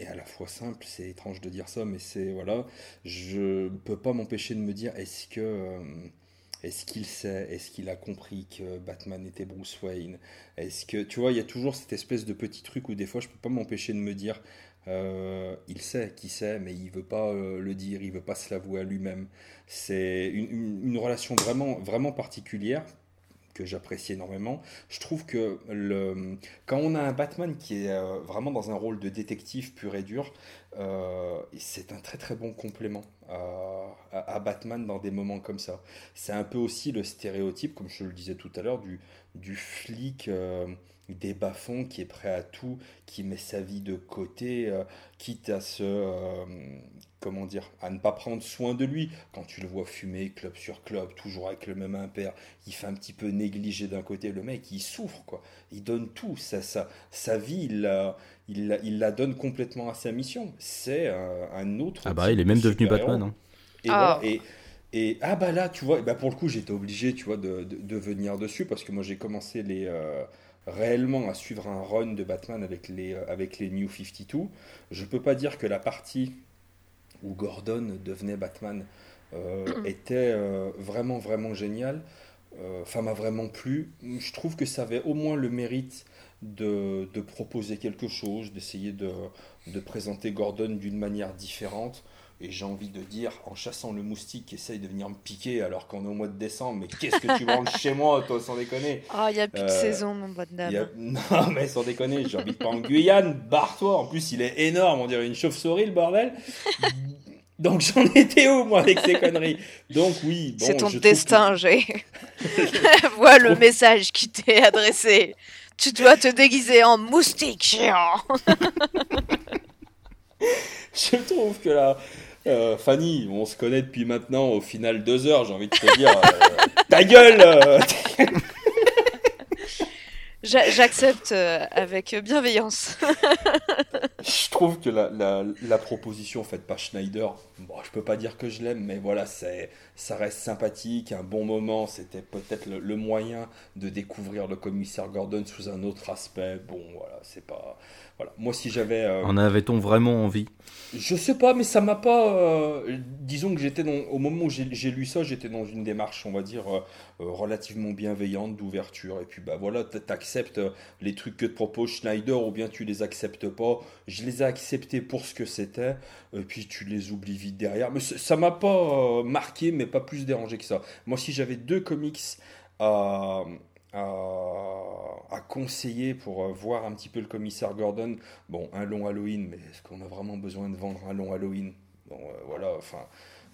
Speaker 1: et à la fois simple, c'est étrange de dire ça, mais c'est voilà, je peux pas m'empêcher de me dire est-ce que est-ce qu'il sait, est-ce qu'il a compris que Batman était Bruce Wayne, est-ce que tu vois, il y a toujours cette espèce de petit truc où des fois je peux pas m'empêcher de me dire euh, il sait qui sait, mais il veut pas euh, le dire, il veut pas se l'avouer à lui-même. C'est une, relation vraiment, vraiment particulière que j'apprécie énormément. Je trouve que quand on a un Batman qui est euh, vraiment dans un rôle de détective pur et dur, c'est un très très bon complément à, Batman dans des moments comme ça. C'est un peu aussi le stéréotype, comme je le disais tout à l'heure, du, flic des bas-fonds qui est prêt à tout, qui met sa vie de côté, euh, quitte à se... euh, comment dire, à ne pas prendre soin de lui. Quand tu le vois fumer club sur club, toujours avec le même impair, il fait un petit peu négligé d'un côté. Le mec, il souffre, quoi. Il donne tout. Ça, ça, sa vie, il la, il, la, il la donne complètement à sa mission. C'est un, un autre.
Speaker 3: Ah bah,
Speaker 1: type
Speaker 3: il est même devenu. Batman. hein.
Speaker 1: Et,
Speaker 2: Ah.
Speaker 1: voilà, et, et ah bah là, tu vois, bah pour le coup, j'étais obligé, tu vois, de, de, de venir dessus parce que moi j'ai commencé les, euh, réellement à suivre un run de Batman avec les, avec les New 52. Je peux pas dire que la partie où Gordon devenait Batman était vraiment, vraiment géniale. Enfin, m'a vraiment plu. Je trouve que ça avait au moins le mérite de, de proposer quelque chose, d'essayer de, de présenter Gordon d'une manière différente. Et j'ai envie de dire, en chassant le moustique qui essaye de venir me piquer alors qu'on est au mois de décembre, mais qu'est-ce que tu branles chez moi, toi, sans déconner?
Speaker 2: Oh, il n'y a plus de euh, saison, mon bon dame.
Speaker 1: Non, mais sans déconner, de pas en Guyane, barre-toi. En plus, il est énorme, on dirait une chauve-souris, le bordel. Donc j'en étais où, moi, avec ces conneries? Donc oui,
Speaker 2: bon, C'est ton destin, j'ai. Vois le message qui t'est adressé. Tu dois te déguiser en moustique géant.
Speaker 1: Je trouve que là, euh, Fanny, on se connaît depuis maintenant au final deux heures, j'ai envie de te dire, euh, ta gueule euh.
Speaker 2: J'accepte avec bienveillance.
Speaker 1: je trouve que la, la, la, proposition faite par Schneider, bon, je peux pas dire que je l'aime, mais voilà, c'est, ça reste sympathique, un bon moment. C'était peut-être le, le, moyen de découvrir le commissaire Gordon sous un autre aspect. Bon, voilà, c'est pas. Voilà. Moi, si j'avais.
Speaker 3: Euh, en avait-on vraiment envie?
Speaker 1: Je sais pas, mais ça m'a pas. Euh, disons que j'étais dans... au moment où j'ai lu ça, j'étais dans une démarche, on va dire, euh, relativement bienveillante, d'ouverture. Et puis, bah voilà, t'acceptes les trucs que te propose Schneider, ou bien tu les acceptes pas. Je les ai acceptés pour ce que c'était, et puis tu les oublies vite derrière. Mais ça m'a pas marqué, mais pas plus dérangé que ça. Moi, si j'avais deux comics à à, conseiller pour euh, voir un petit peu le commissaire Gordon. Bon, un long Halloween, mais est-ce qu'on a vraiment besoin de vendre un long Halloween? Bon, euh, voilà, enfin,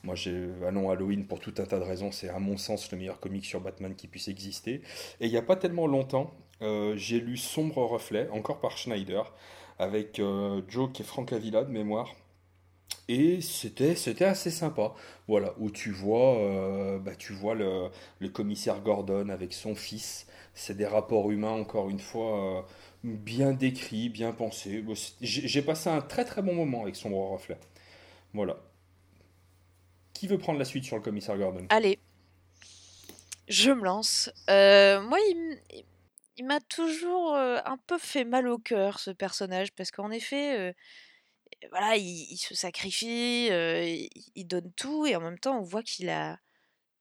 Speaker 1: moi j'ai un long Halloween pour tout un tas de raisons. C'est à mon sens le meilleur comic sur Batman qui puisse exister. Et il n'y a pas tellement longtemps, euh, j'ai lu Sombre Reflet, encore par Schneider, avec Joe qui est Frank Avila de mémoire. Et c'était, c'était assez sympa. Voilà, où tu vois, euh, bah, tu vois le, le, commissaire Gordon avec son fils. C'est des rapports humains, encore une fois, euh, bien décrits, bien pensés. J'ai passé un très très bon moment avec son reflet. Voilà. Qui veut prendre la suite sur le commissaire Gordon?
Speaker 2: Allez, je me lance. Euh, moi, il, il m'a toujours un peu fait mal au cœur, ce personnage, parce qu'en effet voilà, il, se sacrifie, il, donne tout, et en même temps, on voit qu'il a,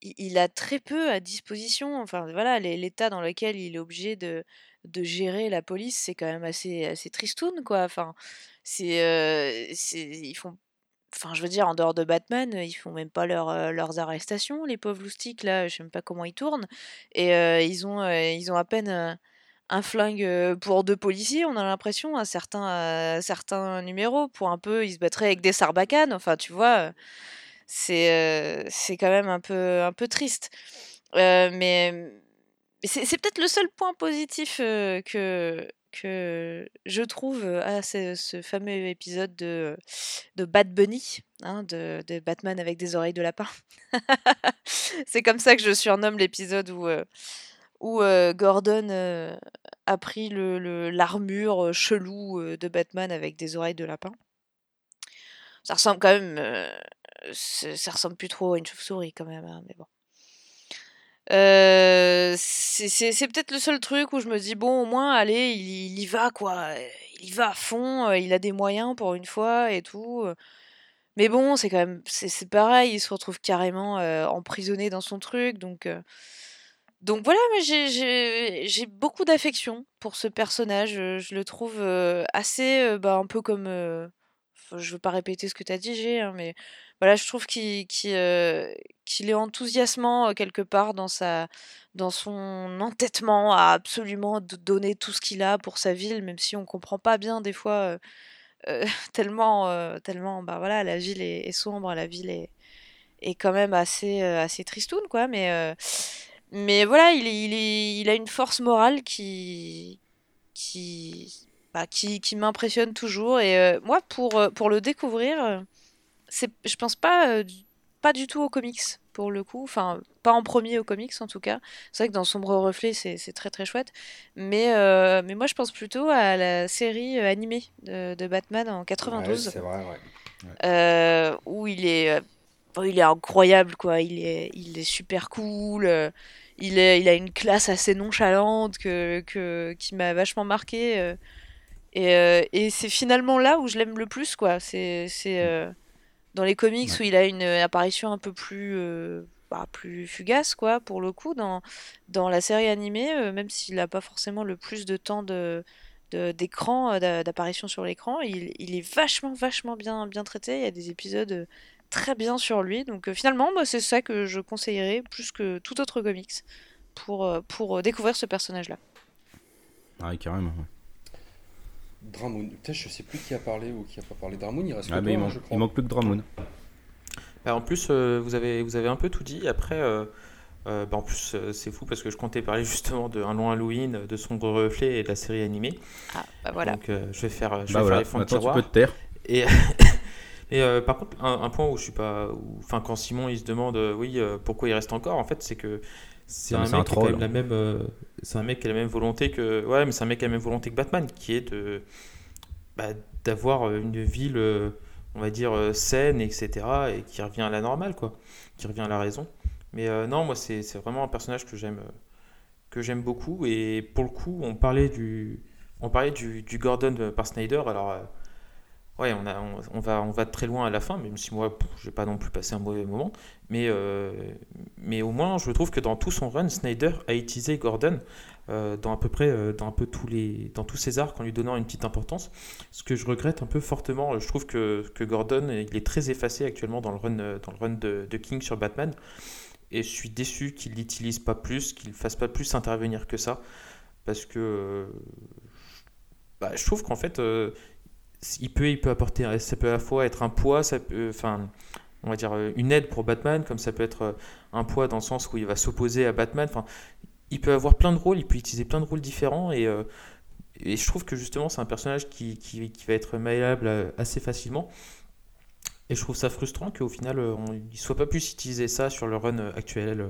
Speaker 2: il, a très peu à disposition. Enfin, voilà, l'état dans lequel il est obligé de, de gérer la police, c'est quand même assez, assez tristoun, quoi. Enfin, c'est, ils font, enfin, je veux dire, en dehors de Batman, ils font même pas leur, leurs arrestations, les pauvres loustiques là. Je sais même pas comment ils tournent, et ils ont, ils ont à peine un flingue pour deux policiers, on a l'impression, à certains, certains numéros. Pour un peu, ils se battraient avec des sarbacanes. Enfin, tu vois, c'est quand même un peu, un peu triste. mais c'est peut-être le seul point positif que, que je trouve à ce, fameux épisode de, de Bunny, hein, de, Batman avec des oreilles de lapin. c'est comme ça que je surnomme l'épisode où où Gordon a pris l'armure chelou de Batman avec des oreilles de lapin. Ça ressemble quand même. ça ressemble plus trop à une chauve-souris quand même, hein, mais bon. c'est, peut-être le seul truc où je me dis, bon, au moins, allez, il, y va, quoi. Il y va à fond, il a des moyens pour une fois et tout. Mais bon, c'est quand même. C'est, pareil, il se retrouve carrément emprisonné dans son truc, donc. Donc voilà, j'ai beaucoup d'affection pour ce personnage. Je le trouve assez, bah, un peu comme. je veux pas répéter ce que tu as dit, G, hein, mais voilà, je trouve qu'il est enthousiasmant quelque part dans, son entêtement à absolument donner tout ce qu'il a pour sa ville, même si on comprend pas bien des fois. tellement, tellement bah voilà, la ville est, sombre, la ville est, est quand même assez, assez tristoune, quoi. Mais mais voilà, il, est, il, est, il a une force morale qui, qui, bah, qui, qui m'impressionne toujours. Et euh, moi, pour, euh, pour le découvrir, euh, c'est, je pense pas, pas du tout aux comics, pour le coup. Enfin, pas en premier aux comics, en tout cas. C'est vrai que dans Sombre Reflet, c'est, c'est très très chouette. Mais, mais moi, je pense plutôt à la série animée de, de Batman en 92.
Speaker 1: c'est vrai, ouais.
Speaker 2: où il est il est incroyable, quoi. Il est, il est super cool. Il, est, il a une classe assez nonchalante que, que, qui m'a vachement marqué. et, et c'est finalement là où je l'aime le plus, quoi. C'est dans les comics où il a une apparition un peu plus bah, plus fugace, quoi, pour le coup, dans, dans la série animée, euh, même s'il n'a pas forcément le plus de temps de, d'écran, euh, d'apparition sur l'écran, il, il, est vachement, vachement bien, bien traité. Il y a des épisodes euh, très bien sur lui. Donc finalement, moi, c'est ça que je conseillerais plus que tout autre comics pour, pour découvrir ce personnage-là.
Speaker 3: Ah, carrément.
Speaker 1: Dramoun, peut-être je sais plus qui a parlé ou qui a pas parlé. Dramoun, il reste
Speaker 3: ah, mais il, manque, il manque plus que Dramoun.
Speaker 4: Bah, en plus, euh, vous, avez, vous avez un peu tout dit. Après, euh, euh, bah, en plus, c'est fou parce que je comptais parler justement de Un long Halloween, de Sombre Reflet et de la série animée.
Speaker 2: Ah, bah voilà.
Speaker 4: Donc, je vais faire, je
Speaker 3: bah
Speaker 4: vais
Speaker 3: faire
Speaker 4: les fonds de
Speaker 3: tiroir. Tu peux te taire.
Speaker 4: Et. Et par contre, un, point où je suis pas. Enfin, quand Simon il se demande, oui, pourquoi il reste encore, en fait, c'est que c'est un, mec qui a la même. c'est un mec qui a la même volonté que. Ouais, mais c'est un mec qui a la même volonté que Batman, qui est de. Bah, d'avoir une ville on va dire, euh, saine, etc., et qui revient à la normale, quoi, qui revient à la raison. Mais euh, non, moi, c'est vraiment un personnage que j'aime que j'aime beaucoup, et pour le coup, on parlait du, on parlait du, du Gordon par Snyder, alors... Euh, ouais, on, a, on, va, on va très loin à la fin, même si moi, je n'ai pas non plus passé un mauvais moment. Mais, mais au moins, je trouve que dans tout son run, Snyder a utilisé Gordon euh, dans à peu près euh, dans un peu tous les dans tous ses arcs en lui donnant une petite importance. Ce que je regrette un peu fortement, je trouve que, que Gordon il est très effacé actuellement dans le run dans le run de, King sur Batman et je suis déçu qu'il l'utilise pas plus, qu'il fasse pas plus intervenir que ça parce que bah, je trouve qu'en fait il peut il peut apporter ça peut à la fois être un poids, ça peut enfin on va dire une aide pour Batman comme ça peut être un poids dans le sens où il va s'opposer à Batman enfin il peut avoir plein de rôles, il peut utiliser plein de rôles différents et, euh, je trouve que justement c'est un personnage qui, qui, va être malléable euh, assez facilement. Et je trouve ça frustrant qu'au final euh, on, il soit pas plus utiliser ça sur le run actuel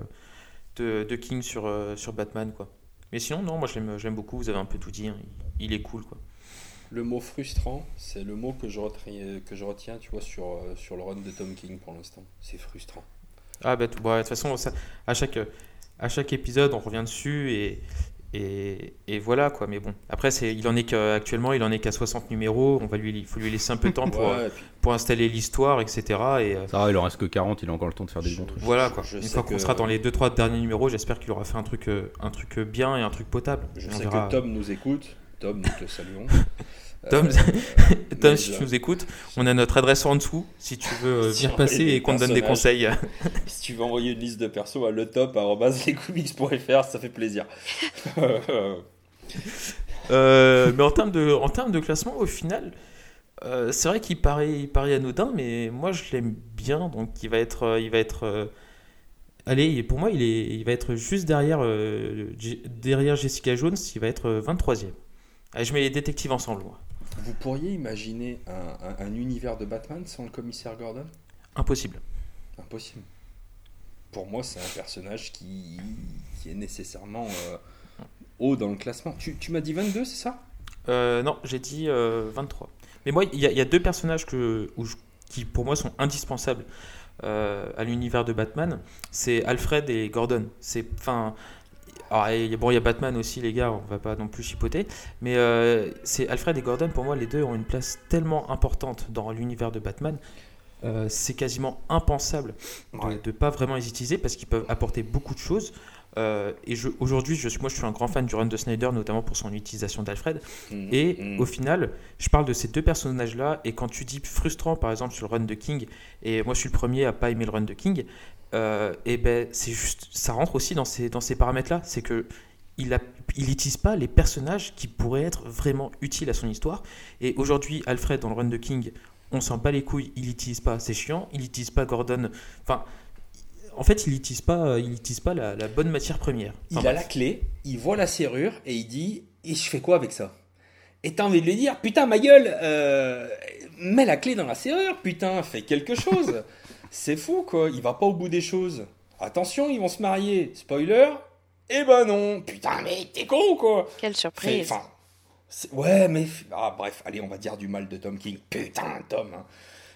Speaker 4: de, King sur, sur Batman. Quoi. Mais sinon, non, moi j'aime beaucoup, vous avez un peu tout dit, hein. il, est cool. Quoi.
Speaker 1: Le mot frustrant, c'est le mot que je retiens, que je retiens tu vois, sur, sur le run de Tom King pour l'instant. C'est frustrant.
Speaker 4: Ah, bah, bah de toute façon, ça, à chaque à chaque épisode, on revient dessus et, et, voilà quoi. Mais bon, après, c'est, il en est actuellement, il en est qu'à 60 numéros. On va lui, il faut lui laisser un peu de temps pour, pour installer l'histoire, etc. Et,
Speaker 3: euh, Ça va, il en reste que 40, il a encore le temps de faire des bons trucs.
Speaker 4: Voilà quoi. Une fois qu'on sera dans les 2-3 derniers numéros, j'espère qu'il aura fait un truc, euh, un truc bien et un truc potable.
Speaker 1: Je sais que Tom nous écoute. Tom, nous te saluons.
Speaker 4: Tom, si tu nous écoutes, on a notre adresse en dessous si tu veux venir passer et qu'on te donne des conseils.
Speaker 1: si tu veux envoyer une liste de persos à letop.lescomics.fr, ça fait plaisir.
Speaker 4: Euh, mais en termes, de, en termes de classement, au final, euh, c'est vrai qu'il paraît, il paraît anodin, mais moi je l'aime bien, donc il va être. Il va être euh, allez, pour moi, il, est, il va être juste derrière, derrière Jessica Jones, il va être 23ème. Allez, je mets les détectives ensemble. Moi.
Speaker 1: Vous pourriez imaginer un, univers de Batman sans le commissaire Gordon?
Speaker 4: Impossible.
Speaker 1: Impossible. Pour moi, c'est un personnage qui, est nécessairement euh, haut dans le classement. Tu, m'as dit 22, c'est ça?
Speaker 4: Euh, Non, j'ai dit 23. Euh, Mais moi, il y, a deux personnages que, qui, pour moi, sont indispensables à l'univers de Batman. C'est Alfred et Gordon. C'est, enfin, alors, bon, il y a Batman aussi, les gars, on va pas non plus chipoter. Mais euh, c'est Alfred et Gordon, pour moi, les deux ont une place tellement importante dans l'univers de Batman. Euh, c'est quasiment impensable de ne pas vraiment les utiliser parce qu'ils peuvent apporter beaucoup de choses. Euh, et aujourd'hui, je, moi je suis un grand fan du run de Snyder, notamment pour son utilisation d'Alfred. Mmh, et mmh. au final, je parle de ces deux personnages-là. Et quand tu dis frustrant, par exemple, sur le run de King, et moi je suis le premier à pas aimer le run de King, euh, et ben c'est juste, ça rentre aussi dans ces, dans ces paramètres-là. C'est que il n'utilise pas les personnages qui pourraient être vraiment utiles à son histoire. Et aujourd'hui, Alfred, dans le run de King, on s'en bat les couilles, il n'utilise pas, c'est chiant, il n'utilise pas Gordon. Enfin, en fait, il n'utilise pas, il utilise pas la, bonne matière première.
Speaker 1: il a la clé, il voit la serrure et il dit Et je fais quoi avec ça? Et t'as envie de lui dire Putain, ma gueule, euh, mets la clé dans la serrure, putain, fais quelque chose C'est fou, quoi. Il va pas au bout des choses. Attention, ils vont se marier. Spoiler Eh ben non. Putain, mais t'es con, quoi.
Speaker 2: Quelle surprise.
Speaker 1: Enfin, ouais, mais ah, bref, allez, on va dire du mal de Tom King. Putain, Tom. Hein.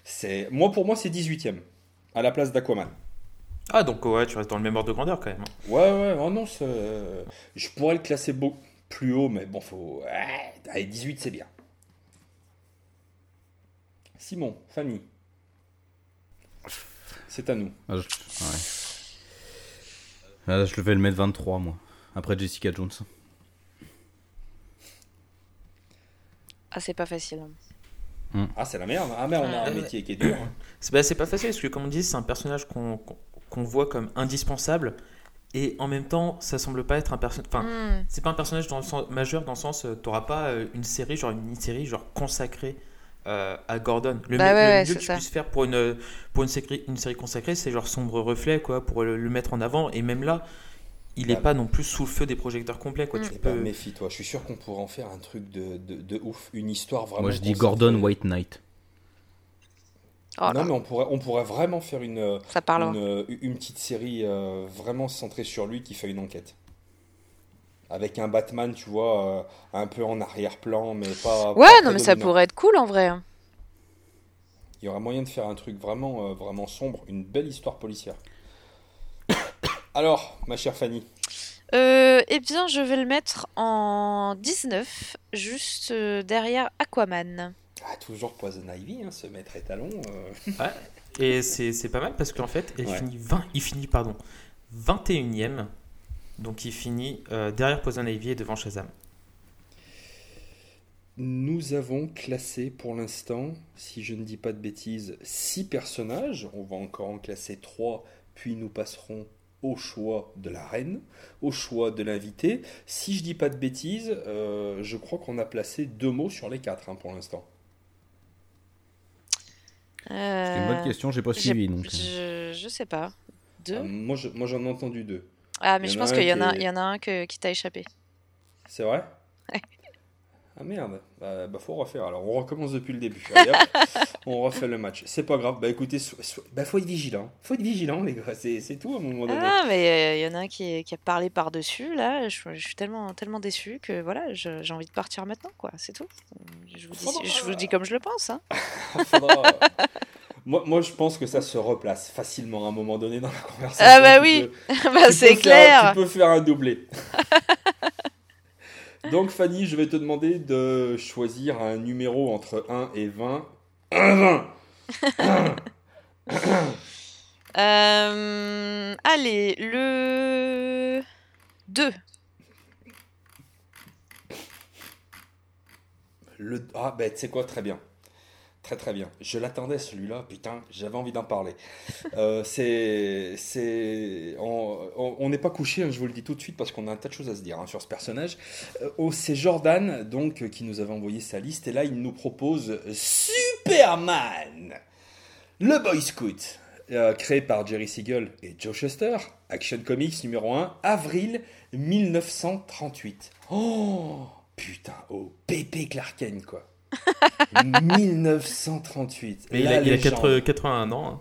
Speaker 1: C'est moi pour moi c'est 18e. à la place d'Aquaman.
Speaker 4: Ah, donc ouais, tu restes dans le même ordre de grandeur quand même. hein.
Speaker 1: Ouais, ouais, oh non, c'est- je pourrais le classer beaucoup plus haut, mais bon, faut. ouais, allez, 18, c'est bien. Simon, Fanny. C'est à nous.
Speaker 3: Ah, je... ouais. Ah, je vais le mettre 23, moi. Après Jessica Jones.
Speaker 2: Ah, c'est pas facile. hein.
Speaker 1: Ah, c'est la merde. Ah, merde, on a un
Speaker 4: Ouais.
Speaker 1: métier qui est dur. hein.
Speaker 4: C'est bah, c'est pas facile parce que, comme on dit, c'est un personnage qu'on qu'on- qu'on voit comme indispensable et en même temps, ça semble pas être un personnage. Enfin,
Speaker 2: Hmm.
Speaker 4: c'est pas un personnage dans le sens, majeur dans le sens, euh, t'auras pas euh, une série, genre une série genre consacrée euh, à Gordon. Le,
Speaker 2: Bah
Speaker 4: me-
Speaker 2: ouais,
Speaker 4: le
Speaker 2: ouais,
Speaker 4: mieux que tu puisses faire pour une pour une série, une série consacrée, c'est genre sombre reflet quoi, pour le, le mettre en avant. Et même là, il est
Speaker 1: Bah,
Speaker 4: pas non plus sous le feu des projecteurs complets quoi.
Speaker 2: Mm.
Speaker 4: Tu peux.
Speaker 1: méfie-toi, je suis sûr qu'on pourrait en faire un truc de, de, de ouf, une histoire vraiment.
Speaker 3: Moi, je dis. Gordon White Knight.
Speaker 2: Oh
Speaker 1: non, mais on pourrait, on pourrait vraiment faire une,
Speaker 2: ça parle.
Speaker 1: une, une petite série euh, vraiment centrée sur lui qui fait une enquête. Avec un Batman, tu vois, euh, un peu en arrière-plan, mais pas.
Speaker 2: Ouais,
Speaker 1: pas
Speaker 2: non, mais ça pourrait être cool en vrai. hein.
Speaker 1: Il y aurait moyen de faire un truc vraiment, euh, vraiment sombre, une belle histoire policière. Alors, ma chère Fanny,
Speaker 2: Euh, eh bien, je vais le mettre en 19, juste euh, derrière Aquaman.
Speaker 1: Ah, toujours Poison Ivy, hein, ce maître étalon. euh.
Speaker 4: Ouais. Et c'est c'est pas mal parce qu'en fait, il
Speaker 1: Ouais.
Speaker 4: finit 20, il finit pardon 21ème. Donc il finit euh, derrière Poison Ivy et devant Shazam.
Speaker 1: Nous avons classé pour l'instant, si je ne dis pas de bêtises, 6 personnages. On va encore en classer 3, puis nous passerons au choix de la reine, au choix de l'invité. Si je dis pas de bêtises, euh, je crois qu'on a placé deux mots sur les 4 pour l'instant.
Speaker 3: C'est une bonne
Speaker 2: Euh,
Speaker 3: question, j'ai pas suivi. Donc...
Speaker 2: je, je sais pas. Deux
Speaker 1: Euh, moi, je- moi, j'en ai entendu deux.
Speaker 2: Ah, mais je pense qu'il y, en a- il y en a un que- qui t'a échappé.
Speaker 1: C'est vrai? Ah merde, bah, bah, faut refaire. Alors on recommence depuis le début. Allez, hop, on refait le match. C'est pas grave. Bah écoutez, so- so- bah, faut être vigilant. Faut être vigilant les gars. C'est tout à un moment donné.
Speaker 2: Ah, mais euh, il y en a un qui, qui a parlé par-dessus, là. Je, je suis tellement, tellement déçu que voilà, j'ai envie de partir maintenant, quoi. C'est tout. Je vous, dis,
Speaker 1: Faudra-
Speaker 2: je vous dis comme je le pense. Hein.
Speaker 1: Faudra- moi, moi, je pense que ça se replace facilement à un moment donné dans la conversation.
Speaker 2: Ah bah oui, bah, c'est
Speaker 1: faire-
Speaker 2: clair.
Speaker 1: tu peux faire un doublé. Donc Fanny, je vais te demander de choisir un numéro entre 1 et 20. 1, 20
Speaker 2: Euh, allez, le 2.
Speaker 1: Le... Ah, ben, tu sais quoi, très bien. Très très bien. Je l'attendais celui-là, putain, j'avais envie d'en parler. Euh, c'est. c'est... On n'est pas couché, hein, je vous le dis tout de suite, parce qu'on a un tas de choses à se dire hein, sur ce personnage. Euh, oh, c'est Jordan, donc, qui nous avait envoyé sa liste, et là, il nous propose Superman Le Boy Scout, euh, créé par Jerry Siegel et Joe Shuster, Action Comics numéro 1, avril 1938. Oh Putain, oh, Pépé Clark Kent, quoi. 1938.
Speaker 4: Et il
Speaker 1: la
Speaker 4: a, il a
Speaker 1: légende.
Speaker 4: 80 81 ans. hein.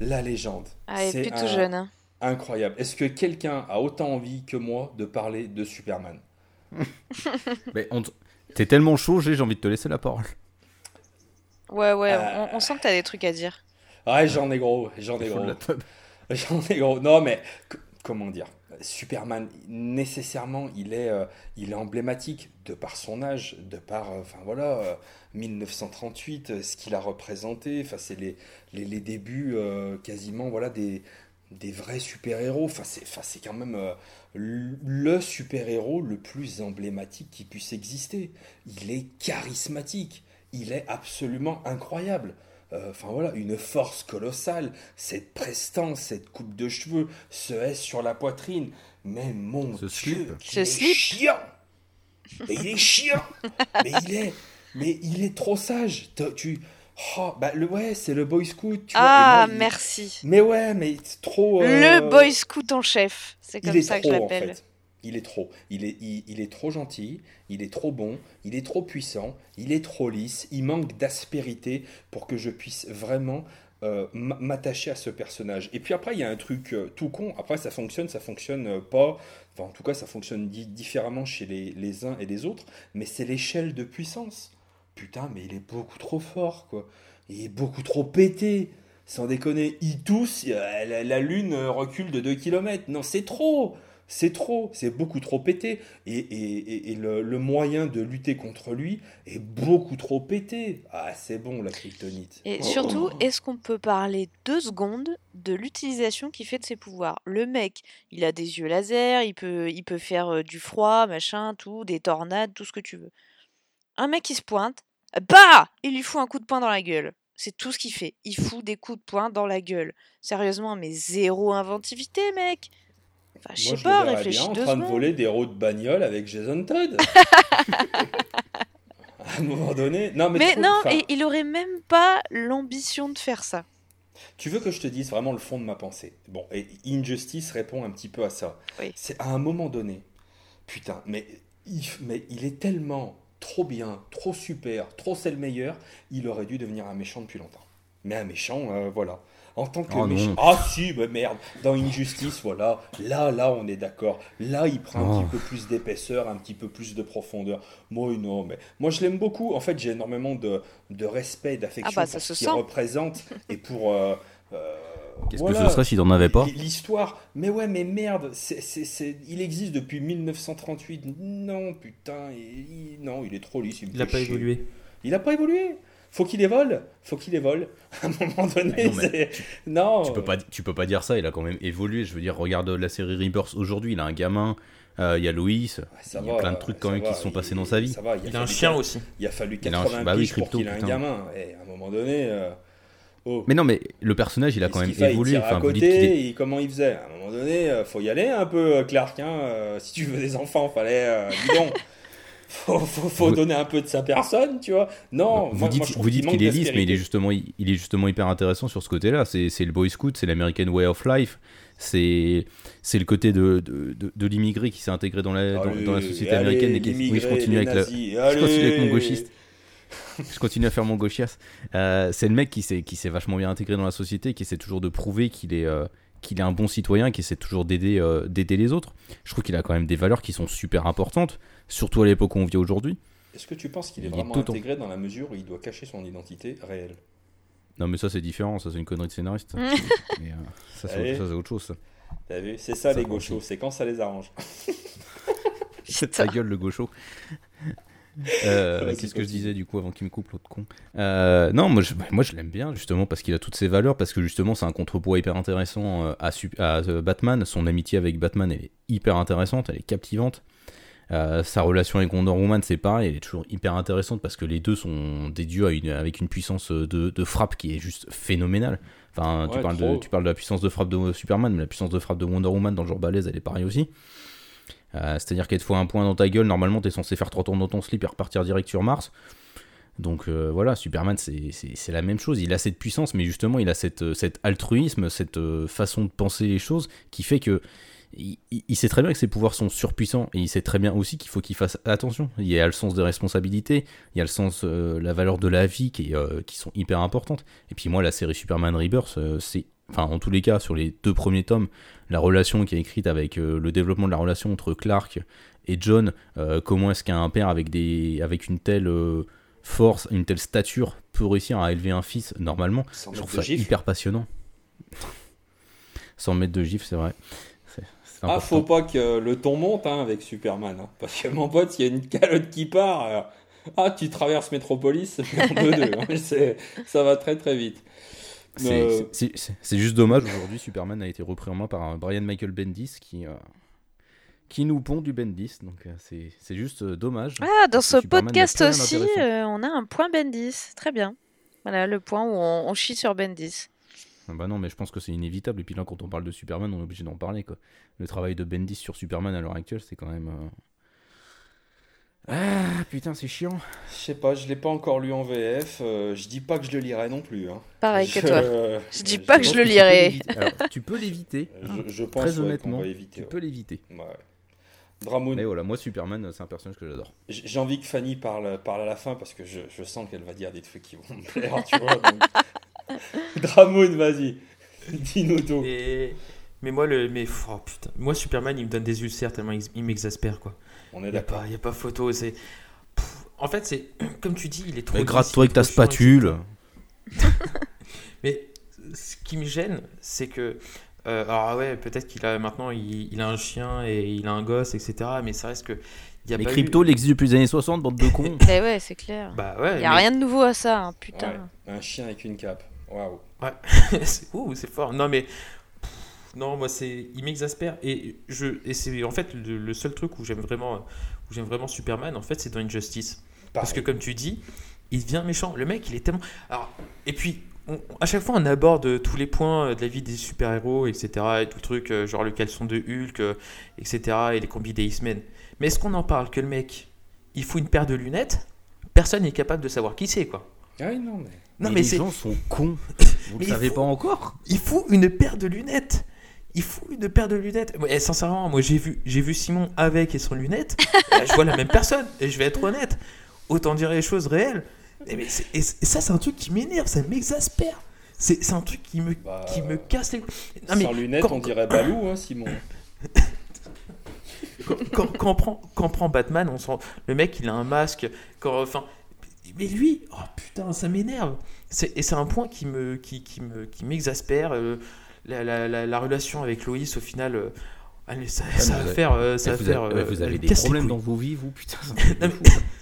Speaker 1: La légende.
Speaker 2: Ah, il est
Speaker 1: C'est
Speaker 2: plus tout jeune. hein.
Speaker 1: Incroyable. Est-ce que quelqu'un a autant envie que moi de parler de Superman?
Speaker 3: Mais on t- T'es tellement chaud, j'ai envie de te laisser la parole.
Speaker 2: Ouais, ouais,
Speaker 1: Euh.
Speaker 2: on, on sent que t'as des trucs à dire.
Speaker 1: Ouais, j'en ai gros, j'en ai gros. J'en ai gros. Non, mais comment dire? Superman, nécessairement, il est, euh, il est emblématique de par son âge, de par, euh, enfin voilà, euh, 1938, euh, ce qu'il a représenté. Enfin, c'est les, les, les débuts quasiment, voilà, des, des vrais super-héros. Enfin, c'est, enfin, c'est quand même le super-héros le plus emblématique qui puisse exister. Il est charismatique. Il est absolument incroyable. Euh, Enfin voilà, une force colossale, cette prestance, cette coupe de cheveux, ce S sur la poitrine. Mais mon
Speaker 3: Ce
Speaker 1: Dieu,
Speaker 2: Ce
Speaker 1: est
Speaker 2: slip.
Speaker 1: chiant Mais il est chiant Mais il est, mais il est trop sage. Tu, oh, bah le ouais, c'est le boy scout. Tu
Speaker 2: Ah,
Speaker 1: et moi, il-
Speaker 2: merci.
Speaker 1: Mais ouais, mais c'est trop.
Speaker 2: Le
Speaker 1: euh,
Speaker 2: boy scout en chef. C'est
Speaker 1: il
Speaker 2: comme
Speaker 1: est
Speaker 2: ça que
Speaker 1: trop
Speaker 2: je
Speaker 1: en
Speaker 2: l'appelle.
Speaker 1: fait. Il est trop. Il est, il, il est trop gentil, il est trop bon, il est trop puissant, il est trop lisse, il manque d'aspérité pour que je puisse vraiment euh, m'attacher à ce personnage. Et puis après, il y a un truc euh, tout con. Après, ça fonctionne, ça fonctionne euh, pas. Enfin, en tout cas, ça fonctionne di- différemment chez les, uns et les autres. Mais c'est l'échelle de puissance. Putain, mais il est beaucoup trop fort, quoi. Il est beaucoup trop pété. Sans déconner, ils toussent, euh, la, la lune recule de 2 km. Non, c'est trop c'est trop, c'est beaucoup trop pété. Et, et- et- et le, le moyen de lutter contre lui est beaucoup trop pété. Ah, c'est bon, la kryptonite.
Speaker 2: Et
Speaker 1: Oh.
Speaker 2: surtout, est-ce qu'on peut parler deux secondes de l'utilisation qu'il fait de ses pouvoirs? Le mec, il a des yeux laser, il peut, il peut faire euh, du froid, machin, tout, des tornades, tout ce que tu veux. Un mec qui se pointe, bah Il lui fout un coup de poing dans la gueule. C'est tout ce qu'il fait. Il fout des coups de poing dans la gueule. Sérieusement, mais zéro inventivité, mec Enfin, je
Speaker 1: Moi,
Speaker 2: sais
Speaker 1: je le
Speaker 2: pas,
Speaker 1: verrais bien en train de voler des roues de bagnole avec Jason Todd. à un moment donné. Non, mais,
Speaker 2: non, et il aurait même pas l'ambition de faire ça.
Speaker 1: Tu veux que je te dise vraiment le fond de ma pensée? Bon, et Injustice répond un petit peu à ça.
Speaker 2: Oui.
Speaker 1: C'est à un moment donné, putain, mais il, mais il est tellement trop bien, trop super, trop c'est le meilleur, il aurait dû devenir un méchant depuis longtemps. Mais un méchant, euh, voilà. En tant que
Speaker 3: Oh non.
Speaker 1: méchant. Ah si, mais merde, dans Injustice, voilà. Là, là, on est d'accord. Là, il prend un
Speaker 3: Oh.
Speaker 1: petit peu plus d'épaisseur, un petit peu plus de profondeur. Moi, non, mais moi, je l'aime beaucoup. En fait, j'ai énormément de, de respect, d'affection
Speaker 2: Ah bah,
Speaker 1: pour ce qu'il
Speaker 2: sent.
Speaker 1: représente et pour. euh, euh,
Speaker 3: Qu'est-ce
Speaker 1: voilà.
Speaker 3: que ce serait s'il n'en avait pas
Speaker 1: L'histoire, mais ouais, mais merde, c'est, c'est, c'est- il existe depuis 1938. Non, putain, il, il- non, il est trop lisse. Il,
Speaker 4: n'a pas
Speaker 1: chier.
Speaker 4: évolué.
Speaker 1: Il a pas évolué. Faut qu'il évolue. Faut qu'il évolue. À un moment donné,
Speaker 3: Non,
Speaker 1: c'est- non.
Speaker 3: Tu peux pas, tu peux pas dire ça, il a quand même évolué. Je veux dire, regarde la série Rebirth aujourd'hui, il a un gamin, euh, il y a
Speaker 1: Ouais, ça
Speaker 3: il y a
Speaker 1: va,
Speaker 3: plein de trucs quand même
Speaker 1: va,
Speaker 3: qui se sont
Speaker 1: il-
Speaker 3: passés dans sa vie.
Speaker 1: Ça va,
Speaker 4: Il a un chien aussi.
Speaker 1: Il a fallu
Speaker 3: Il a un
Speaker 1: 80
Speaker 3: chien. Bah oui,
Speaker 1: piges pour
Speaker 3: Crypto,
Speaker 1: qu'il ait un gamin. Et à un moment donné. euh, oh.
Speaker 3: Mais non, mais le personnage, il a quand même
Speaker 1: fait?
Speaker 3: Évolué.
Speaker 1: Il
Speaker 3: Enfin,
Speaker 1: à
Speaker 3: vous
Speaker 1: côté,
Speaker 3: est-
Speaker 1: et comment il faisait? À un moment donné, euh, faut y aller un peu, euh, Clark. hein, euh, si tu veux des enfants, fallait. euh, dis donc. Faut, faut, faut
Speaker 3: Vous-
Speaker 1: donner un peu de sa personne, tu vois. Non,
Speaker 3: vous
Speaker 1: moi-
Speaker 3: dites,
Speaker 1: moi, je trouve
Speaker 3: vous dites qu'il est lisse, mais il est justement, il, est justement hyper intéressant sur ce côté-là. C'est le Boy Scout, c'est l'American Way of Life. C'est c'est le côté de, de, de, de l'immigré qui s'est intégré dans la, dans,
Speaker 1: Allez,
Speaker 3: dans la société
Speaker 1: allez,
Speaker 3: américaine. Et qui, oui, je continue avec la, je continue avec mon gauchiste. je continue à faire mon gauchias. Euh, c'est le mec qui s'est qui s'est vachement bien intégré dans la société, qui essaie toujours de prouver qu'il est euh, qu'il est un bon citoyen, qui essaie toujours d'aider euh, d'aider les autres. Je trouve qu'il a quand même des valeurs qui sont super importantes, surtout à l'époque où on vit aujourd'hui.
Speaker 1: Est-ce que tu penses qu'il est
Speaker 3: Il est
Speaker 1: vraiment
Speaker 3: tout en-
Speaker 1: intégré dans la mesure où il doit cacher son identité réelle?
Speaker 3: Non mais ça c'est différent, ça c'est une connerie de scénariste. Mais, euh, ça c'est autre, chose.
Speaker 1: T'as vu? C'est ça,
Speaker 3: Ça
Speaker 1: les gauchos, c'est quand ça les arrange.
Speaker 3: C'est ta gueule le gaucho. Euh, Qu'est-ce que je disais du coup avant qu'il me coupe l'autre con? Euh, Non, moi je, moi je l'aime bien justement parce qu'il a toutes ses valeurs, parce que justement c'est un contrepoids hyper intéressant euh, à, Batman. Son amitié avec Batman elle est hyper intéressante, elle est captivante. Euh, sa relation avec Wonder Woman c'est pareil, elle est toujours hyper intéressante parce que les deux sont des dieux une- avec une puissance de, de frappe qui est juste phénoménale. Enfin, tu, parles de, tu parles de la puissance de frappe de Superman, mais la puissance de frappe de Wonder Woman dans le genre balèze elle est pareille aussi. Euh, C'est-à-dire qu'elle te faut un point dans ta gueule, normalement t'es censé faire trois tours dans ton slip et repartir direct sur Mars. Donc euh, voilà, Superman c'est- la même chose, il a cette puissance, mais justement il a cette, euh, cet altruisme, cette euh, façon de penser les choses qui fait que il, sait très bien que ses pouvoirs sont surpuissants et il sait très bien aussi qu'il faut qu'il fasse attention. Il y a le sens des responsabilités, il y a le sens, euh, la valeur de la vie qui, est, euh, qui sont hyper importantes. Et puis moi la série Superman Rebirth, euh, c'est, enfin en tous les cas sur les deux premiers tomes, la relation qui est écrite avec le développement de la relation entre Clark et John, comment est-ce qu'un père avec, des, avec une telle force, une telle stature peut réussir à élever un fils normalement. Je trouve
Speaker 1: de
Speaker 3: ça
Speaker 1: gifle.
Speaker 3: hyper passionnant. Sans mettre de gifle, c'est vrai.
Speaker 1: Ah, faut pas que le ton monte hein, avec Superman. hein, parce que mon pote, s'il y a une calotte qui part, alors, ah, tu traverses Métropolis, c'est en deux deux. hein, ça va très très vite.
Speaker 3: C'est-
Speaker 1: Euh,
Speaker 3: c'est- juste dommage, aujourd'hui Superman a été repris en main par un Brian Michael Bendis qui, euh, qui nous pond du Bendis, donc euh, c'est c'est juste euh, dommage.
Speaker 2: Ah, dans ce
Speaker 3: Superman
Speaker 2: podcast aussi, euh, on a un point Bendis. Très bien. Voilà, le point où on, on chie sur Bendis.
Speaker 3: Ah Bah non, mais je pense que c'est inévitable, et puis là quand on parle de Superman, on est obligé d'en parler. Quoi. Le travail de Bendis sur Superman à l'heure actuelle, c'est quand même... euh, Ah putain, c'est chiant.
Speaker 1: Je sais pas, je l'ai pas encore lu en VF. euh, je dis pas que je le lirai non plus. hein.
Speaker 2: Pareil que toi.
Speaker 1: euh,
Speaker 2: Je dis
Speaker 1: je-
Speaker 2: pas que je le
Speaker 3: tu peux
Speaker 2: lirai.
Speaker 3: Alors, tu peux l'éviter.
Speaker 1: Je, je pense
Speaker 3: Très
Speaker 1: ouais,
Speaker 3: honnêtement,
Speaker 1: qu'on va éviter.
Speaker 3: Tu
Speaker 1: ouais.
Speaker 3: peux l'éviter.
Speaker 1: Ouais. Dramoun,
Speaker 3: Mais voilà, moi Superman, c'est un personnage que j'adore.
Speaker 1: J'ai envie que Fanny parle, parle à la fin parce que je, je sens qu'elle va dire des trucs qui vont me plaire, tu vois. donc. Dramoun, vas-y, dis-nous tout.
Speaker 4: Et... Mais moi, le... mais... oh, putain. moi, Superman, il me donne des ulcères tellement il il m'exaspère, quoi.
Speaker 1: On est
Speaker 4: Il n'y a,
Speaker 1: d'accord.
Speaker 4: pas- y a pas photo. C'est... En fait, c'est comme tu dis, il est trop.
Speaker 3: Mais gratte-toi avec ta spatule.
Speaker 4: Mais ce qui me gêne, c'est que. Euh, alors, ouais, peut-être qu'il a maintenant il, il, a un chien et il a un gosse, etc. Mais ça reste que.
Speaker 3: Y a les cryptos, eu... existe depuis les années 60, bande de cons.
Speaker 2: Eh ouais, c'est clair.
Speaker 4: Bah ouais.
Speaker 2: Il n'y a rien de nouveau à ça, hein, putain.
Speaker 1: Un chien avec une cape. Waouh.
Speaker 4: Ouais. c'est fort. Non, mais. non, moi, c'est. Il m'exaspère. Et, je... et c'est en fait le, le seul truc où j'aime vraiment, où j'aime vraiment Superman, en fait, c'est dans Injustice. Parce que, comme tu dis, il devient méchant. Le mec, il est tellement. Alors, et puis, à chaque fois, on aborde tous les points de la vie des super-héros, etc. Et tout le truc, euh, genre le caleçon de Hulk, euh, etc. Et les combis des X-Men. Mais est-ce qu'on en parle que le mec, il fout une paire de lunettes? Personne n'est capable de savoir qui c'est, quoi.
Speaker 1: Ah oui, non, mais.
Speaker 3: Non, mais, les gens sont cons. Vous ne savez pas encore
Speaker 4: Il fout une paire de lunettes. Il fout une paire de lunettes. Et sincèrement, moi j'ai vu, j'ai vu Simon avec et sans lunettes. je vois la même personne. Et je vais être honnête. Autant dire les choses réelles. Et, mais et, ça, c'est un truc qui m'énerve, ça m'exaspère. C'est un truc qui me, bah, qui me casse les.
Speaker 1: Non, mais, sans lunettes, on dirait Balou, hein, Simon.
Speaker 4: quand, quand, on prend, quand prend Batman, on sent le mec, il a un masque. Quand, enfin, mais lui, oh putain, ça m'énerve. Et c'est un point qui me, qui, me, qui m'exaspère. Euh, la, relation avec Loïs, au final, euh, allez, ça, ça, va faire, euh, ça va faire.
Speaker 3: Avez, vous avez des problèmes dans vos vies, vous putain.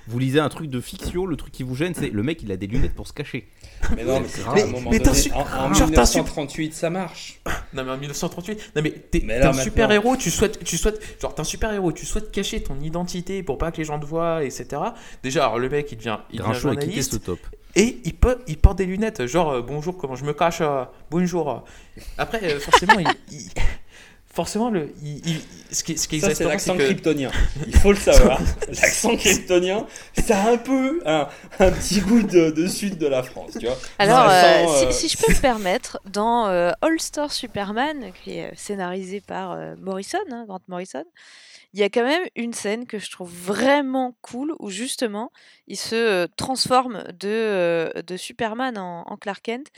Speaker 3: vous lisez un truc de fiction, le truc qui vous gêne, c'est le mec, il a des lunettes pour se cacher.
Speaker 1: Mais non, mais, moment mais donné, su... en, en 1938, ça marche.
Speaker 4: Non, mais en 1938, non, mais t'es un super héros, tu souhaites, tu souhaites, genre, t'es un super héros, tu souhaites cacher ton identité pour pas que les gens te voient, etc. Déjà, alors, le mec, il devient, il devient journaliste.
Speaker 3: Ce top.
Speaker 4: Et il, peut, il porte des lunettes, genre, euh, bonjour, comment je me cache, euh, bonjour. Après, euh, forcément, il forcément, le, ce qui, ce qui
Speaker 1: est c'est l'accent kryptonien. Il faut le savoir. l'accent kryptonien, ça a un peu un, un petit goût de, de, sud de la France, tu vois.
Speaker 2: Alors, euh, si, euh, si, je peux me permettre, dans euh, All Star Superman, qui est scénarisé par Morrison, hein, Grant Morrison, il y a quand même une scène que je trouve vraiment cool où justement il se transforme de, de Superman en, en Clark Kent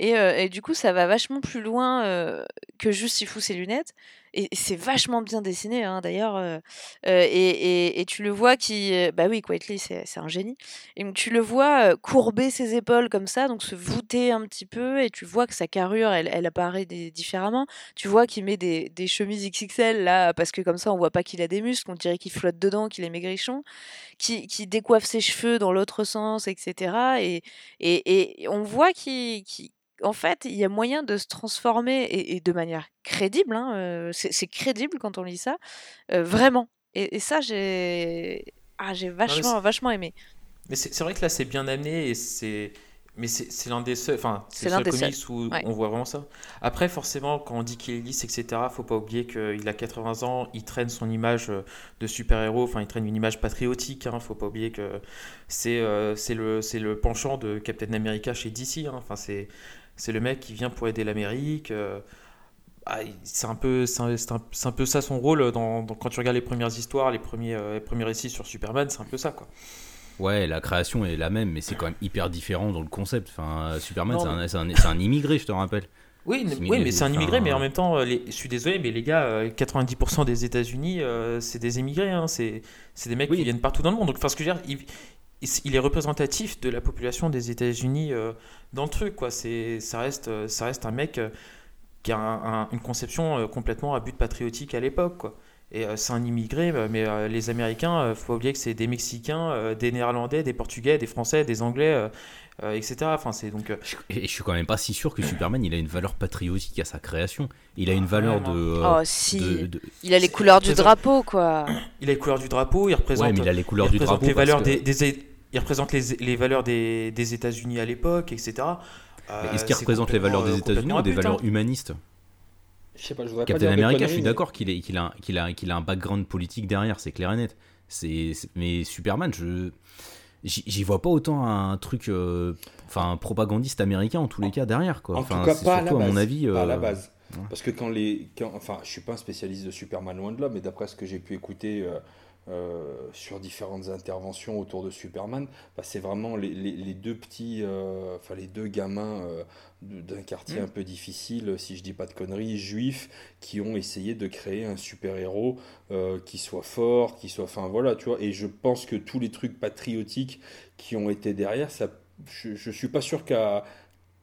Speaker 2: et, du coup, ça va vachement plus loin que juste il fout ses lunettes. Et, c'est vachement bien dessiné, hein, d'ailleurs. et, tu le vois qui. Bah oui, Quietly, c'est un génie. Et tu le vois courber ses épaules comme ça, donc se voûter un petit peu. Et tu vois que sa carrure, elle, elle apparaît différemment. Tu vois qu'il met des, des, chemises XXL là, parce que comme ça, on voit pas qu'il a des muscles. On dirait qu'il flotte dedans, qu'il est maigrichon. Qui, qui décoiffe ses cheveux dans l'autre sens, etc. Et, et, on voit qu'il en fait, il y a moyen de se transformer et, de manière crédible. Hein, c'est crédible quand on lit ça, vraiment. Et, ça, j'ai ah, j'ai vachement, vachement aimé.
Speaker 4: Mais c'est vrai que là, c'est bien amené et c'est. Mais c'est l'un des seuls, enfin, c'est le comics où on voit vraiment ça. Après, forcément, quand on dit qu'il est lisse, etc., faut pas oublier qu'il a 80 ans, il traîne son image de super-héros, enfin, il traîne une image patriotique, hein, faut pas oublier que c'est c'est le, le penchant de Captain America chez DC, hein, enfin, c'est c'est le mec qui vient pour aider l'Amérique. Euh, ah, c'est un, peu, c'est un, un, peu ça son rôle dans, quand tu regardes les premières histoires, les premiers, euh, les premiers récits sur Superman, c'est un peu ça. quoi.
Speaker 3: Ouais, la création est la même, mais c'est quand même hyper différent dans le concept. Enfin, Superman, c'est un, un, immigré, je te rappelle.
Speaker 4: Oui, oui mais c'est un immigré, mais en même temps, les, je suis désolé, mais les gars, 90% euh, des États-Unis, c'est des immigrés, hein, c'est des mecs qui viennent partout dans le monde. Donc, enfin, ce que je veux dire, il est représentatif de la population des États-Unis euh, dans le truc. Quoi. C'est, ça, reste, euh, ça reste un mec euh, qui a une conception complètement à but patriotique à l'époque. Quoi. Et c'est un immigré, mais les Américains, il faut oublier que c'est des Mexicains, des Néerlandais, des Portugais, des Français, des Anglais, etc. Enfin, c'est donc.
Speaker 3: Et je suis quand même pas si sûr que Superman, il a une valeur patriotique à sa création. Il a une valeur de.
Speaker 2: oh si. Il a les couleurs du drapeau, quoi.
Speaker 4: Il a les couleurs du drapeau. Il représente.
Speaker 3: Ouais, mais il a les couleurs du drapeau.
Speaker 4: Les valeurs des, il représente les, les valeurs des, des États-Unis à l'époque, etc.
Speaker 3: Euh, Est-ce qu'il représente les valeurs des États-Unis ou des valeurs humanistes?
Speaker 1: Je sais pas, je
Speaker 3: Captain pas America, je suis d'accord qu'il a, un background politique derrière, c'est clair et net. Mais Superman, je j'y vois pas autant un truc euh, enfin propagandiste américain en tous les cas derrière quoi.
Speaker 1: en
Speaker 3: enfin,
Speaker 1: tout cas pas à, la base,
Speaker 3: mon avis
Speaker 1: pas à la euh, base parce que quand les quand, enfin je suis pas un spécialiste de Superman loin de là mais d'après ce que j'ai pu écouter euh, sur différentes interventions autour de Superman, bah, c'est vraiment les, les, deux petits, euh, enfin les deux gamins euh, d'un quartier mm. un peu difficile, si je dis pas de conneries, juifs, qui ont essayé de créer un super-héros qui soit fort, qui soit, enfin voilà, tu vois. Et je pense que tous les trucs patriotiques qui ont été derrière, ça, je, je suis pas sûr qu'à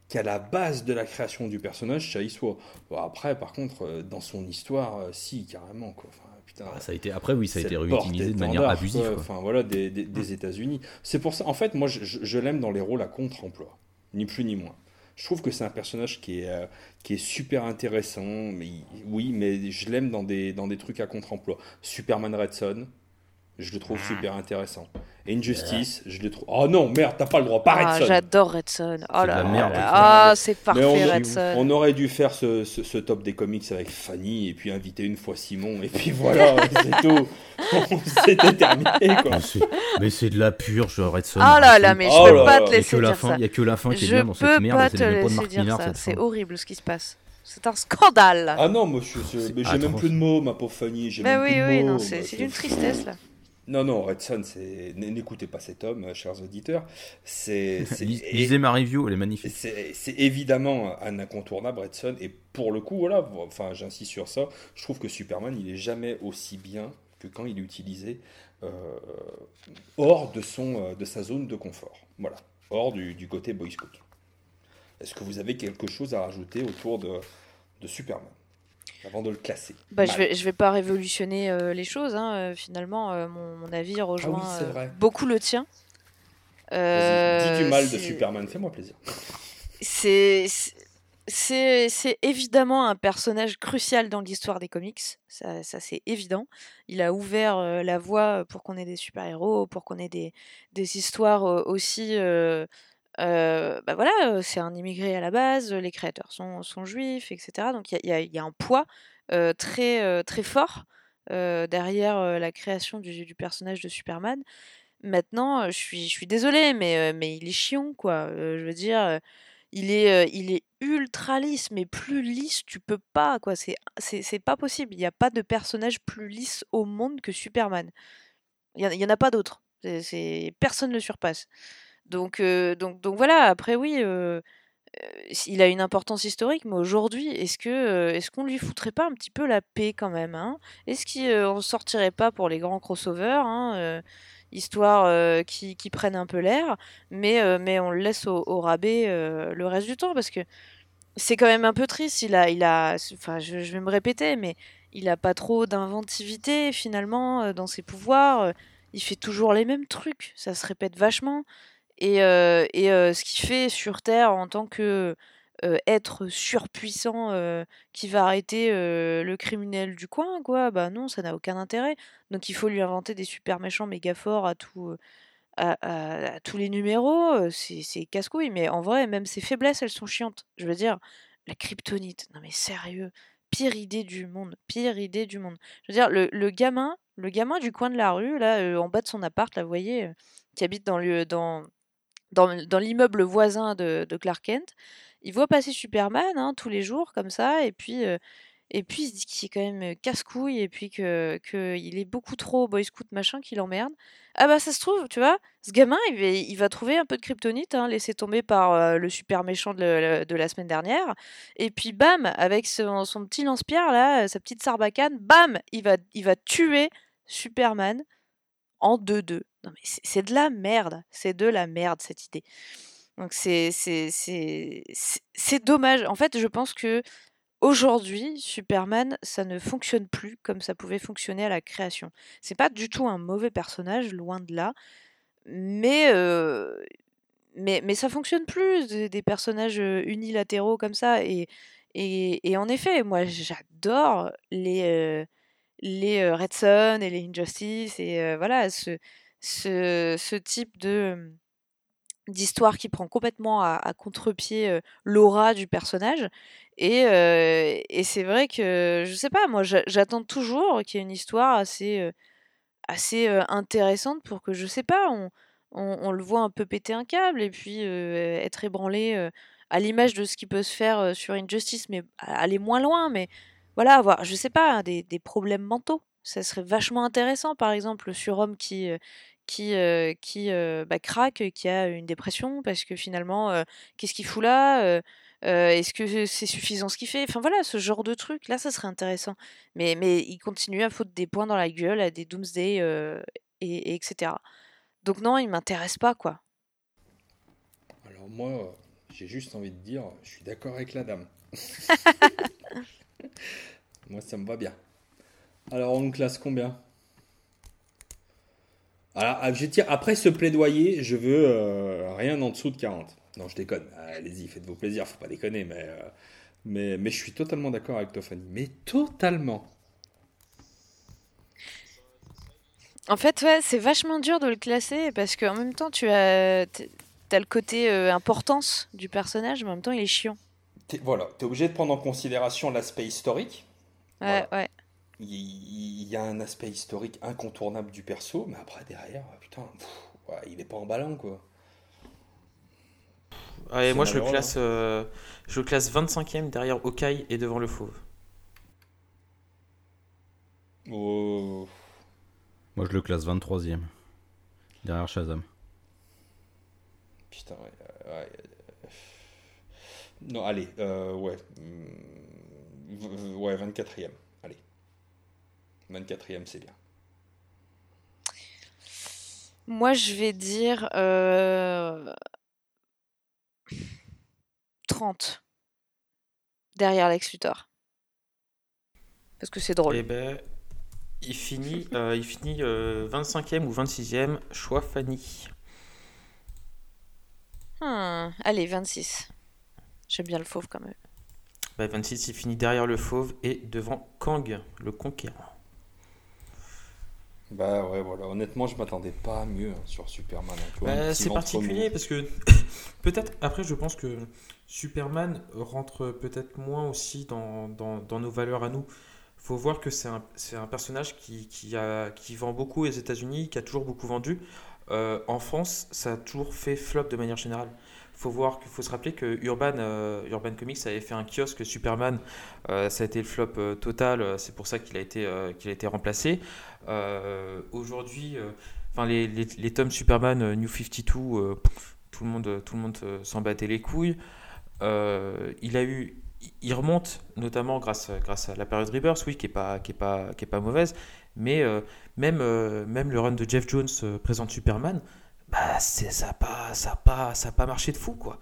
Speaker 1: qu'à la base de la création du personnage, ça y soit. Bon, après, par contre, euh, dans son histoire, euh, si, carrément. Quoi. Enfin, putain,
Speaker 3: Ah, ça a été, après, oui, ça a été réutilisé de manière abusive.
Speaker 1: quoi. Enfin, voilà, des, des- des États-Unis. C'est pour ça, en fait, moi, je, l'aime dans les rôles à contre-emploi. Ni plus ni moins. Je trouve que c'est un personnage qui est, euh, qui est super intéressant. Mais oui, mais je l'aime dans des, dans des trucs à contre-emploi. Superman Red Son, je le trouve super intéressant. Et Injustice, je le trouve. Oh non, merde, t'as pas le droit, pas
Speaker 2: Ah,
Speaker 1: Red Son.
Speaker 2: J'adore Red Son. Oh
Speaker 3: C'est de
Speaker 2: là
Speaker 3: la
Speaker 2: là. Ah, c'est
Speaker 1: Mais
Speaker 2: parfait,
Speaker 1: on,
Speaker 2: Red Son.
Speaker 1: on aurait dû faire ce, ce- ce top des comics avec Fanny et puis inviter une fois Simon et puis voilà, c'est tout. C'était terminé quoi.
Speaker 3: Mais c'est- Mais de la purge, Redson.
Speaker 2: Ah là là, mais je
Speaker 1: Oh
Speaker 2: peux pas te laisser dire ça.
Speaker 3: il y a que la fin qui est
Speaker 2: Je
Speaker 3: bien dans cette
Speaker 2: peux
Speaker 3: merde.
Speaker 2: pas te
Speaker 3: pas
Speaker 2: laisser dire ça. C'est horrible ce qui se passe. C'est un scandale.
Speaker 1: Ah non, mais j'ai même plus de mots, ma pauvre Fanny. J'ai
Speaker 2: Bah
Speaker 1: même
Speaker 2: oui, oui, non, c'est
Speaker 1: Bah,
Speaker 2: c'est d'une tristesse là.
Speaker 1: Non, non, Red Son, c'est. N'écoutez pas cet homme, euh, chers auditeurs. C'est.
Speaker 3: Lisez ma review, elle est magnifique.
Speaker 1: C'est c'est évidemment un incontournable, Red Son, et pour le coup, voilà, enfin, j'insiste sur ça, je trouve que Superman, il est jamais aussi bien que quand il est utilisé euh, hors de, son, euh, de sa zone de confort. Voilà, hors du, du côté Boy Scout. Est-ce que vous avez quelque chose à rajouter autour de, de Superman? Avant de le classer
Speaker 2: Bah, je vais, je vais pas révolutionner euh, les choses. hein, euh, finalement, euh, mon, mon avis rejoint
Speaker 1: Ah
Speaker 2: euh, beaucoup le tien.
Speaker 1: Dis du mal de Superman, fais-moi plaisir.
Speaker 2: C'est c'est c'est évidemment un personnage crucial dans l'histoire des comics, ça, ça c'est évident. Il a ouvert euh, la voie pour qu'on ait des super-héros, pour qu'on ait des, des histoires euh, aussi. euh, euh, bah voilà, euh, c'est un immigré à la base, les créateurs sont, juifs, etc. Donc il y a, un poids euh, très, très fort derrière la création du, personnage de Superman. Maintenant, je suis, je suis désolée, mais, mais il est chiant, quoi. Je veux dire, il est, il est ultra lisse, mais plus lisse, tu peux pas, quoi. C'est, pas possible. Il n'y a pas de personnage plus lisse au monde que Superman. Il y en, en a pas d'autre. Personne ne le surpasse. Donc, donc, donc voilà. Après, oui, il a une importance historique, mais aujourd'hui, est-ce que, est-ce qu'on lui foutrait pas un petit peu la paix quand même, hein? Est-ce qu'on sortirait pas pour les grands crossovers, hein, histoire qui, qui prennent un peu l'air, mais, on le laisse au, rabais le reste du temps? Parce que c'est quand même un peu triste. Il a, il a, enfin, je, vais me répéter, mais il a pas trop d'inventivité finalement dans ses pouvoirs. Il fait toujours les mêmes trucs, ça se répète vachement. Et, et ce qu'il fait sur Terre en tant que être surpuissant qui va arrêter le criminel du coin, quoi, bah non, ça n'a aucun intérêt. Donc il faut lui inventer des super méchants méga forts à tout, à, tous les numéros, c'est casse-couille. Mais en vrai, même ses faiblesses, elles sont chiantes. Je veux dire, la kryptonite, non mais sérieux, pire idée du monde, pire idée du monde. Je veux dire, le, le gamin, le gamin du coin de la rue, là, en bas de son appart, là, vous voyez, qui habite dans le, dans, dans, l'immeuble voisin de, de Clark Kent, il voit passer Superman hein, tous les jours comme ça, et puis, euh, et puis il se dit qu'il est quand même casse-couille, et puis que, que il est beaucoup trop boy scout machin, qu'il emmerde. Ah bah ça se trouve, tu vois, ce gamin, il va, trouver un peu de kryptonite, hein, laissé tomber par le super méchant de, la semaine dernière, et puis bam, avec son, son petit lance-pierre là, sa petite sarbacane, bam, il va, il va tuer Superman en 2-2. C'est de la merde, c'est de la merde cette idée. Donc c'est c'est dommage. En fait, je pense que aujourd'hui, Superman, ça ne fonctionne plus comme ça pouvait fonctionner à la création. C'est pas du tout un mauvais personnage, loin de là, mais mais mais ça fonctionne plus des, personnages unilatéraux comme ça et et, en effet, moi j'adore les les Red Son et les Injustice et voilà ce ce type de euh, d'histoire qui prend complètement à, contre-pied l'aura du personnage. Et, et c'est vrai que, je sais pas, moi j'a- j'attends toujours qu'il y ait une histoire assez, assez intéressante pour que, je sais pas, on, on, le voit un peu péter un câble et puis être ébranlé à l'image de ce qui peut se faire sur Injustice, mais aller moins loin, mais voilà, avoir, je sais pas, des, des problèmes mentaux. Ça serait vachement intéressant, par exemple, le surhomme qui, qui, euh, qui euh, bah, craque, qui a une dépression, parce que finalement, euh, qu'est-ce qu'il fout là Est-ce que c'est suffisant ce qu'il fait? Enfin voilà, ce genre de truc, là, ça serait intéressant. Mais, mais il continue à foutre des points dans la gueule à des Doomsday, et, et etc. Donc non, il m'intéresse pas, quoi.
Speaker 1: Alors moi, J'ai juste envie de dire, je suis d'accord avec la dame. Moi, ça me va bien. Alors, on classe combien? Alors, ah, je tire, après ce plaidoyer, je veux euh, rien en dessous de 40. Non, je déconne. Allez-y, faites-vous plaisir, faut pas déconner, mais, euh, mais, mais je suis totalement d'accord avec toi, Fanny. Mais totalement.
Speaker 2: En fait, ouais, c'est vachement dur de le classer parce qu'en même temps, tu as, as le côté euh, importance du personnage, mais en même temps, il est chiant.
Speaker 1: Es, voilà, tu es obligé de prendre en considération l'aspect historique.
Speaker 2: Ouais, ouais
Speaker 1: il y a un aspect historique incontournable du perso, mais après derrière, putain, il est pas emballant quoi.
Speaker 4: Ouais, moi je le classe, hein. euh, je le classe 25e derrière Okai et devant le fauve.
Speaker 1: Oh.
Speaker 3: Moi je le classe 23e derrière Shazam.
Speaker 1: Putain, ouais, euh, euh, Non, allez, euh, ouais. Mm, ouais, 24e. 24e, c'est bien.
Speaker 2: Moi, je vais dire euh... 30 derrière Lex Luthor. Parce que c'est drôle.
Speaker 4: Eh ben, il finit, euh, il finit euh, 25e ou 26e, choix Fanny.
Speaker 2: Hmm, allez, 26. J'aime bien le fauve quand même.
Speaker 4: Ben, 26, il finit derrière le fauve et devant Kang, le conquérant.
Speaker 1: Bah ouais, voilà. Honnêtement, je m'attendais pas à mieux hein, sur Superman. Hein,
Speaker 4: bah, c'est particulier parce que peut-être, après, je pense que Superman rentre peut-être moins aussi dans, dans, dans nos valeurs à nous faut voir que c'est un, un, personnage qui, qui, a, qui vend beaucoup aux États-Unis, qui a toujours beaucoup vendu. Euh, en France, ça a toujours fait flop de manière générale. Faut voir qu'il faut se rappeler que Urban, euh, Urban Comics avait fait un kiosque Superman, euh, ça a été le flop total. C'est pour ça qu'il a été qu'il a été remplacé. Aujourd'hui, enfin les, les, tomes Superman New 52, tout le monde tout le monde s'en battait les couilles. il a eu il remonte notamment grâce, grâce à la période Rebirth, oui, qui n'est pas, qui est pas, qui est pas mauvaise, mais euh, même, euh, même le run de Jeff Jones euh, présente Superman, bah, ça n'a pas, ça pas, ça pas marché de fou, quoi.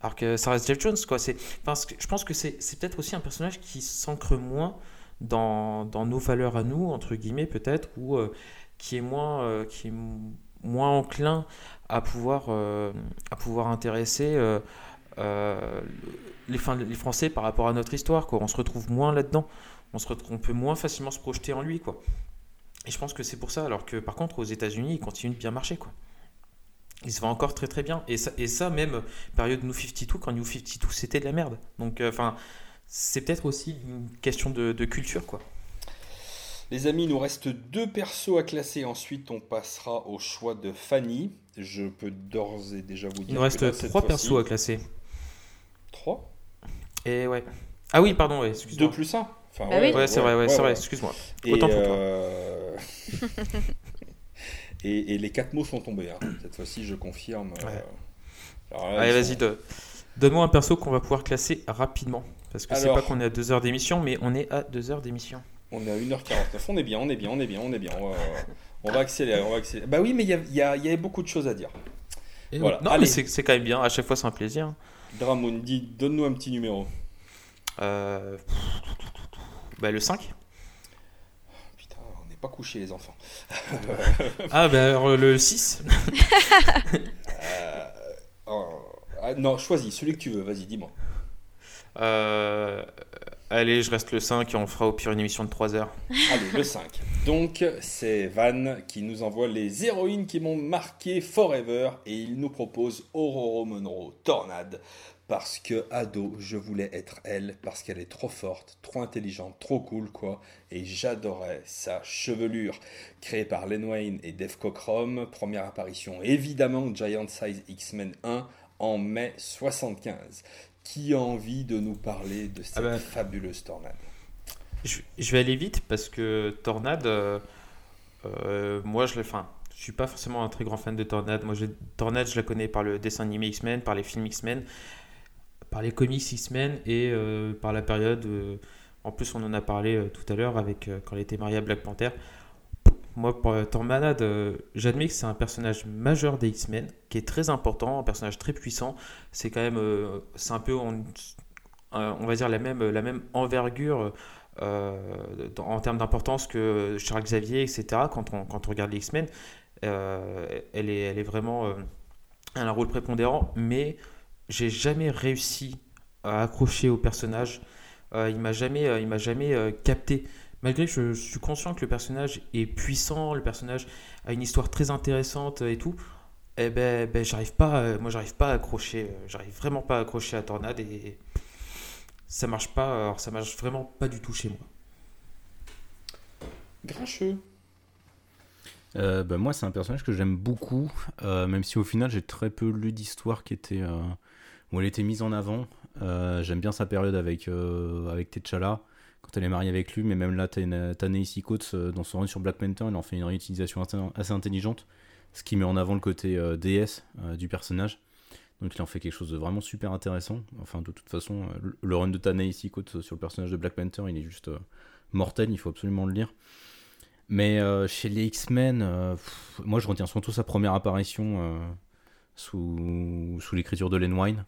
Speaker 4: Alors que ça reste Jeff Jones, quoi. C'est, je pense que c'est, peut-être aussi un personnage qui s'ancre moins dans, nos valeurs à nous, entre guillemets, peut-être, ou qui est moins, qui est moins enclin à pouvoir, à pouvoir intéresser les, Français par rapport à notre histoire. Quoi. On se retrouve moins là-dedans. On, se on peut moins facilement se projeter en lui. Quoi. Et je pense que c'est pour ça. Alors que par contre, aux États-Unis, il continue de bien marcher. Quoi. Il se va encore très très bien. Et ça, et ça même, période New 52, quand New 52 c'était de la merde. Donc, euh, enfin, c'est peut-être aussi une question de, culture. quoi.
Speaker 1: Les amis, il nous reste deux persos à classer. Ensuite, on passera au choix de Fanny. Je peux d'ores et déjà vous dire.
Speaker 4: Il nous reste trois persos à classer.
Speaker 1: Trois
Speaker 4: et ouais. Ah oui, pardon, ouais, excuse-moi.
Speaker 1: 2 plus 1
Speaker 2: enfin, bah ouais,
Speaker 4: ouais, c'est vrai, ouais, c'est vrai, excuse-moi. Autant pour toi. Euh,
Speaker 1: et, et, les quatre mots sont tombés. Hein. Cette fois-ci, je confirme.
Speaker 4: Euh, Allez, vas-y, donne-moi un perso qu'on va pouvoir classer rapidement. Parce que c'est pas qu'on est à 2 heures d'émission, mais on est à 2 heures d'émission.
Speaker 1: On est à 1h49. On est bien, on est bien, on est bien, on est bien. On va, on va accélérer, on va accélérer. Bah oui, mais il y, y, y, avait beaucoup de choses à dire.
Speaker 4: voilà. Non, mais c'est quand même bien. À chaque fois, c'est un plaisir.
Speaker 1: Dramondi, donne-nous un petit numéro.
Speaker 4: Euh... Bah, le 5
Speaker 1: Putain, on n'est pas couché les enfants.
Speaker 4: ah, bah le 6
Speaker 1: euh, ah, Non, choisis celui que tu veux, vas-y, dis-moi.
Speaker 4: Euh, allez, je reste le 5 et on fera au pire une émission de 3 heures.
Speaker 1: Allez, le 5. Donc, c'est Van qui nous envoie les héroïnes qui m'ont marqué forever et il nous propose Aurora Monroe, Tornade. Parce que ado, je voulais être elle, parce qu'elle est trop forte, trop intelligente, trop cool, quoi. Et j'adorais sa chevelure. Créée par Len Wayne et Dave Cockrum, première apparition évidemment Giant Size X-Men 1 en mai 75 qui a envie de nous parler de cette ah ben, fabuleuse tornade
Speaker 4: je, vais aller vite parce que Tornade, euh, euh, moi je ne je suis pas forcément un très grand fan de Tornade. Moi, je, Tornade, je la connais par le dessin animé X-Men, par les films X-Men, par les comics X-Men et euh, par la période. en plus, on en a parlé tout à l'heure avec quand elle était mariée à Black Panther. Moi, pour Tornade, j'admets que c'est un personnage majeur des X-Men, qui est très important, un personnage très puissant. C'est quand même, c'est un peu, on, on, va dire, la même, la même envergure en termes d'importance que Charles Xavier, etc. Quand on, quand on regarde les X-Men, elle, est, elle est vraiment, elle a un rôle prépondérant, mais j'ai jamais réussi à accrocher au personnage. Euh, il m'a jamais, euh, il m'a jamais euh, capté. Malgré que je, suis conscient que le personnage est puissant, le personnage a une histoire très intéressante et tout, eh ben, ben j'arrive pas, moi j'arrive pas à accrocher, j'arrive vraiment pas à accrocher à Tornade et ça marche pas, alors ça marche vraiment pas du tout chez moi.
Speaker 1: Grincheux.
Speaker 3: Ben, moi, c'est un personnage que j'aime beaucoup, même si au final j'ai très peu lu d'histoire qui était où elle était mise en avant. Euh, j'aime bien sa période avec, euh, avec T'Challa, quand elle est mariée avec lui, mais même là, Ta-Nehisi Coates, euh, dans son run sur Black Panther, il en fait une réutilisation assez intelligente, ce qui met en avant le côté DS du personnage. Donc il en fait quelque chose de vraiment super intéressant. Enfin, de toute façon, le run de Ta-Nehisi Coates sur le personnage de Black Panther, il est juste mortel, il faut absolument le lire. Mais chez les X-Men, moi je retiens surtout sa première apparition sous, sous l'écriture de Len Wine.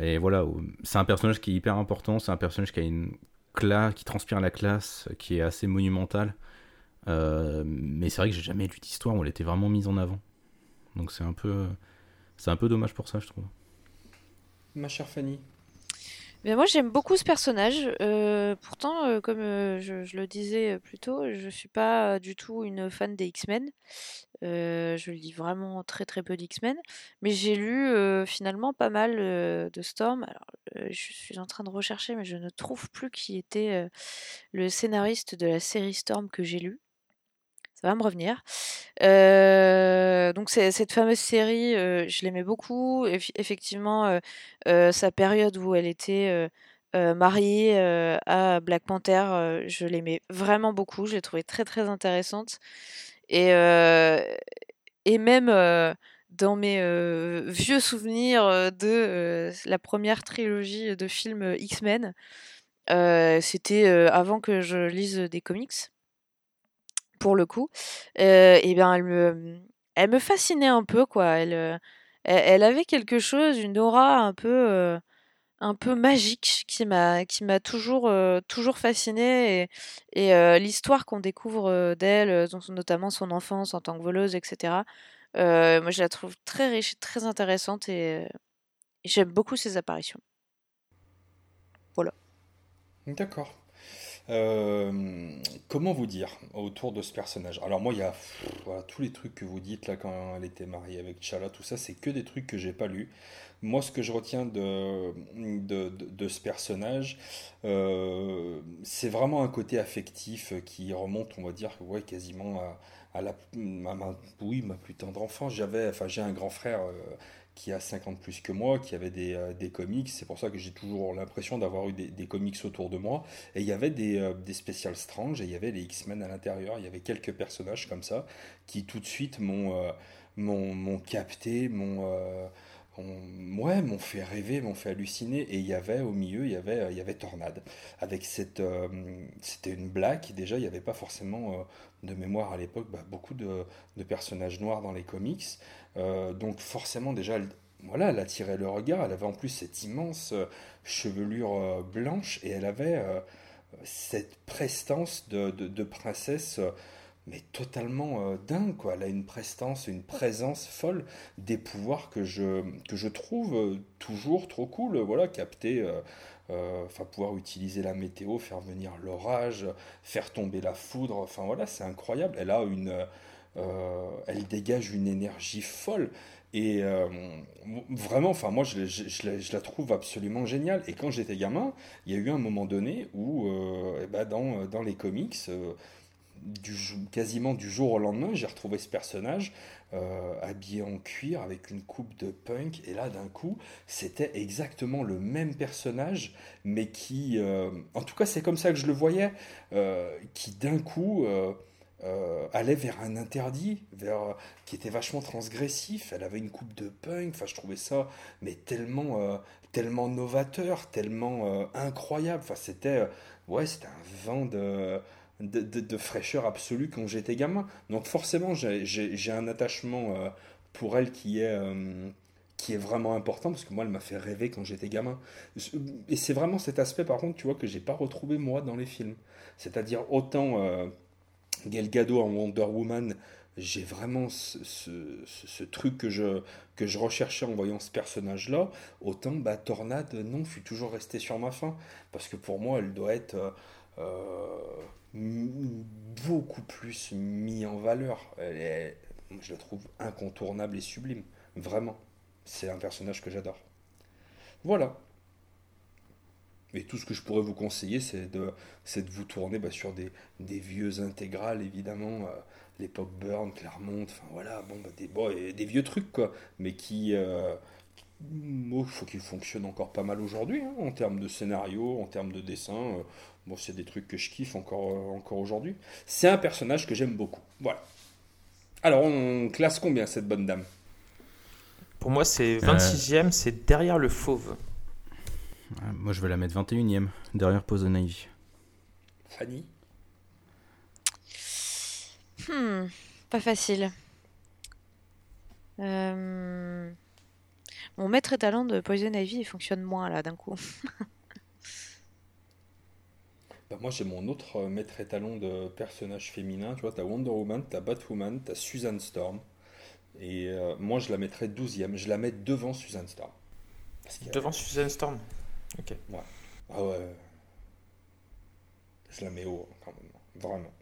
Speaker 3: Et voilà, c'est un personnage qui est hyper important, c'est un personnage qui a une classe, qui transpire la classe, qui est assez monumental. Euh, mais c'est vrai que j'ai jamais lu d'histoire où elle était vraiment mise en avant. Donc c'est un peu, c'est un peu dommage pour ça, je trouve.
Speaker 1: Ma chère Fanny.
Speaker 2: Mais moi j'aime beaucoup ce personnage. Euh, pourtant, euh, comme je, le disais plus tôt, je suis pas du tout une fan des X-Men. Je lis vraiment très très peu d'X-Men, mais j'ai lu finalement pas mal de Storm. Je suis en train de rechercher, mais je ne trouve plus qui était le scénariste de la série Storm que j'ai lu. Ça va me revenir. donc cette fameuse série, je l'aimais beaucoup. effectivement, sa période où elle était mariée à Black Panther, je l'aimais vraiment beaucoup. Je l'ai trouvée très très intéressante. Et, et même dans mes vieux souvenirs de la première trilogie de films X-Men, c'était avant que je lise des comics pour le coup, et bien elle me, elle me fascinait un peu quoi. Elle, elle, avait quelque chose, une aura un peu, un peu magique qui m'a, qui m'a toujours, toujours fascinée et, et l'histoire qu'on découvre d'elle, notamment son enfance en tant que voleuse, etc. moi, je la trouve très riche, très intéressante et, et j'aime beaucoup ses apparitions. Voilà.
Speaker 1: D'accord. Euh, comment vous dire autour de ce personnage? Alors moi, il y a tous les trucs que vous dites là quand elle était mariée avec Chala, tout ça, c'est que des trucs que j'ai pas lus. Moi, ce que je retiens de, de, ce personnage, euh, c'est vraiment un côté affectif qui remonte, on va dire, quasiment à, la, ma, oui, ma plus tendre enfance. J'avais, enfin, j'ai un grand frère. Euh, qui a 50 plus que moi, qui avait des, euh, des comics. C'est pour ça que j'ai toujours l'impression d'avoir eu des, des, comics autour de moi. Et il y avait des, des Special Strange et il y avait les X-Men à l'intérieur. Il y avait quelques personnages comme ça qui tout de suite m'ont euh, m'ont capté, m'ont ouais, m'ont fait rêver, m'ont fait halluciner. Et il y avait au milieu, il y avait, il y avait Tornade. Avec cette. C'était une blague. Déjà, il n'y avait pas forcément de mémoire à l'époque bah, beaucoup de, personnages noirs dans les comics. Euh, donc forcément déjà, elle, voilà, elle attirait le regard. Elle avait en plus cette immense euh, chevelure euh, blanche et elle avait cette prestance de, princesse mais totalement dingue quoi. Elle a une prestance, une présence folle, des pouvoirs que je, que je trouve toujours trop cool. Voilà, capter, enfin pouvoir utiliser la météo, faire venir l'orage, faire tomber la foudre. Enfin voilà, c'est incroyable. Elle a une euh, elle dégage une énergie folle. Et euh, vraiment, enfin moi je, la trouve absolument géniale. Et quand j'étais gamin, il y a eu un moment donné où, euh, eh ben dans, dans, les comics, du, quasiment du jour au lendemain, j'ai retrouvé ce personnage habillé en cuir avec une coupe de punk. Et là, d'un coup, c'était exactement le même personnage, mais qui, en tout cas, c'est comme ça que je le voyais, qui d'un coup euh, allait vers un interdit, vers qui était vachement transgressif. Elle avait une coupe de punk. Enfin, je trouvais ça, mais tellement, euh, tellement novateur, tellement euh, incroyable. Enfin, c'était, ouais, c'était un vent de, de, fraîcheur absolue quand j'étais gamin. Donc forcément, j'ai- un attachement euh, pour elle qui est, euh, qui est vraiment important, parce que moi, elle m'a fait rêver quand j'étais gamin. Et c'est vraiment cet aspect, par contre, tu vois, que j'ai pas retrouvé moi dans les films. C'est-à-dire autant euh, en Wonder Woman, j'ai vraiment ce, ce- truc que je, que je recherchais en voyant ce personnage-là, autant bah, Tornade, non, je suis toujours resté sur ma faim. Parce que pour moi, elle doit être euh, beaucoup plus mise en valeur. Je la trouve incontournable et sublime. Vraiment. C'est un personnage que j'adore. Voilà. Et tout ce que je pourrais vous conseiller, c'est de, de vous tourner bah, sur des, des vieux intégrales, évidemment. euh, L'époque Burn, Claremont, enfin voilà, bon, bah, des, et des vieux trucs, quoi. Mais qui. euh, il faut qu'ils fonctionnent encore pas mal aujourd'hui, hein, en termes de scénario, en termes de dessin. euh, bon, c'est des trucs que je kiffe encore, euh, encore aujourd'hui. C'est un personnage que j'aime beaucoup. Voilà. Alors, on classe combien cette bonne dame?
Speaker 4: Pour moi, c'est 26ème, c'est derrière le fauve.
Speaker 3: Moi, je vais la mettre 21ème, derrière Poison Ivy.
Speaker 1: Fanny?
Speaker 2: Hmm, pas facile. Euh, Mon maître étalon de Poison Ivy, il fonctionne moins là d'un coup.
Speaker 1: Bah, moi, j'ai mon autre euh, maître étalon de personnage féminin. Tu vois, t'as Wonder Woman, t'as Batwoman, t'as Susan Storm. Et euh, moi, je la mettrais 12e. Je la mets devant Susan Storm. Parce y a-
Speaker 4: Devant Susan Storm. Ok.
Speaker 1: Ah ouais. Je la mets haut, quand même. Vraiment.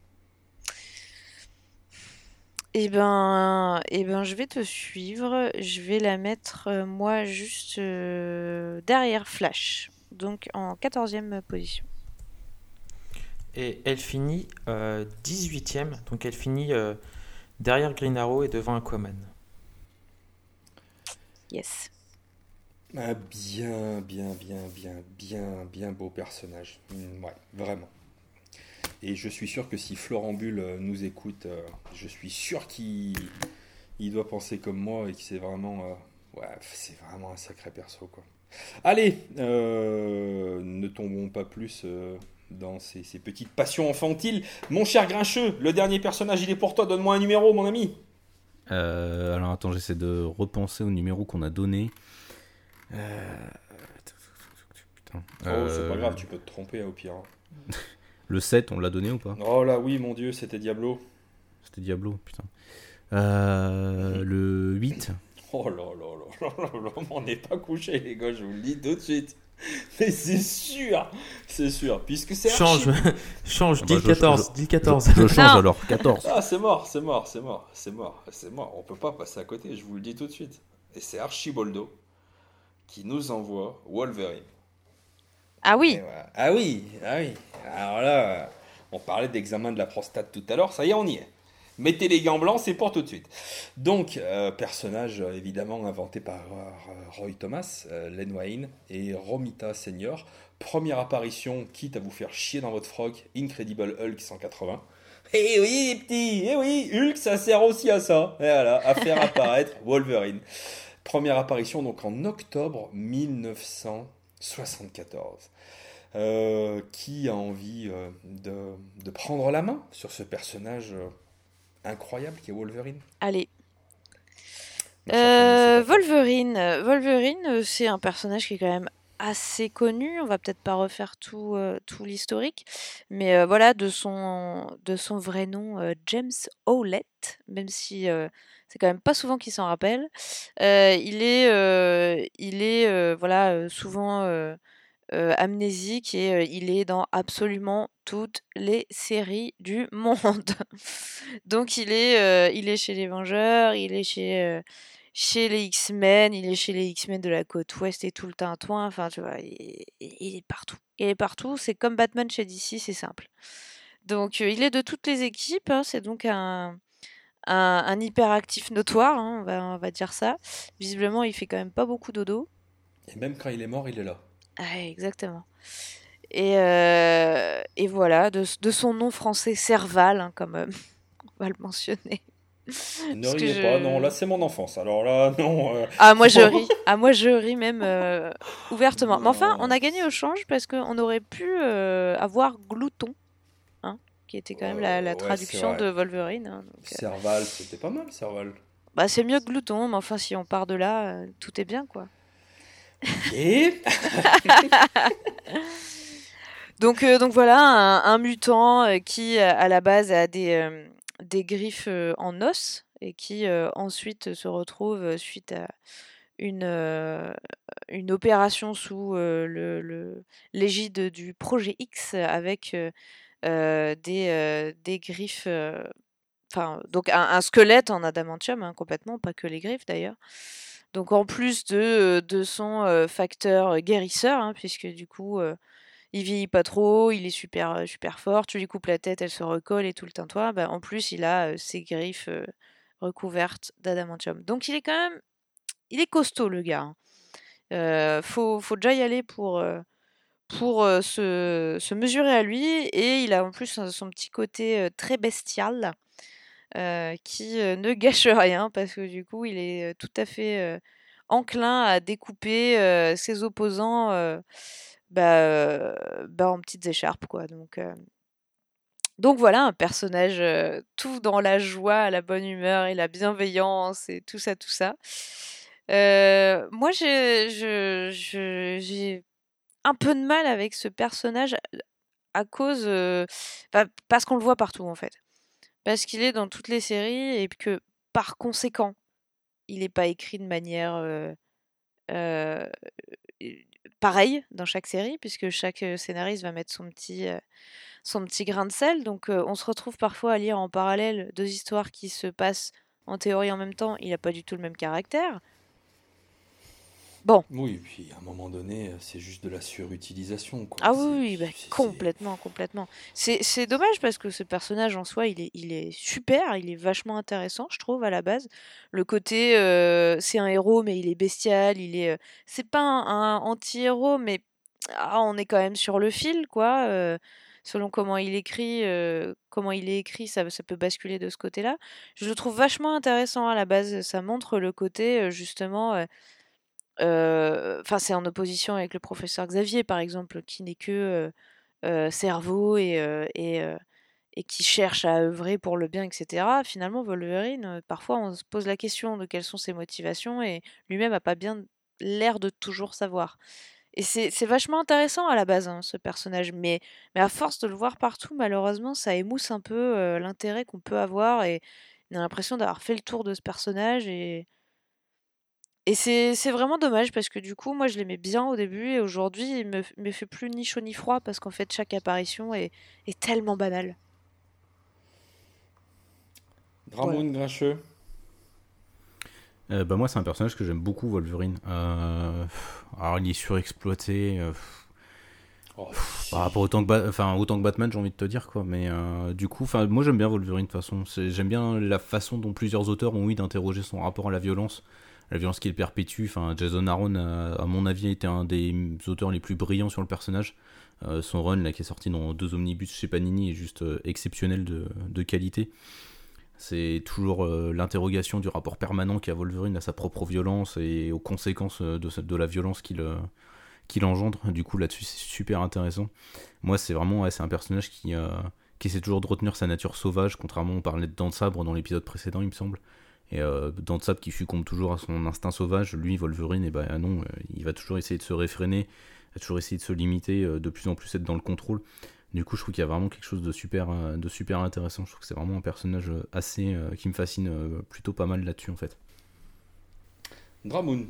Speaker 2: Eh ben, eh ben, je vais te suivre. Je vais la mettre, euh, moi, juste euh, derrière Flash. Donc en 14e position.
Speaker 4: Et elle finit euh, 18ème, donc elle finit euh, derrière Green Arrow et devant Aquaman.
Speaker 2: Yes.
Speaker 1: Un bien, bien, bien, bien, bien, bien beau personnage. Mm, Ouais, vraiment. Et je suis sûr que si Florent Bull euh, nous écoute, euh, je suis sûr qu'il il doit penser comme moi et que c'est vraiment, euh, ouais, c'est vraiment un sacré perso, quoi. Allez, euh, ne tombons pas plus euh, dans ces, ces petites passions infantiles. Mon cher Grincheux, le dernier personnage, il est pour toi. Donne-moi un numéro, mon ami.
Speaker 3: Euh, alors attends, j'essaie de repenser au numéro qu'on a donné. Putain.
Speaker 1: Oh, c'est pas grave, tu peux te tromper hein, au pire.
Speaker 3: Le 7, on l'a donné ou pas?
Speaker 1: Oh là, oui, mon Dieu, c'était Diablo.
Speaker 3: C'était Diablo, putain. Euh, le 8.
Speaker 1: Oh là là là là là là, on n'est pas couché les gars, je vous le dis tout de suite. Mais c'est sûr, c'est sûr, puisque c'est
Speaker 4: Change, change, dis
Speaker 3: bah,
Speaker 4: le
Speaker 3: je-
Speaker 4: 14,
Speaker 3: je-
Speaker 4: dis le
Speaker 3: Je,
Speaker 4: 14.
Speaker 3: je change
Speaker 2: Non.
Speaker 3: alors, 14.
Speaker 1: Ah c'est mort, c'est mort, c'est mort, c'est mort, c'est mort, on peut pas passer à côté, je vous le dis tout de suite. Et c'est Archiboldo qui nous envoie Wolverine.
Speaker 2: Ah oui,
Speaker 1: voilà. Ah oui, ah oui. Alors là, on parlait d'examen de la prostate tout à l'heure, ça y est, on y est. Mettez les gants blancs, c'est pour tout de suite. Donc, euh, personnage euh, évidemment inventé par euh, Roy Thomas, Len Wayne et Romita Senior. Première apparition, quitte à vous faire chier dans votre froc, Incredible Hulk 180. Eh oui, les petits, eh oui, Hulk, ça sert aussi à ça. Et voilà, à faire apparaître Wolverine. Première apparition donc en octobre 1974. Euh, qui a envie euh, de, de prendre la main sur ce personnage euh, incroyable qui est Wolverine
Speaker 2: allez. Wolverine, Wolverine, c'est un personnage qui est quand même assez connu. On va peut-être pas refaire tout, euh, tout l'historique, mais euh, voilà, de son, de son vrai nom, euh, James Howlett, même si c'est quand même pas souvent qu'il s'en rappelle. Il est, il est voilà, souvent amnésique et il est dans absolument toutes les séries du monde. Donc il est, il est chez les Vengeurs, il est chez, chez les X-Men, il est chez les X-Men de la côte ouest et tout le tintouin. Enfin, tu vois, il, est partout. Il est partout. C'est comme Batman chez DC, c'est simple. Donc euh, il est de toutes les équipes. hein, c'est donc un, un, un hyperactif notoire, hein, on, va, on va dire ça. Visiblement, il fait quand même pas beaucoup dodo.
Speaker 1: Et même quand il est mort, il est là.
Speaker 2: Ah, exactement. Et, euh, et voilà, de, de son nom français Serval, hein, comme euh, on va le mentionner.
Speaker 1: Ne riez
Speaker 2: je-
Speaker 1: pas, non, là c'est mon enfance. Alors là, non. euh,
Speaker 2: Ah, moi je ris. Ah, moi je ris même euh, ouvertement. Mais enfin, on a gagné au change parce qu'on aurait pu euh, avoir Glouton. Hein qui était quand même la, la
Speaker 1: ouais,
Speaker 2: traduction de. Wolverine. hein, donc, euh,
Speaker 1: Serval, c'était pas mal, Serval.
Speaker 2: bah, c'est mieux que Glouton, mais enfin, si on part de là, euh, tout est bien, quoi.
Speaker 1: Et
Speaker 2: Donc, euh, donc voilà, un, un mutant euh, qui, à la base, a des, euh, des griffes en os et qui ensuite se retrouve euh, suite à une, une opération sous euh, le, le- l'égide du projet X avec des, des griffes, enfin, donc un, squelette en adamantium, hein, complètement, pas que les griffes d'ailleurs. Donc en plus de, de son facteur guérisseur, hein, puisque du coup, il vieillit pas trop, il est super, euh, super fort, tu lui coupes la tête, elle se recolle et tout le tintouin. Bah, en plus, il a euh, ses griffes euh, recouvertes d'adamantium. Donc il est quand même, il est costaud le gars. hein. Faut, faut déjà y aller pour, pour se, mesurer à lui. Et il a en plus son petit côté très bestial qui ne gâche rien parce que du coup, il est tout à fait enclin à découper ses opposants bah, euh, bah, en petites écharpes. Quoi. Donc, euh, donc voilà, un personnage euh, tout dans la joie, la bonne humeur et la bienveillance et tout ça, tout ça. Moi, j'ai un peu de mal avec ce personnage à cause... enfin, parce qu'on le voit partout, en fait. Parce qu'il est dans toutes les séries et que, par conséquent, il n'est pas écrit de manière... pareille dans chaque série, puisque chaque scénariste va mettre son petit, son petit grain de sel. Donc on se retrouve parfois à lire en parallèle deux histoires qui se passent en théorie en même temps. Il n'a pas du tout le même caractère.
Speaker 1: Oui, et puis à un moment donné, c'est juste de la surutilisation. Quoi.
Speaker 2: Ah oui, oui, bah, complètement, complètement. C'est dommage parce que ce personnage en soi, il est, il est super, il est vachement intéressant, je trouve, à la base. Le côté, euh, c'est un héros, mais il est bestial, il est... euh, c'est pas un, un anti-héros, mais ah, on est quand même sur le fil, quoi. euh, selon comment il écrit, euh, comment il est écrit, ça, ça peut basculer de ce côté-là. Je le trouve vachement intéressant à la base. Ça montre le côté, euh, justement... Enfin, c'est en opposition avec le professeur Xavier, par exemple, qui n'est que cerveau et, et, qui cherche à œuvrer pour le bien, etc. Finalement, Wolverine, parfois, on se pose la question de quelles sont ses motivations et lui-même n'a pas bien l'air de toujours savoir. Et c'est vachement intéressant à la base, hein, ce personnage, mais, mais à force de le voir partout, malheureusement, ça émousse un peu l'intérêt qu'on peut avoir et on a l'impression d'avoir fait le tour de ce personnage et, et c'est c'est vraiment dommage parce que du coup, moi, je l'aimais bien au début et aujourd'hui, il me, me fait plus ni chaud ni froid parce qu'en fait, chaque apparition est, est tellement banale.
Speaker 1: Dramoun Grincheux.
Speaker 3: Euh, bah moi c'est un personnage que j'aime beaucoup Wolverine. Euh, alors il est surexploité euh,
Speaker 1: Oh,
Speaker 3: par rapport autant que, Ba- enfin, autant que Batman j'ai envie de te dire quoi. Mais euh, du coup, enfin moi j'aime bien Wolverine de toute façon. J'aime bien la façon dont plusieurs auteurs ont eu d'interroger son rapport à la violence, la violence qu'il perpétue. Enfin Jason Aaron a, à mon avis été un des auteurs les plus brillants sur le personnage. Euh, son run là qui est sorti dans deux omnibus chez Panini est juste euh, exceptionnel de, qualité. C'est toujours euh, l'interrogation du rapport permanent qu'a Wolverine à sa propre violence et aux conséquences de, la violence qu'il engendre. Du coup, là-dessus, c'est super intéressant. Moi, c'est vraiment un personnage qui, qui essaie toujours de retenir sa nature sauvage, contrairement, on parlait de Dent de Sabre dans l'épisode précédent, il me semble. Et euh, Sabre qui succombe toujours à son instinct sauvage, lui, Wolverine, et ben non, euh, il va toujours essayer de se réfréner, il va toujours essayer de se limiter, euh, de plus en plus être dans le contrôle. Du coup, je trouve qu'il y a vraiment quelque chose de super, euh, de super intéressant. Je trouve que c'est vraiment un personnage assez euh, qui me fascine euh, plutôt pas mal là-dessus en fait.
Speaker 1: Dramoun.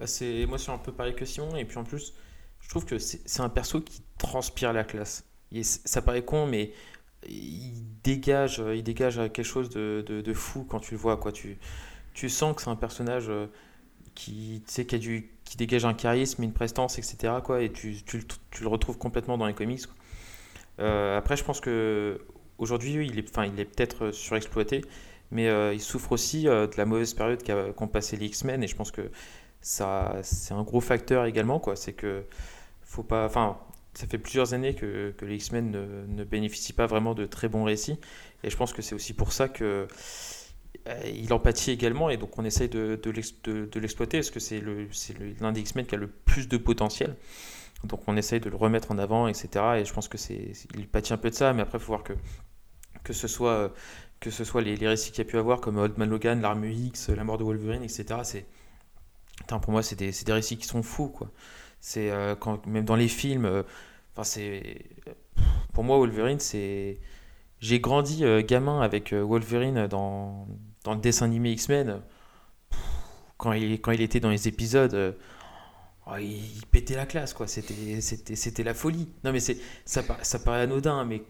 Speaker 4: Bah, c'est moi c'est un peu pareil que Simon et puis en plus je trouve que c'est un perso qui transpire la classe. Et ça paraît con mais il dégage il dégage quelque chose de, de- fou quand tu le vois quoi. Tu, tu sens que c'est un personnage euh, qui qui a du qui dégage un charisme, une prestance etc quoi et tu, tu, le- tu le retrouves complètement dans les comics. Euh, après je pense que aujourd'hui il est il est peut-être surexploité mais euh, il souffre aussi euh, de la mauvaise période qu'ont passé les X-Men et je pense que ça c'est un gros facteur également quoi c'est que faut pas ça fait plusieurs années que, les X-Men ne, bénéficient pas vraiment de très bons récits et je pense que c'est aussi pour ça que euh, il empathie également et donc on essaye de, de l'ex- de- de l'exploiter parce que c'est l'un des X-Men qui a le plus de potentiel donc on essaye de le remettre en avant, etc. Et je pense que c'est, il pâtit un peu de ça, mais après, il faut voir que, que ce soit, que ce soit les, récits qu'il a pu avoir, comme Old Man Logan, L'Arme X, La mort de Wolverine, etc. C'est, pour moi, c'est des, des, récits qui sont fous, quoi. C'est euh, quand même dans les films, euh, enfin c'est, pour moi, Wolverine, c'est, j'ai grandi euh, gamin avec Wolverine dans, dans le dessin animé X-Men. Quand il, quand il était dans les épisodes Oh, il, pétait la classe, quoi. C'était, c'était, c'était la folie. Non, mais c'est, ça, ça paraît anodin, mais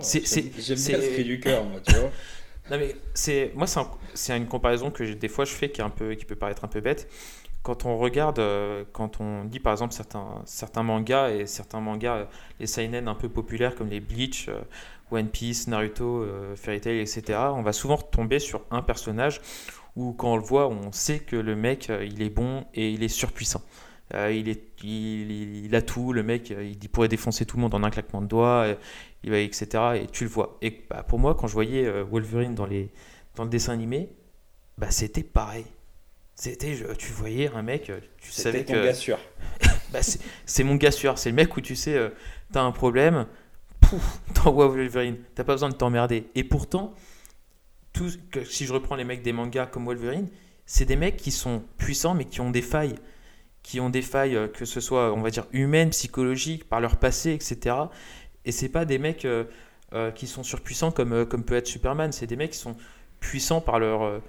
Speaker 1: c'est, c'est, j'aime bien l'esprit du cœur, moi, tu vois.
Speaker 4: non, mais c'est, moi, c'est, c'est une comparaison que des fois je fais qui, est un peu, qui peut paraître un peu bête. Quand on regarde, euh, quand on dit par exemple certains, mangas et certains mangas, euh, les seinen un peu populaires comme les Bleach, euh, One Piece, Naruto, Fairy Tail, etc., on va souvent tomber sur un personnage où quand on le voit, on sait que le mec, il est bon et il est surpuissant. Il, est, il, a tout, le mec, il pourrait défoncer tout le monde en un claquement de doigts, etc. Et tu le vois. Et bah, pour moi, quand je voyais Wolverine dans, les, dans le dessin animé, bah, c'était pareil. C'était, tu voyais un mec, tu savais
Speaker 1: ton gars sûr.
Speaker 4: bah, c'est mon gars sûr. C'est le mec où tu sais, t'as un problème, pouf, t'envoies Wolverine. T'as pas besoin de t'emmerder. Et pourtant, tout, que, si je reprends les mecs des mangas comme Wolverine, c'est des mecs qui sont puissants mais qui ont des failles qui ont des failles, euh, que ce soit, on va dire, humaines, psychologiques, par leur passé, etc. Et c'est pas des mecs euh, euh, qui sont surpuissants comme, comme peut être Superman, c'est des mecs qui sont puissants par leur,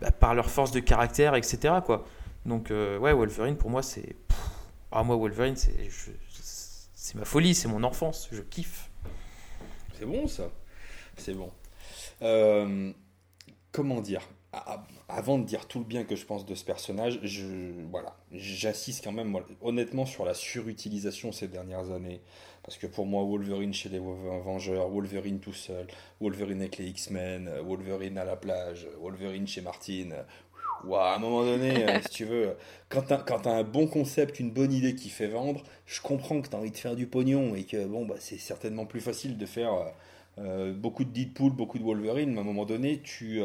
Speaker 4: bah, par leur force de caractère, etc. Quoi. Donc, ouais, Wolverine, pour moi, c'est. Ah, moi, Wolverine, c'est, c'est ma folie, c'est mon enfance, je kiffe.
Speaker 1: C'est bon, ça. C'est bon. comment dire? Avant de dire tout le bien que je pense de ce personnage, voilà, j'assiste quand même honnêtement sur la surutilisation ces dernières années. Parce que pour moi, Wolverine chez les Vengeurs, Wolverine tout seul, Wolverine avec les X-Men, Wolverine à la plage, Wolverine chez Martine. à un moment donné, euh, si tu veux, quand tu as, un bon concept, une bonne idée qui fait vendre, je comprends que tu as envie de faire du pognon et que bon, bah, c'est certainement plus facile de faire euh, euh, beaucoup de Deadpool, beaucoup de Wolverine, mais à un moment donné, tu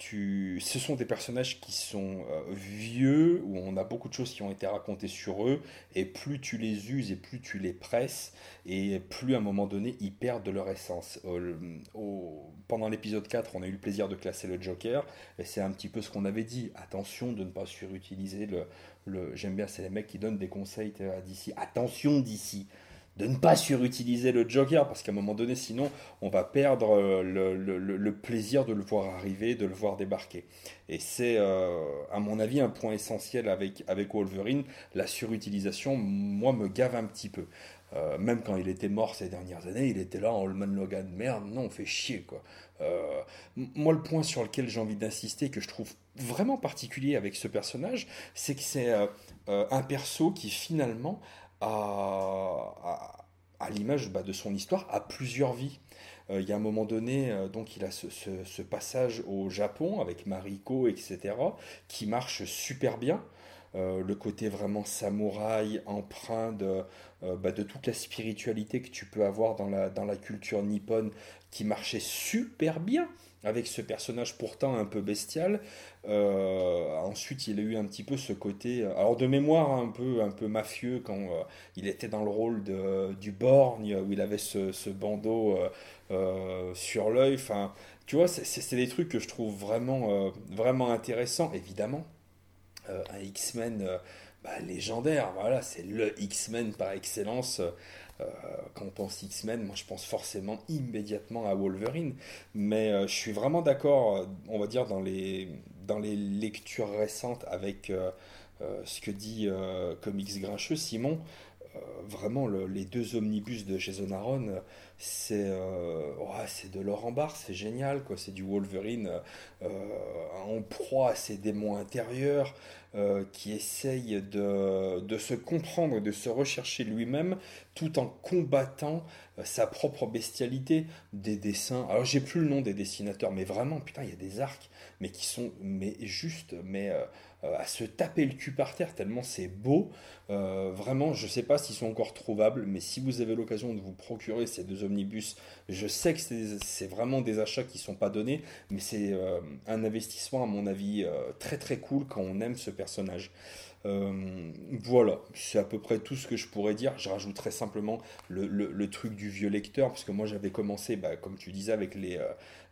Speaker 1: ce sont des personnages qui sont euh, vieux, où on a beaucoup de choses qui ont été racontées sur eux, et plus tu les uses et plus tu les presses, et plus à un moment donné ils perdent de leur essence. pendant l'épisode 4, on a eu le plaisir de classer le Joker, et c'est un petit peu ce qu'on avait dit. Attention de ne pas surutiliser le. J'aime bien, c'est les mecs qui donnent des conseils DC. Attention d'ici de ne pas surutiliser le Joker, parce qu'à un moment donné, sinon, on va perdre euh, le, plaisir de le voir arriver, de le voir débarquer. Et c'est, euh, à mon avis, un point essentiel avec, avec Wolverine. La surutilisation, moi, me gave un petit peu. Euh, même quand il était mort ces dernières années, il était là en Holman Logan. Merde, non, on fait chier, quoi. moi, le point sur lequel j'ai envie d'insister, que je trouve vraiment particulier avec ce personnage, c'est que c'est un perso qui, finalement, à, à, l'image bah, de son histoire, à plusieurs vies. Euh, il y a un moment donné, euh, donc il a ce, ce, passage au Japon avec Mariko, etc., qui marche super bien. Euh, le côté vraiment samouraï, empreint de, bah, de toute la spiritualité que tu peux avoir dans la, dans la culture nippone, qui marchait super bien avec ce personnage pourtant un peu bestial. Euh, ensuite, il a eu un petit peu ce côté, euh, alors de mémoire un peu, un peu mafieux quand euh, il était dans le rôle de, du Borgne, où il avait ce, ce bandeau sur l'œil. Enfin, tu vois, c'est des trucs que je trouve vraiment, vraiment intéressants, évidemment. un X-Men bah, légendaire, voilà, c'est le X-Men par excellence. Euh, quand on pense X-Men, moi je pense forcément immédiatement à Wolverine. Mais euh, je suis vraiment d'accord, euh, on va dire, dans les, dans les lectures récentes avec ce que dit Comics Grincheux, Simon. Vraiment, les deux omnibus de Jason Aaron, c'est c'est de l'or en c'est génial, quoi. C'est du Wolverine en proie à ses démons intérieurs. Euh, qui essaye de, se comprendre, de se rechercher lui-même, tout en combattant euh, sa propre bestialité. Des dessins, alors j'ai plus le nom des dessinateurs, mais vraiment, putain, il y a des arcs, mais qui sont mais juste, mais euh, à se taper le cul par terre, tellement c'est beau. vraiment, je sais pas s'ils sont encore trouvables, mais si vous avez l'occasion de vous procurer ces deux omnibus. Je sais que c'est vraiment des achats qui sont pas donnés, mais c'est euh, un investissement, à mon avis, euh, très très cool quand on aime ce personnage. Euh, voilà, c'est à peu près tout ce que je pourrais dire. Je rajouterais simplement le, truc du vieux lecteur, parce que moi j'avais commencé, bah, comme tu disais, avec les,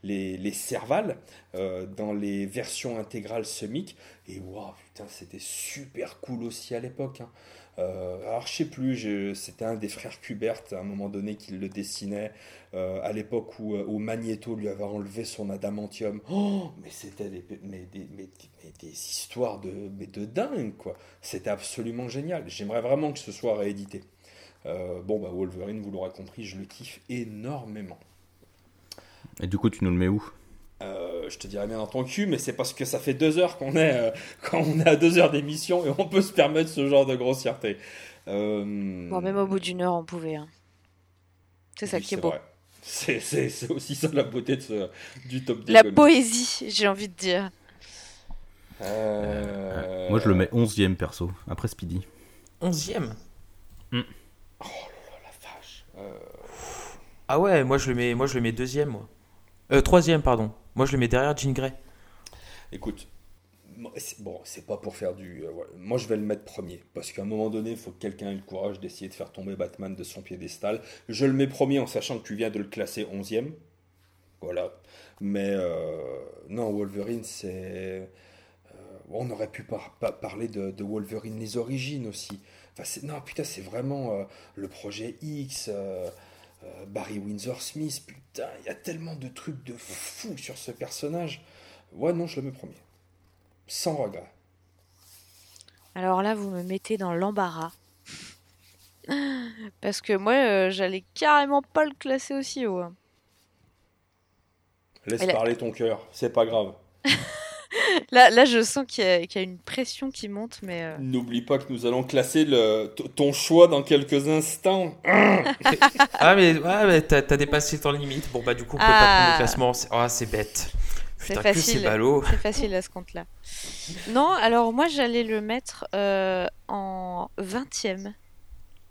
Speaker 1: les, les Serval dans les versions intégrales semic. Et waouh, putain, c'était super cool aussi à l'époque. Hein. Euh, alors je sais plus, c'était un des frères Kubert à un moment donné qui le dessinait euh, à l'époque où, euh, Magneto lui avait enlevé son adamantium. Oh, mais c'était des, mais des, des, histoires de, mais de dingue quoi. C'était absolument génial. J'aimerais vraiment que ce soit réédité. bon bah Wolverine, vous l'aurez compris, je le kiffe énormément.
Speaker 3: Et du coup, tu nous le mets où?
Speaker 1: Euh, je te dirais bien dans ton cul, mais c'est parce que ça fait deux heures qu'on est, euh, quand on est à deux heures d'émission et on peut se permettre ce genre de grossièreté.
Speaker 2: Euh... Bon, même au bout d'une heure, on pouvait. Hein. C'est ça qui est, beau.
Speaker 1: C'est aussi ça la beauté de ce, du top
Speaker 2: 10. La poésie, j'ai envie de dire.
Speaker 3: Euh, Moi, je le mets 11ème perso, après Speedy.
Speaker 4: 11ème
Speaker 1: mm. Oh là là, la vache.
Speaker 4: Ah ouais, moi je le mets, moi je le mets deuxième, moi. Euh, troisième, pardon. Moi, je le mets derrière Jean Grey.
Speaker 1: Écoute, bon, c'est pas pour faire du. Euh, moi, je vais le mettre premier. Parce qu'à un moment donné, il faut que quelqu'un ait le courage d'essayer de faire tomber Batman de son piédestal. Je le mets premier en sachant que tu viens de le classer onzième. Voilà. Mais euh, non, Wolverine, c'est. Euh, on aurait pu parler de, Wolverine les origines aussi. Enfin, non, putain, c'est vraiment le projet X. Euh, Barry Windsor Smith, putain, il y a tellement de trucs de fou sur ce personnage. Ouais, non, je le mets premier. Sans regret.
Speaker 2: Alors là, vous me mettez dans l'embarras. Parce que moi, euh, j'allais carrément pas le classer aussi haut. Hein.
Speaker 1: Laisse parler ton cœur, c'est pas grave.
Speaker 2: là, là, je sens qu'il y, a une pression qui monte, mais. Euh,
Speaker 1: N'oublie pas que nous allons classer le, ton choix dans quelques instants.
Speaker 4: ah, mais, ouais, t'as, dépassé ton limite. Bon, bah, du coup, on peut pas prendre le ah. classement. C'est, oh, c'est bête.
Speaker 2: C'est facile. C'est facile à ce compte-là. Non, alors moi, j'allais le mettre euh, en 20 e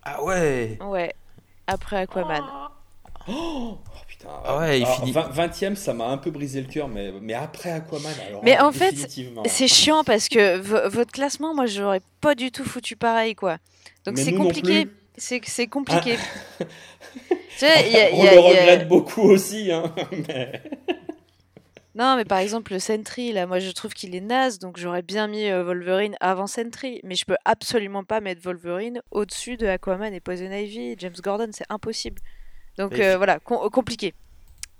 Speaker 4: Ah ouais
Speaker 2: Ouais, après Aquaman.
Speaker 1: Oh ah ouais, il finit. 20 ça m'a un peu brisé le cœur, mais, mais après Aquaman. Alors
Speaker 2: mais en fait, c'est chiant parce que votre classement, moi, j'aurais pas du tout foutu pareil, quoi. Donc c'est compliqué. C'est c'est compliqué.
Speaker 1: Ah. tu sais, On le regrette beaucoup aussi, hein. Mais...
Speaker 2: Non, mais par exemple, le Sentry, là, moi je trouve qu'il est naze, donc j'aurais bien mis euh, Wolverine avant Sentry. Mais je peux absolument pas mettre Wolverine au-dessus de Aquaman et Poison Ivy, James Gordon, c'est impossible. Donc euh, voilà, euh, compliqué.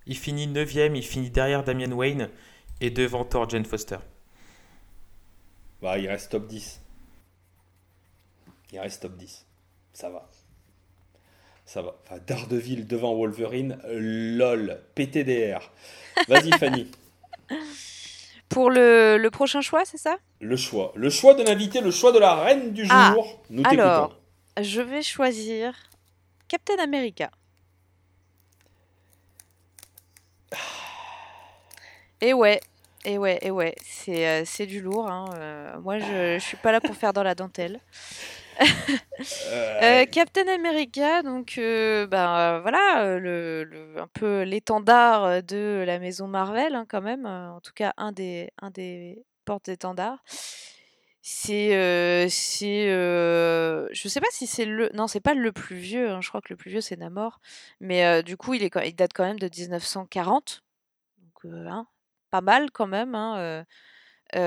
Speaker 4: Il finit 9 il finit derrière Damian Wayne et devant Thor Jane Foster.
Speaker 1: Bah, il reste top 10. Il reste top 10. Ça va. Ça va. Enfin, Daredevil devant Wolverine, lol, PTDR. Vas-y, Fanny.
Speaker 2: Pour le, prochain choix, c'est ça?
Speaker 1: Le choix. Le choix de l'invité, le choix de la reine du ah, jour.
Speaker 2: Nous alors, je vais choisir Captain America. Et ouais, et ouais, et ouais, c'est euh, c'est du lourd. Hein, euh, moi, je, je suis pas là pour faire dans la dentelle. Euh, Captain America, donc ben voilà, le, un peu l'étendard de la maison Marvel hein, quand même, en tout cas un des un des porte-étendards. C'est c'est je sais pas si c'est le non c'est pas le plus vieux, hein, je crois que le plus vieux c'est Namor, mais du coup il est il date quand même de 1940, donc hein, pas mal quand même hein,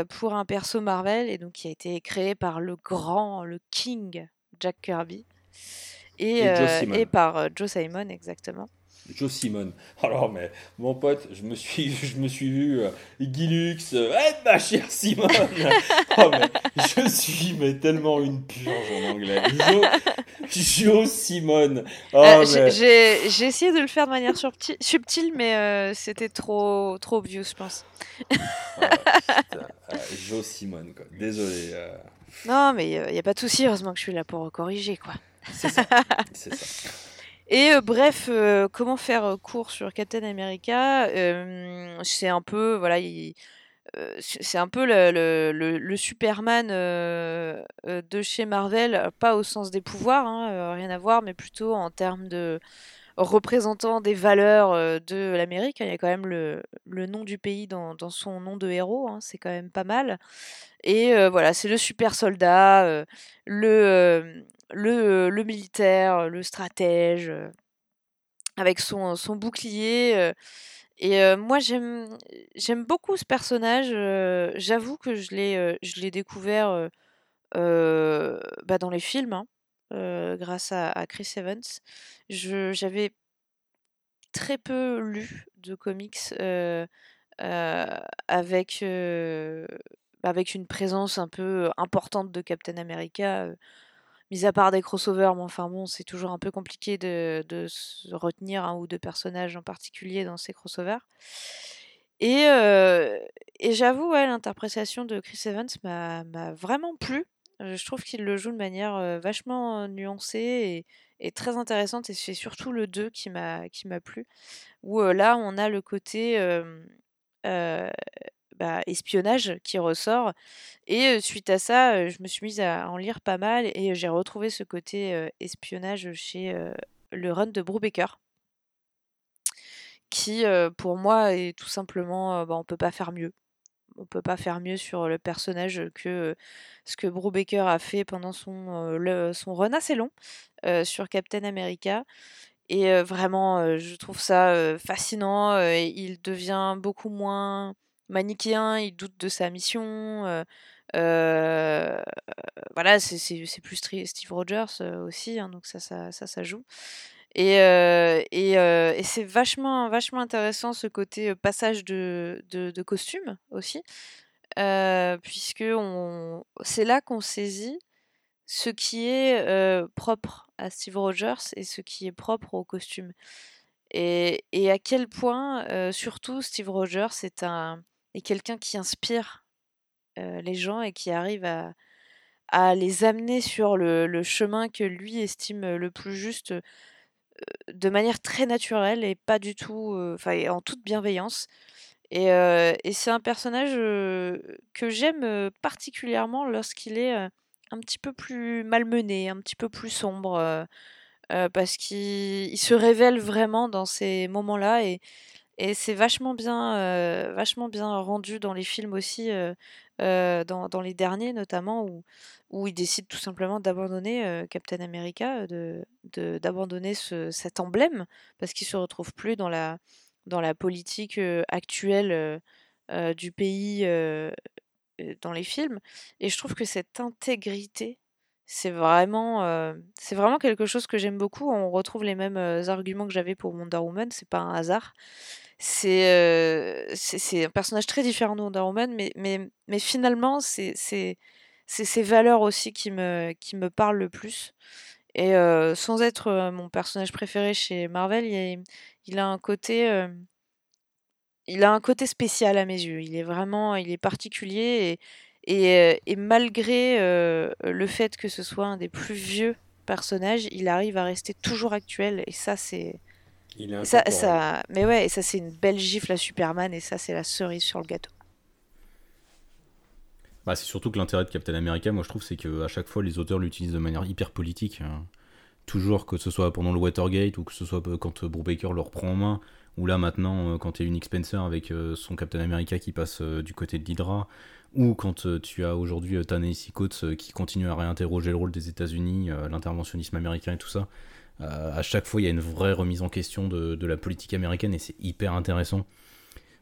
Speaker 2: pour un perso Marvel et donc qui a été créé par le grand, le King Jack Kirby et, et, par Joe Simon exactement.
Speaker 1: Joe Simon. Alors, mais mon pote, je me suis, je me suis vu euh, Guilux, euh, eh, ma chère Simone oh, Je suis mais tellement une purge en anglais. Joe, Simon. Oh,
Speaker 2: euh, j'ai essayé de le faire de manière subtile, mais euh, c'était trop, trop obvious, je pense.
Speaker 1: Ah, ah, Joe Simon, quoi. Désolé.
Speaker 2: Non, mais il n'y a pas de souci. Heureusement que je suis là pour corriger, quoi.
Speaker 1: C'est ça. C'est ça.
Speaker 2: Et bref, comment faire court sur Captain America C'est un peu, voilà, c'est un peu le, Superman de chez Marvel, pas au sens des pouvoirs, hein, rien à voir, mais plutôt en termes de, représentant des valeurs de l'Amérique. Il y a quand même le, nom du pays dans, son nom de héros, hein. c'est quand même pas mal. Et voilà, c'est le super soldat, le, le, militaire, le stratège, avec son, bouclier. Et moi, j'aime beaucoup ce personnage. J'avoue que je l'ai découvert bah, dans les films, hein, grâce à, Chris Evans. J'avais très peu lu de comics avec, avec une présence un peu importante de Captain America mis à part des crossovers, mais enfin bon, c'est toujours un peu compliqué de, retenir un ou deux personnages en particulier dans ces crossovers. Et, et j'avoue, ouais, l'interprétation de Chris Evans m'a vraiment plu. Je trouve qu'il le joue de manière vachement nuancée et, très intéressante. Et c'est surtout le 2 qui m'a plu. Où là, on a le côté bah, espionnage qui ressort. Et suite à ça, je me suis mise à en lire pas mal et j'ai retrouvé ce côté espionnage chez le run de Brubaker. Qui, pour moi, est tout simplement, bah, on peut pas faire mieux. On peut pas faire mieux sur le personnage que ce que Brubaker a fait pendant son, son run assez long sur Captain America. Et vraiment, je trouve ça fascinant. il devient beaucoup moins manichéen, il doute de sa mission. voilà, c'est plus Steve Rogers aussi, hein, donc ça, ça, ça, joue. Et, et, c'est vachement, vachement intéressant ce côté passage de, de, costume aussi, puisque c'est là qu'on saisit ce qui est propre à Steve Rogers et ce qui est propre au costume. Et, et à quel point, surtout, Steve Rogers est un, et quelqu'un qui inspire les gens et qui arrive à, les amener sur le, chemin que lui estime le plus juste de manière très naturelle et pas du tout, en toute bienveillance. Et, c'est un personnage que j'aime particulièrement lorsqu'il est un petit peu plus malmené, un petit peu plus sombre, parce qu'il se révèle vraiment dans ces moments-là et c'est vachement bien, vachement bien rendu dans les films aussi, dans, dans les derniers notamment, où, où il décide tout simplement d'abandonner Captain America, de, d'abandonner ce, cet emblème, parce qu'il se retrouve plus dans la, dans la politique actuelle du pays dans les films. Et je trouve que cette intégrité, c'est vraiment, vraiment quelque chose que j'aime beaucoup. On retrouve les mêmes arguments que j'avais pour Wonder Woman, c'est pas un hasard. C'est c'est un personnage très différent de Wonder Woman, mais, mais, mais finalement, c'est ces valeurs aussi qui me, qui me parlent le plus. Et sans être mon personnage préféré chez Marvel, il, a un côté. il a un côté spécial à mes yeux. Il est vraiment, il est particulier et, et, et malgré le fait que ce soit un des plus vieux personnages, il arrive à rester toujours actuel et ça c'est ça, ça, mais ouais, et ça c'est une belle gifle à Superman et ça c'est la cerise sur le gâteau.
Speaker 3: Bah, c'est surtout que l'intérêt de Captain America, moi je trouve, c'est qu'à chaque fois les auteurs l'utilisent de manière hyper politique. Hein. Toujours que ce soit pendant le Watergate ou que ce soit euh, quand euh, Brubaker le reprend en main, ou là maintenant euh, quand il y a Nick Spencer avec son Captain America qui passe du côté de l'Hydra, ou quand tu as aujourd'hui Ta-Nehisi Coates qui continue à réinterroger le rôle des États-Unis, l'interventionnisme américain et tout ça. Euh, à chaque fois, il y a une vraie remise en question de, la politique américaine et c'est hyper intéressant.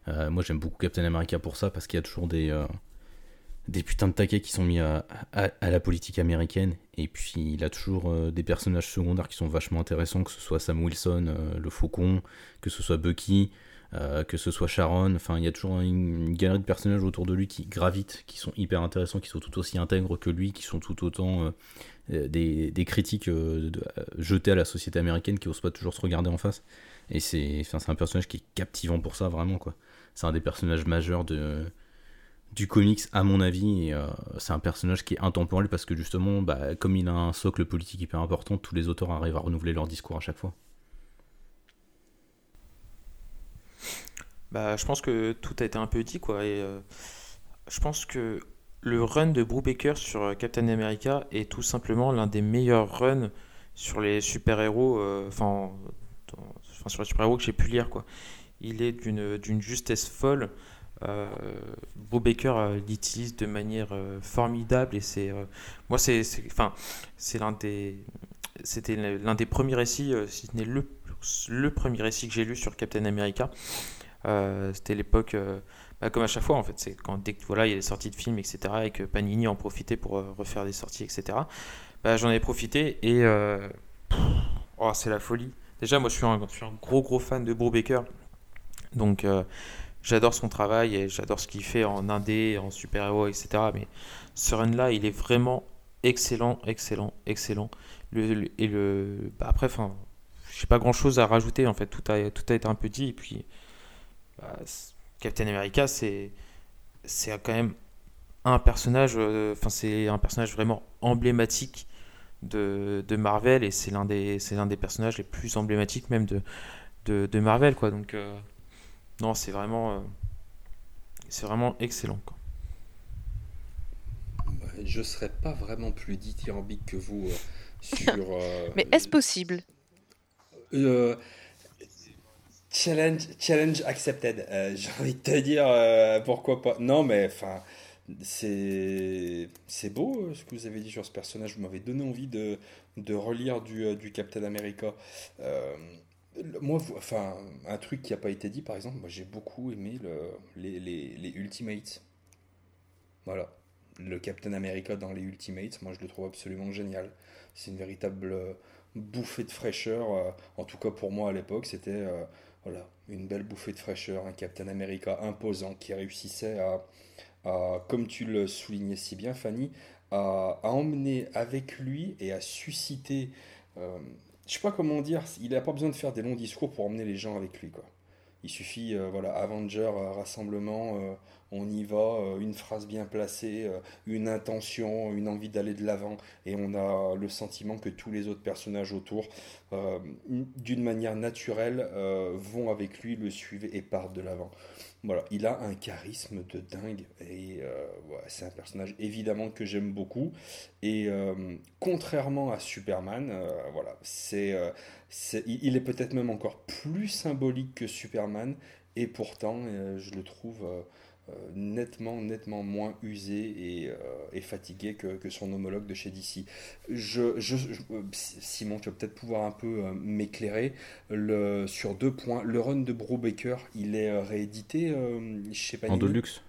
Speaker 3: Euh, moi, j'aime beaucoup Captain America pour ça parce qu'il y a toujours des, euh, des putains de taquets qui sont mis à, la politique américaine. Et puis, il a toujours des personnages secondaires qui sont vachement intéressants, que ce soit Sam Wilson, le Faucon, que ce soit Bucky, que ce soit Sharon. Enfin, il y a toujours une, galerie de personnages autour de lui qui gravitent, qui sont hyper intéressants, qui sont tout aussi intègres que lui, qui sont tout autant euh, des, critiques euh, euh, jetées à la société américaine qui n'osent pas toujours se regarder en face. Et c'est un personnage qui est captivant pour ça, vraiment. quoi. C'est un des personnages majeurs de, du comics, à mon avis. C'est un personnage qui est intemporel parce que justement, bah, comme il a un socle politique hyper important, tous les auteurs arrivent à renouveler leur discours à chaque fois.
Speaker 4: Bah, je pense que tout a été un peu dit, quoi. Et je pense que le run de Brubaker sur euh, Captain America est tout simplement l'un des meilleurs runs sur les super-héros, euh, enfin, sur les super-héros que j'ai pu lire. Quoi. Il est d'une justesse folle. Euh, Bo Baker euh, l'utilise de manière euh, formidable et c'est moi c'est enfin c'est l'un des c'était l'un des premiers récits si ce n'est le le premier récit que j'ai lu sur Captain America c'était l'époque bah, comme à chaque fois en fait c'est quand dès que il y a des sorties de films etc et que Panini en profitait pour refaire des sorties etc bah, j'en ai profité et oh, c'est la folie déjà moi je suis, un, gros gros fan de Bo Baker donc j'adore son travail et j'adore ce qu'il fait en indé, en super-héros, etc. Mais ce run-là, il est vraiment excellent, excellent, excellent. Le, et le, bah après, j'ai pas grand-chose à rajouter en fait. Tout a, tout a été un peu dit. Et puis, bah, Captain America, c'est, c'est quand même un personnage. Euh, enfin, c'est un personnage vraiment emblématique de, de Marvel et c'est l'un des, c'est l'un des personnages les plus emblématiques même de, de, de Marvel, quoi. Donc euh, non, c'est vraiment, euh, c'est vraiment excellent. Quoi.
Speaker 1: Je serais pas vraiment plus dithyrambique que vous euh, sur. Euh,
Speaker 2: Mais est-ce possible?
Speaker 1: Challenge, challenge accepted. J'ai envie de te dire pourquoi pas. Non, mais enfin, c'est c'est beau ce que vous avez dit sur ce personnage. Vous m'avez donné envie de, de relire du, du Captain America. Moi, enfin, un truc qui n'a pas été dit, par exemple, moi j'ai beaucoup aimé le, les, les, les, Ultimates. Voilà. Le Captain America dans les Ultimates, moi je le trouve absolument génial. C'est une véritable euh, bouffée de fraîcheur. Euh, en tout cas pour moi à l'époque, c'était euh, voilà, une belle bouffée de fraîcheur. Un Captain America imposant qui réussissait à, comme tu le soulignais si bien, Fanny, à, emmener avec lui et à susciter je sais pas comment dire, il n'a pas besoin de faire des longs discours pour emmener les gens avec lui. Quoi. Il suffit, euh, voilà, Avenger, euh, rassemblement, euh, on y va, une phrase bien placée, une intention, une envie d'aller de l'avant, et on a le sentiment que tous les autres personnages autour, d'une manière naturelle, vont avec lui, le suivent et partent de l'avant. Voilà, il a un charisme de dingue et euh, c'est un personnage évidemment que j'aime beaucoup. Et euh, contrairement à Superman, euh, voilà, c'est, il est peut-être même encore plus symbolique que Superman et pourtant je le trouve euh, nettement, nettement moins usé et, euh, fatigué que, son homologue de chez DC. Je, je, euh, Simon, tu vas peut-être pouvoir un peu m'éclairer le, sur deux points. Le run de Brubaker, il est réédité chez Panini?
Speaker 3: En Deluxe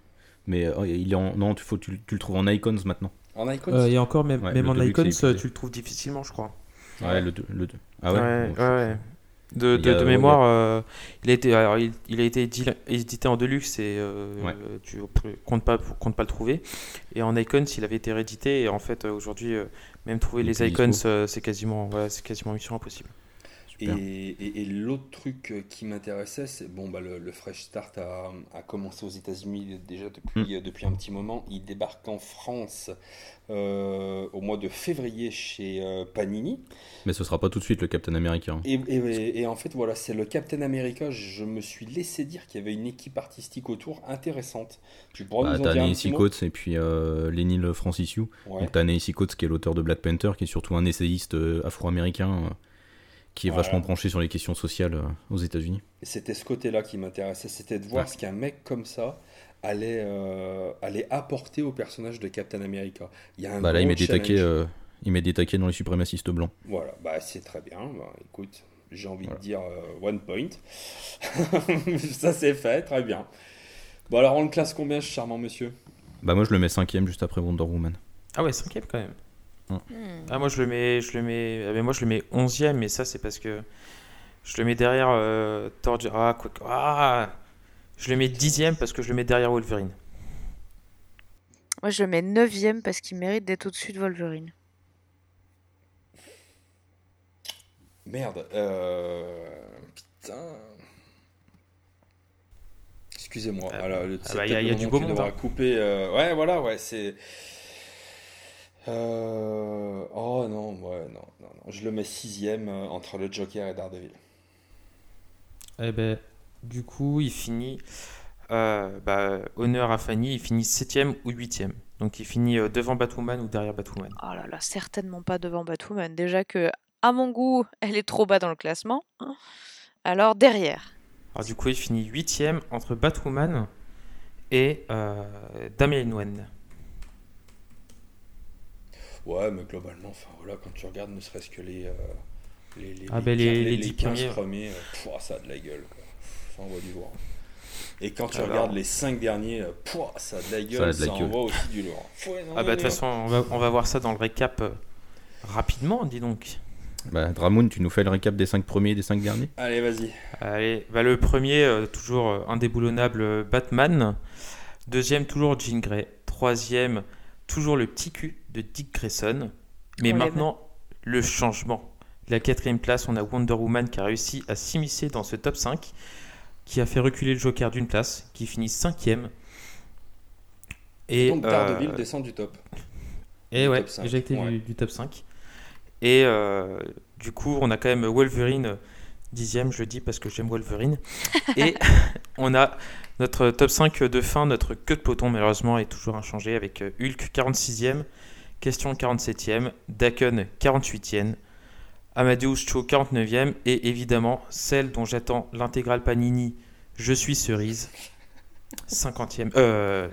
Speaker 3: mais il est en, non, tu, faut, tu, le trouves en Icons maintenant.
Speaker 1: En Icons?
Speaker 4: Et encore, même, même en Icons, tu le trouves difficilement, je crois.
Speaker 3: Ouais, le, le, Ah ouais,
Speaker 4: ouais, ouais. De, de, mémoire, euh, il, a été, alors, il, il, a été édité en deluxe et euh, tu comptes pas, comptes pas le trouver. Et en Icons, il avait été réédité et en fait, aujourd'hui, euh, même trouver les Icons, c'est quasiment, c'est quasiment mission impossible.
Speaker 1: Et, et, l'autre truc euh, qui m'intéressait, c'est bon, bah, le, Fresh Start a, a commencé aux États-Unis déjà depuis, hmm. depuis un petit moment. Il débarque en France euh, au mois de février chez euh, Panini.
Speaker 3: Mais ce sera pas tout de suite le Captain America. Hein.
Speaker 1: Et, en fait, voilà, c'est le Captain America. Je me suis laissé dire qu'il y avait une équipe artistique autour intéressante.
Speaker 3: Tu pourras bah, nous en dire un petit Coates et puis euh, Lenny Francis Yu. Donc t'as Coates qui est l'auteur de Black Panther, qui est surtout un essayiste afro-américain qui est vachement branché sur les questions sociales euh, aux États-Unis.
Speaker 1: C'était ce côté-là qui m'intéressait, c'était de voir ce qu'un mec comme ça allait, euh, allait apporter au personnage de Captain America.
Speaker 3: Il y a un bah là, il met, des taquets, euh, il met des taquets dans les suprémacistes blancs.
Speaker 1: Voilà, bah, c'est très bien. Bah, écoute, j'ai envie de dire one point. ça c'est fait, très bien. Bon, alors on le classe combien, charmant monsieur?
Speaker 3: Bah, moi je le mets cinquième juste après Wonder Woman.
Speaker 4: Ah ouais, cinquième quand même. Hmm. Ah, moi je le mets, je le mets, ah, mais moi je le mets 11e, mais ça c'est parce que je le mets derrière euh, Ah, quoi, ah, je le mets 10e parce que je le mets derrière Wolverine.
Speaker 2: Moi je le mets 9e parce qu'il mérite d'être au-dessus de Wolverine.
Speaker 1: Merde, euh... putain. Excusez-moi.
Speaker 4: Ah, Alors, ah bah, il y a, du beau monde. Hein.
Speaker 1: Couper, euh, Ouais, voilà, ouais, c'est. Euh... Oh non, ouais, non, non, non, Je le mets sixième euh, entre le Joker et Daredevil.
Speaker 4: Eh ben, du coup, il finit. Euh, bah, honneur à Fanny, il finit septième ou huitième. Donc il finit euh, devant Batwoman ou derrière Batwoman.
Speaker 2: Oh là là, certainement pas devant Batwoman. Déjà que, à mon goût, elle est trop bas dans le classement. Hein. Alors derrière.
Speaker 4: Alors du coup, il finit huitième entre Batwoman et euh, Damien Nguyen.
Speaker 1: Ouais, mais globalement, enfin voilà, quand tu regardes ne serait-ce que les, euh, les, les,
Speaker 4: Ah, ben, les- les 10
Speaker 1: 15
Speaker 4: premiers.
Speaker 1: premiers, euh, pouah, ça a de la gueule. Quoi. Ça envoie du lourd. Et quand tu
Speaker 4: Alors-
Speaker 1: regardes les 5 derniers, euh, pouah, ça a de la gueule,
Speaker 3: Ça gueule.
Speaker 1: envoie aussi du lourd. Ouais, non,
Speaker 4: Ah bah de toute façon, on va, on va voir ça dans le récap euh, rapidement, dis donc.
Speaker 3: Bah, Dramoun, tu nous fais le récap des 5 premiers et des 5 derniers?
Speaker 1: Allez, vas-y.
Speaker 4: Allez, bah le premier, euh, toujours indéboulonnable Batman. Deuxième, toujours Jean Grey. Troisième, toujours le petit cul de Dick Grayson. Mais
Speaker 2: On l'aime.
Speaker 4: maintenant, le changement. La quatrième place, on a Wonder Woman qui a réussi à s'immiscer dans ce top 5, qui a fait reculer le Joker d'une place, qui finit cinquième. Et,
Speaker 1: Donc Daredevil
Speaker 4: euh,
Speaker 1: descend du top.
Speaker 4: et
Speaker 1: Du
Speaker 4: ouais,
Speaker 1: top 5,
Speaker 4: éjecté
Speaker 1: ouais.
Speaker 4: du, du top 5. Et euh, du coup, on a quand même Wolverine dixième, je le dis parce que j'aime Wolverine. Et on a notre top 5 de fin, notre queue de peloton malheureusement est toujours inchangé avec euh, Hulk 46e, Question 47e, Daken 48e, Amadeus Cho 49e et évidemment celle dont j'attends l'intégrale Panini Je suis cerise 50e, euh,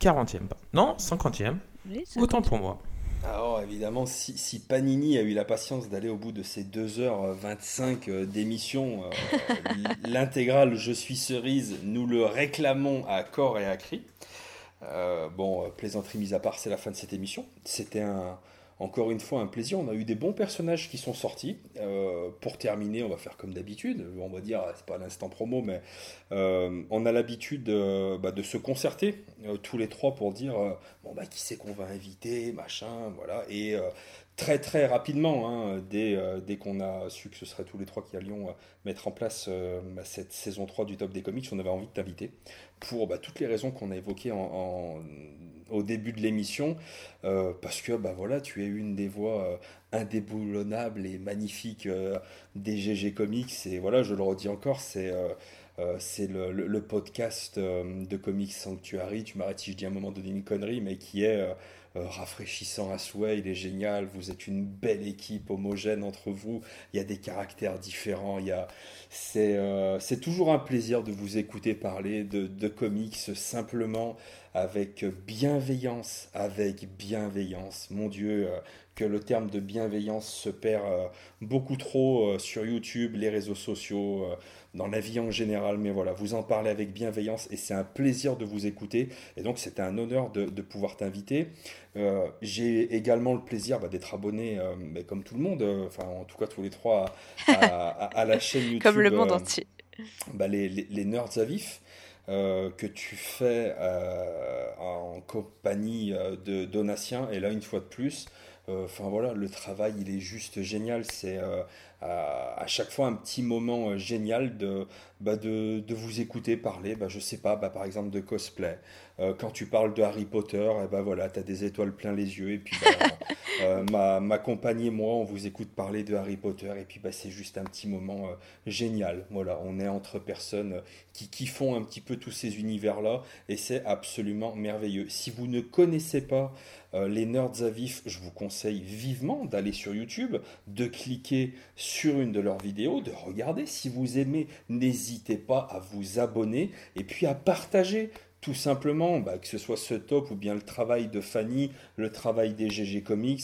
Speaker 4: 40e, pas. non 50e,
Speaker 2: Oui, ça-
Speaker 4: autant pour moi.
Speaker 1: Alors évidemment, si, si Panini a eu la patience d'aller au bout de ces 2h25 euh, d'émission, euh, l'intégrale Je suis cerise, nous le réclamons à corps et à cri. Euh, bon, euh, plaisanterie mise à part, c'est la fin de cette émission. C'était un, encore une fois un plaisir. On a eu des bons personnages qui sont sortis. Euh, pour terminer, on va faire comme d'habitude. On va dire, c'est pas l'instant promo, mais euh, on a l'habitude euh, bah, de se concerter tous les trois pour dire bon bah qui c'est qu'on va inviter, machin, voilà. Et très très rapidement, hein, dès, qu'on a su que ce serait tous les trois qui allions mettre en place bah, cette saison 3 du Top des Comics, on avait envie de t'inviter pour bah, toutes les raisons qu'on a évoquées en- au début de l'émission, euh, parce que bah voilà, tu es une des voix euh, indéboulonnables et magnifiques euh, des GG Comics, et voilà, je le redis encore, c'est euh, le, le- podcast de Comics Sanctuary. Tu m'arrêtes si je dis un moment donné une connerie, mais qui est euh, rafraîchissant à souhait. Il est génial. Vous êtes une belle équipe homogène entre vous. Il y a des caractères différents. A, c'est, euh, c'est toujours un plaisir de vous écouter parler de, de comics simplement avec bienveillance, avec bienveillance. Mon Dieu, euh, que le terme de bienveillance se perd euh, beaucoup trop euh, sur YouTube, les réseaux sociaux. euh, dans la vie en général, mais voilà, vous en parlez avec bienveillance et c'est un plaisir de vous écouter. Et donc, c'était un honneur de, de pouvoir t'inviter. Euh, J'ai également le plaisir bah, d'être abonné, euh, mais comme tout le monde, euh, enfin, en tout cas, tous les trois, à, à- à la chaîne YouTube.
Speaker 2: Comme le monde entier.
Speaker 1: bah, les, les, les Nerds à vif que tu fais en compagnie de Donatien. Et là, une fois de plus, enfin voilà, le travail, il est juste génial. C'est euh, à, à chaque fois un petit moment euh, génial de, bah, de, de vous écouter parler, bah, je sais pas, bah, par exemple de cosplay. Euh, quand tu parles de Harry Potter, et bah, voilà, tu as des étoiles plein les yeux. Et puis bah, euh, ma, ma compagne et moi, on vous écoute parler de Harry Potter. Et puis bah, c'est juste un petit moment euh, génial. Voilà, on est entre personnes euh, qui, font un petit peu tous ces univers-là. Et c'est absolument merveilleux. Si vous ne connaissez pas euh, les Nerds à vif, je vous conseille vivement d'aller sur YouTube, de cliquer sur une de leurs vidéos, de regarder. Si vous aimez, n'hésitez pas à vous abonner et puis à partager. Tout simplement, bah, que ce soit ce top ou bien le travail de Fanny, le travail des GG Comics,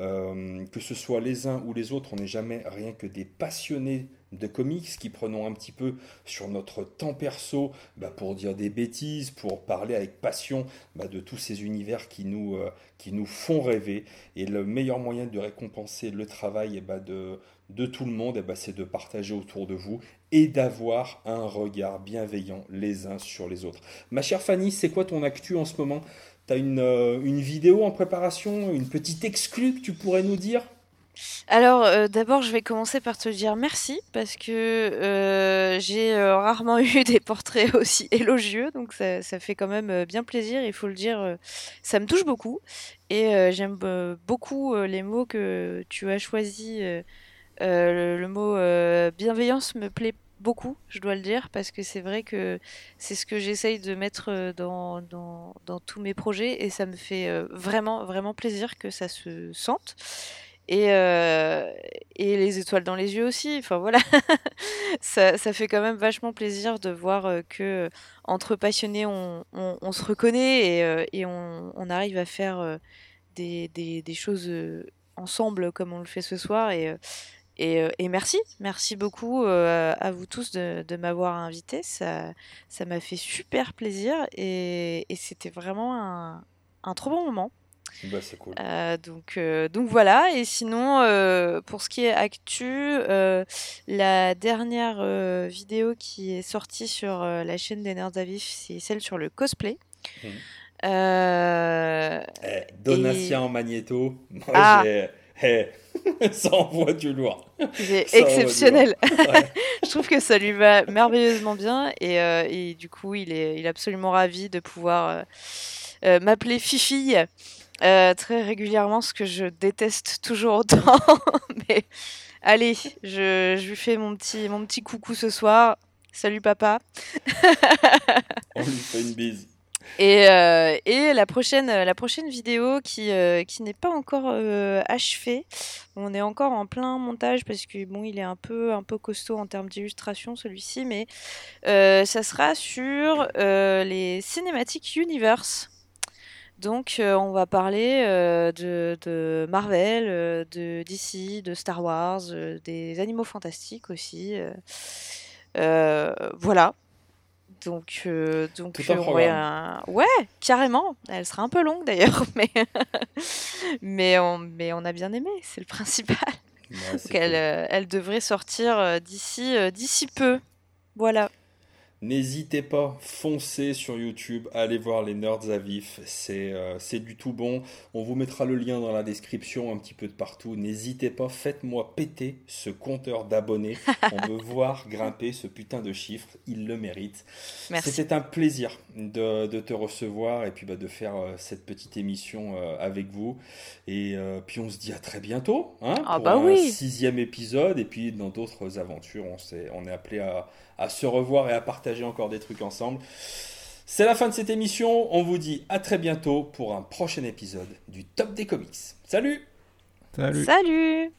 Speaker 1: euh, que ce soit les uns ou les autres, on n'est jamais rien que des passionnés de comics qui prenons un petit peu sur notre temps perso bah, pour dire des bêtises, pour parler avec passion bah, de tous ces univers qui nous, euh, qui nous font rêver. Et le meilleur moyen de récompenser le travail bah, de, de tout le monde, eh c'est de partager autour de vous et d'avoir un regard bienveillant les uns sur les autres. Ma chère Fanny, c'est quoi ton actu en ce moment? T'as une, euh, une vidéo en préparation, une petite exclue que tu pourrais nous dire?
Speaker 2: Alors, euh, d'abord, je vais commencer par te dire merci parce que euh, j'ai euh, rarement eu des portraits aussi élogieux, donc ça, fait quand même bien plaisir, il faut le dire, ça me touche beaucoup et j'aime beaucoup les mots que tu as choisis. le, mot bienveillance me plaît beaucoup, je dois le dire, parce que c'est vrai que c'est ce que j'essaye de mettre dans, dans, tous mes projets et ça me fait vraiment, vraiment plaisir que ça se sente. Et, et les étoiles dans les yeux aussi. Enfin voilà, ça, fait quand même vachement plaisir de voir que entre passionnés, on, se reconnaît et, on, arrive à faire des, choses ensemble comme on le fait ce soir. Et, merci, merci beaucoup à vous tous de, m'avoir invité. Ça, m'a fait super plaisir et, c'était vraiment un trop bon moment.
Speaker 1: Bah, c'est cool.
Speaker 2: Euh, donc, euh, donc voilà. Et sinon, euh, pour ce qui est actu, la dernière vidéo qui est sortie sur la chaîne des Nerds à Vif, c'est celle sur le cosplay. Mmh.
Speaker 1: Eh, Donatien en magnéto. Moi, ah. j'ai. Eh, ça envoie du lourd.
Speaker 2: C'est exceptionnel. je trouve que ça lui va merveilleusement bien et, et, du coup, il est, il est absolument ravi de pouvoir m'appeler Fifi euh, très régulièrement, ce que je déteste toujours autant. Mais allez, je, je, lui fais mon petit, mon petit coucou ce soir. Salut papa.
Speaker 1: On lui fait une bise.
Speaker 2: Et, euh, et, la, prochaine, la prochaine vidéo qui, euh, qui n'est pas encore achevée, on est encore en plein montage parce que bon, il est un peu, un peu costaud en termes d'illustration celui-ci, mais ça sera sur les cinématiques universe. Donc, euh, on va parler euh, de, Marvel, euh, de DC, de Star Wars, des animaux fantastiques aussi. voilà. Donc, donc ouais, carrément. Elle sera un peu longue d'ailleurs, mais mais on, mais on a bien aimé, c'est le principal. elle, elle devrait sortir d'ici d'ici peu. Voilà.
Speaker 1: N'hésitez pas, foncez sur YouTube, allez voir les Nerds à vif, euh, c'est du tout bon. On vous mettra le lien dans la description un petit peu de partout. N'hésitez pas, faites-moi péter ce compteur d'abonnés. On veut voir grimper ce putain de chiffre, il le mérite. C'était un plaisir de, te recevoir et puis bah, de faire euh, cette petite émission euh, avec vous. Et puis on se dit à très bientôt hein,
Speaker 2: ah pour bah un
Speaker 1: sixième épisode et puis dans d'autres aventures. On, on est appelé à à se revoir et à partager encore des trucs ensemble. C'est la fin de cette émission. On vous dit à très bientôt pour un prochain épisode du Top des Comics. Salut
Speaker 3: Salut
Speaker 2: Salut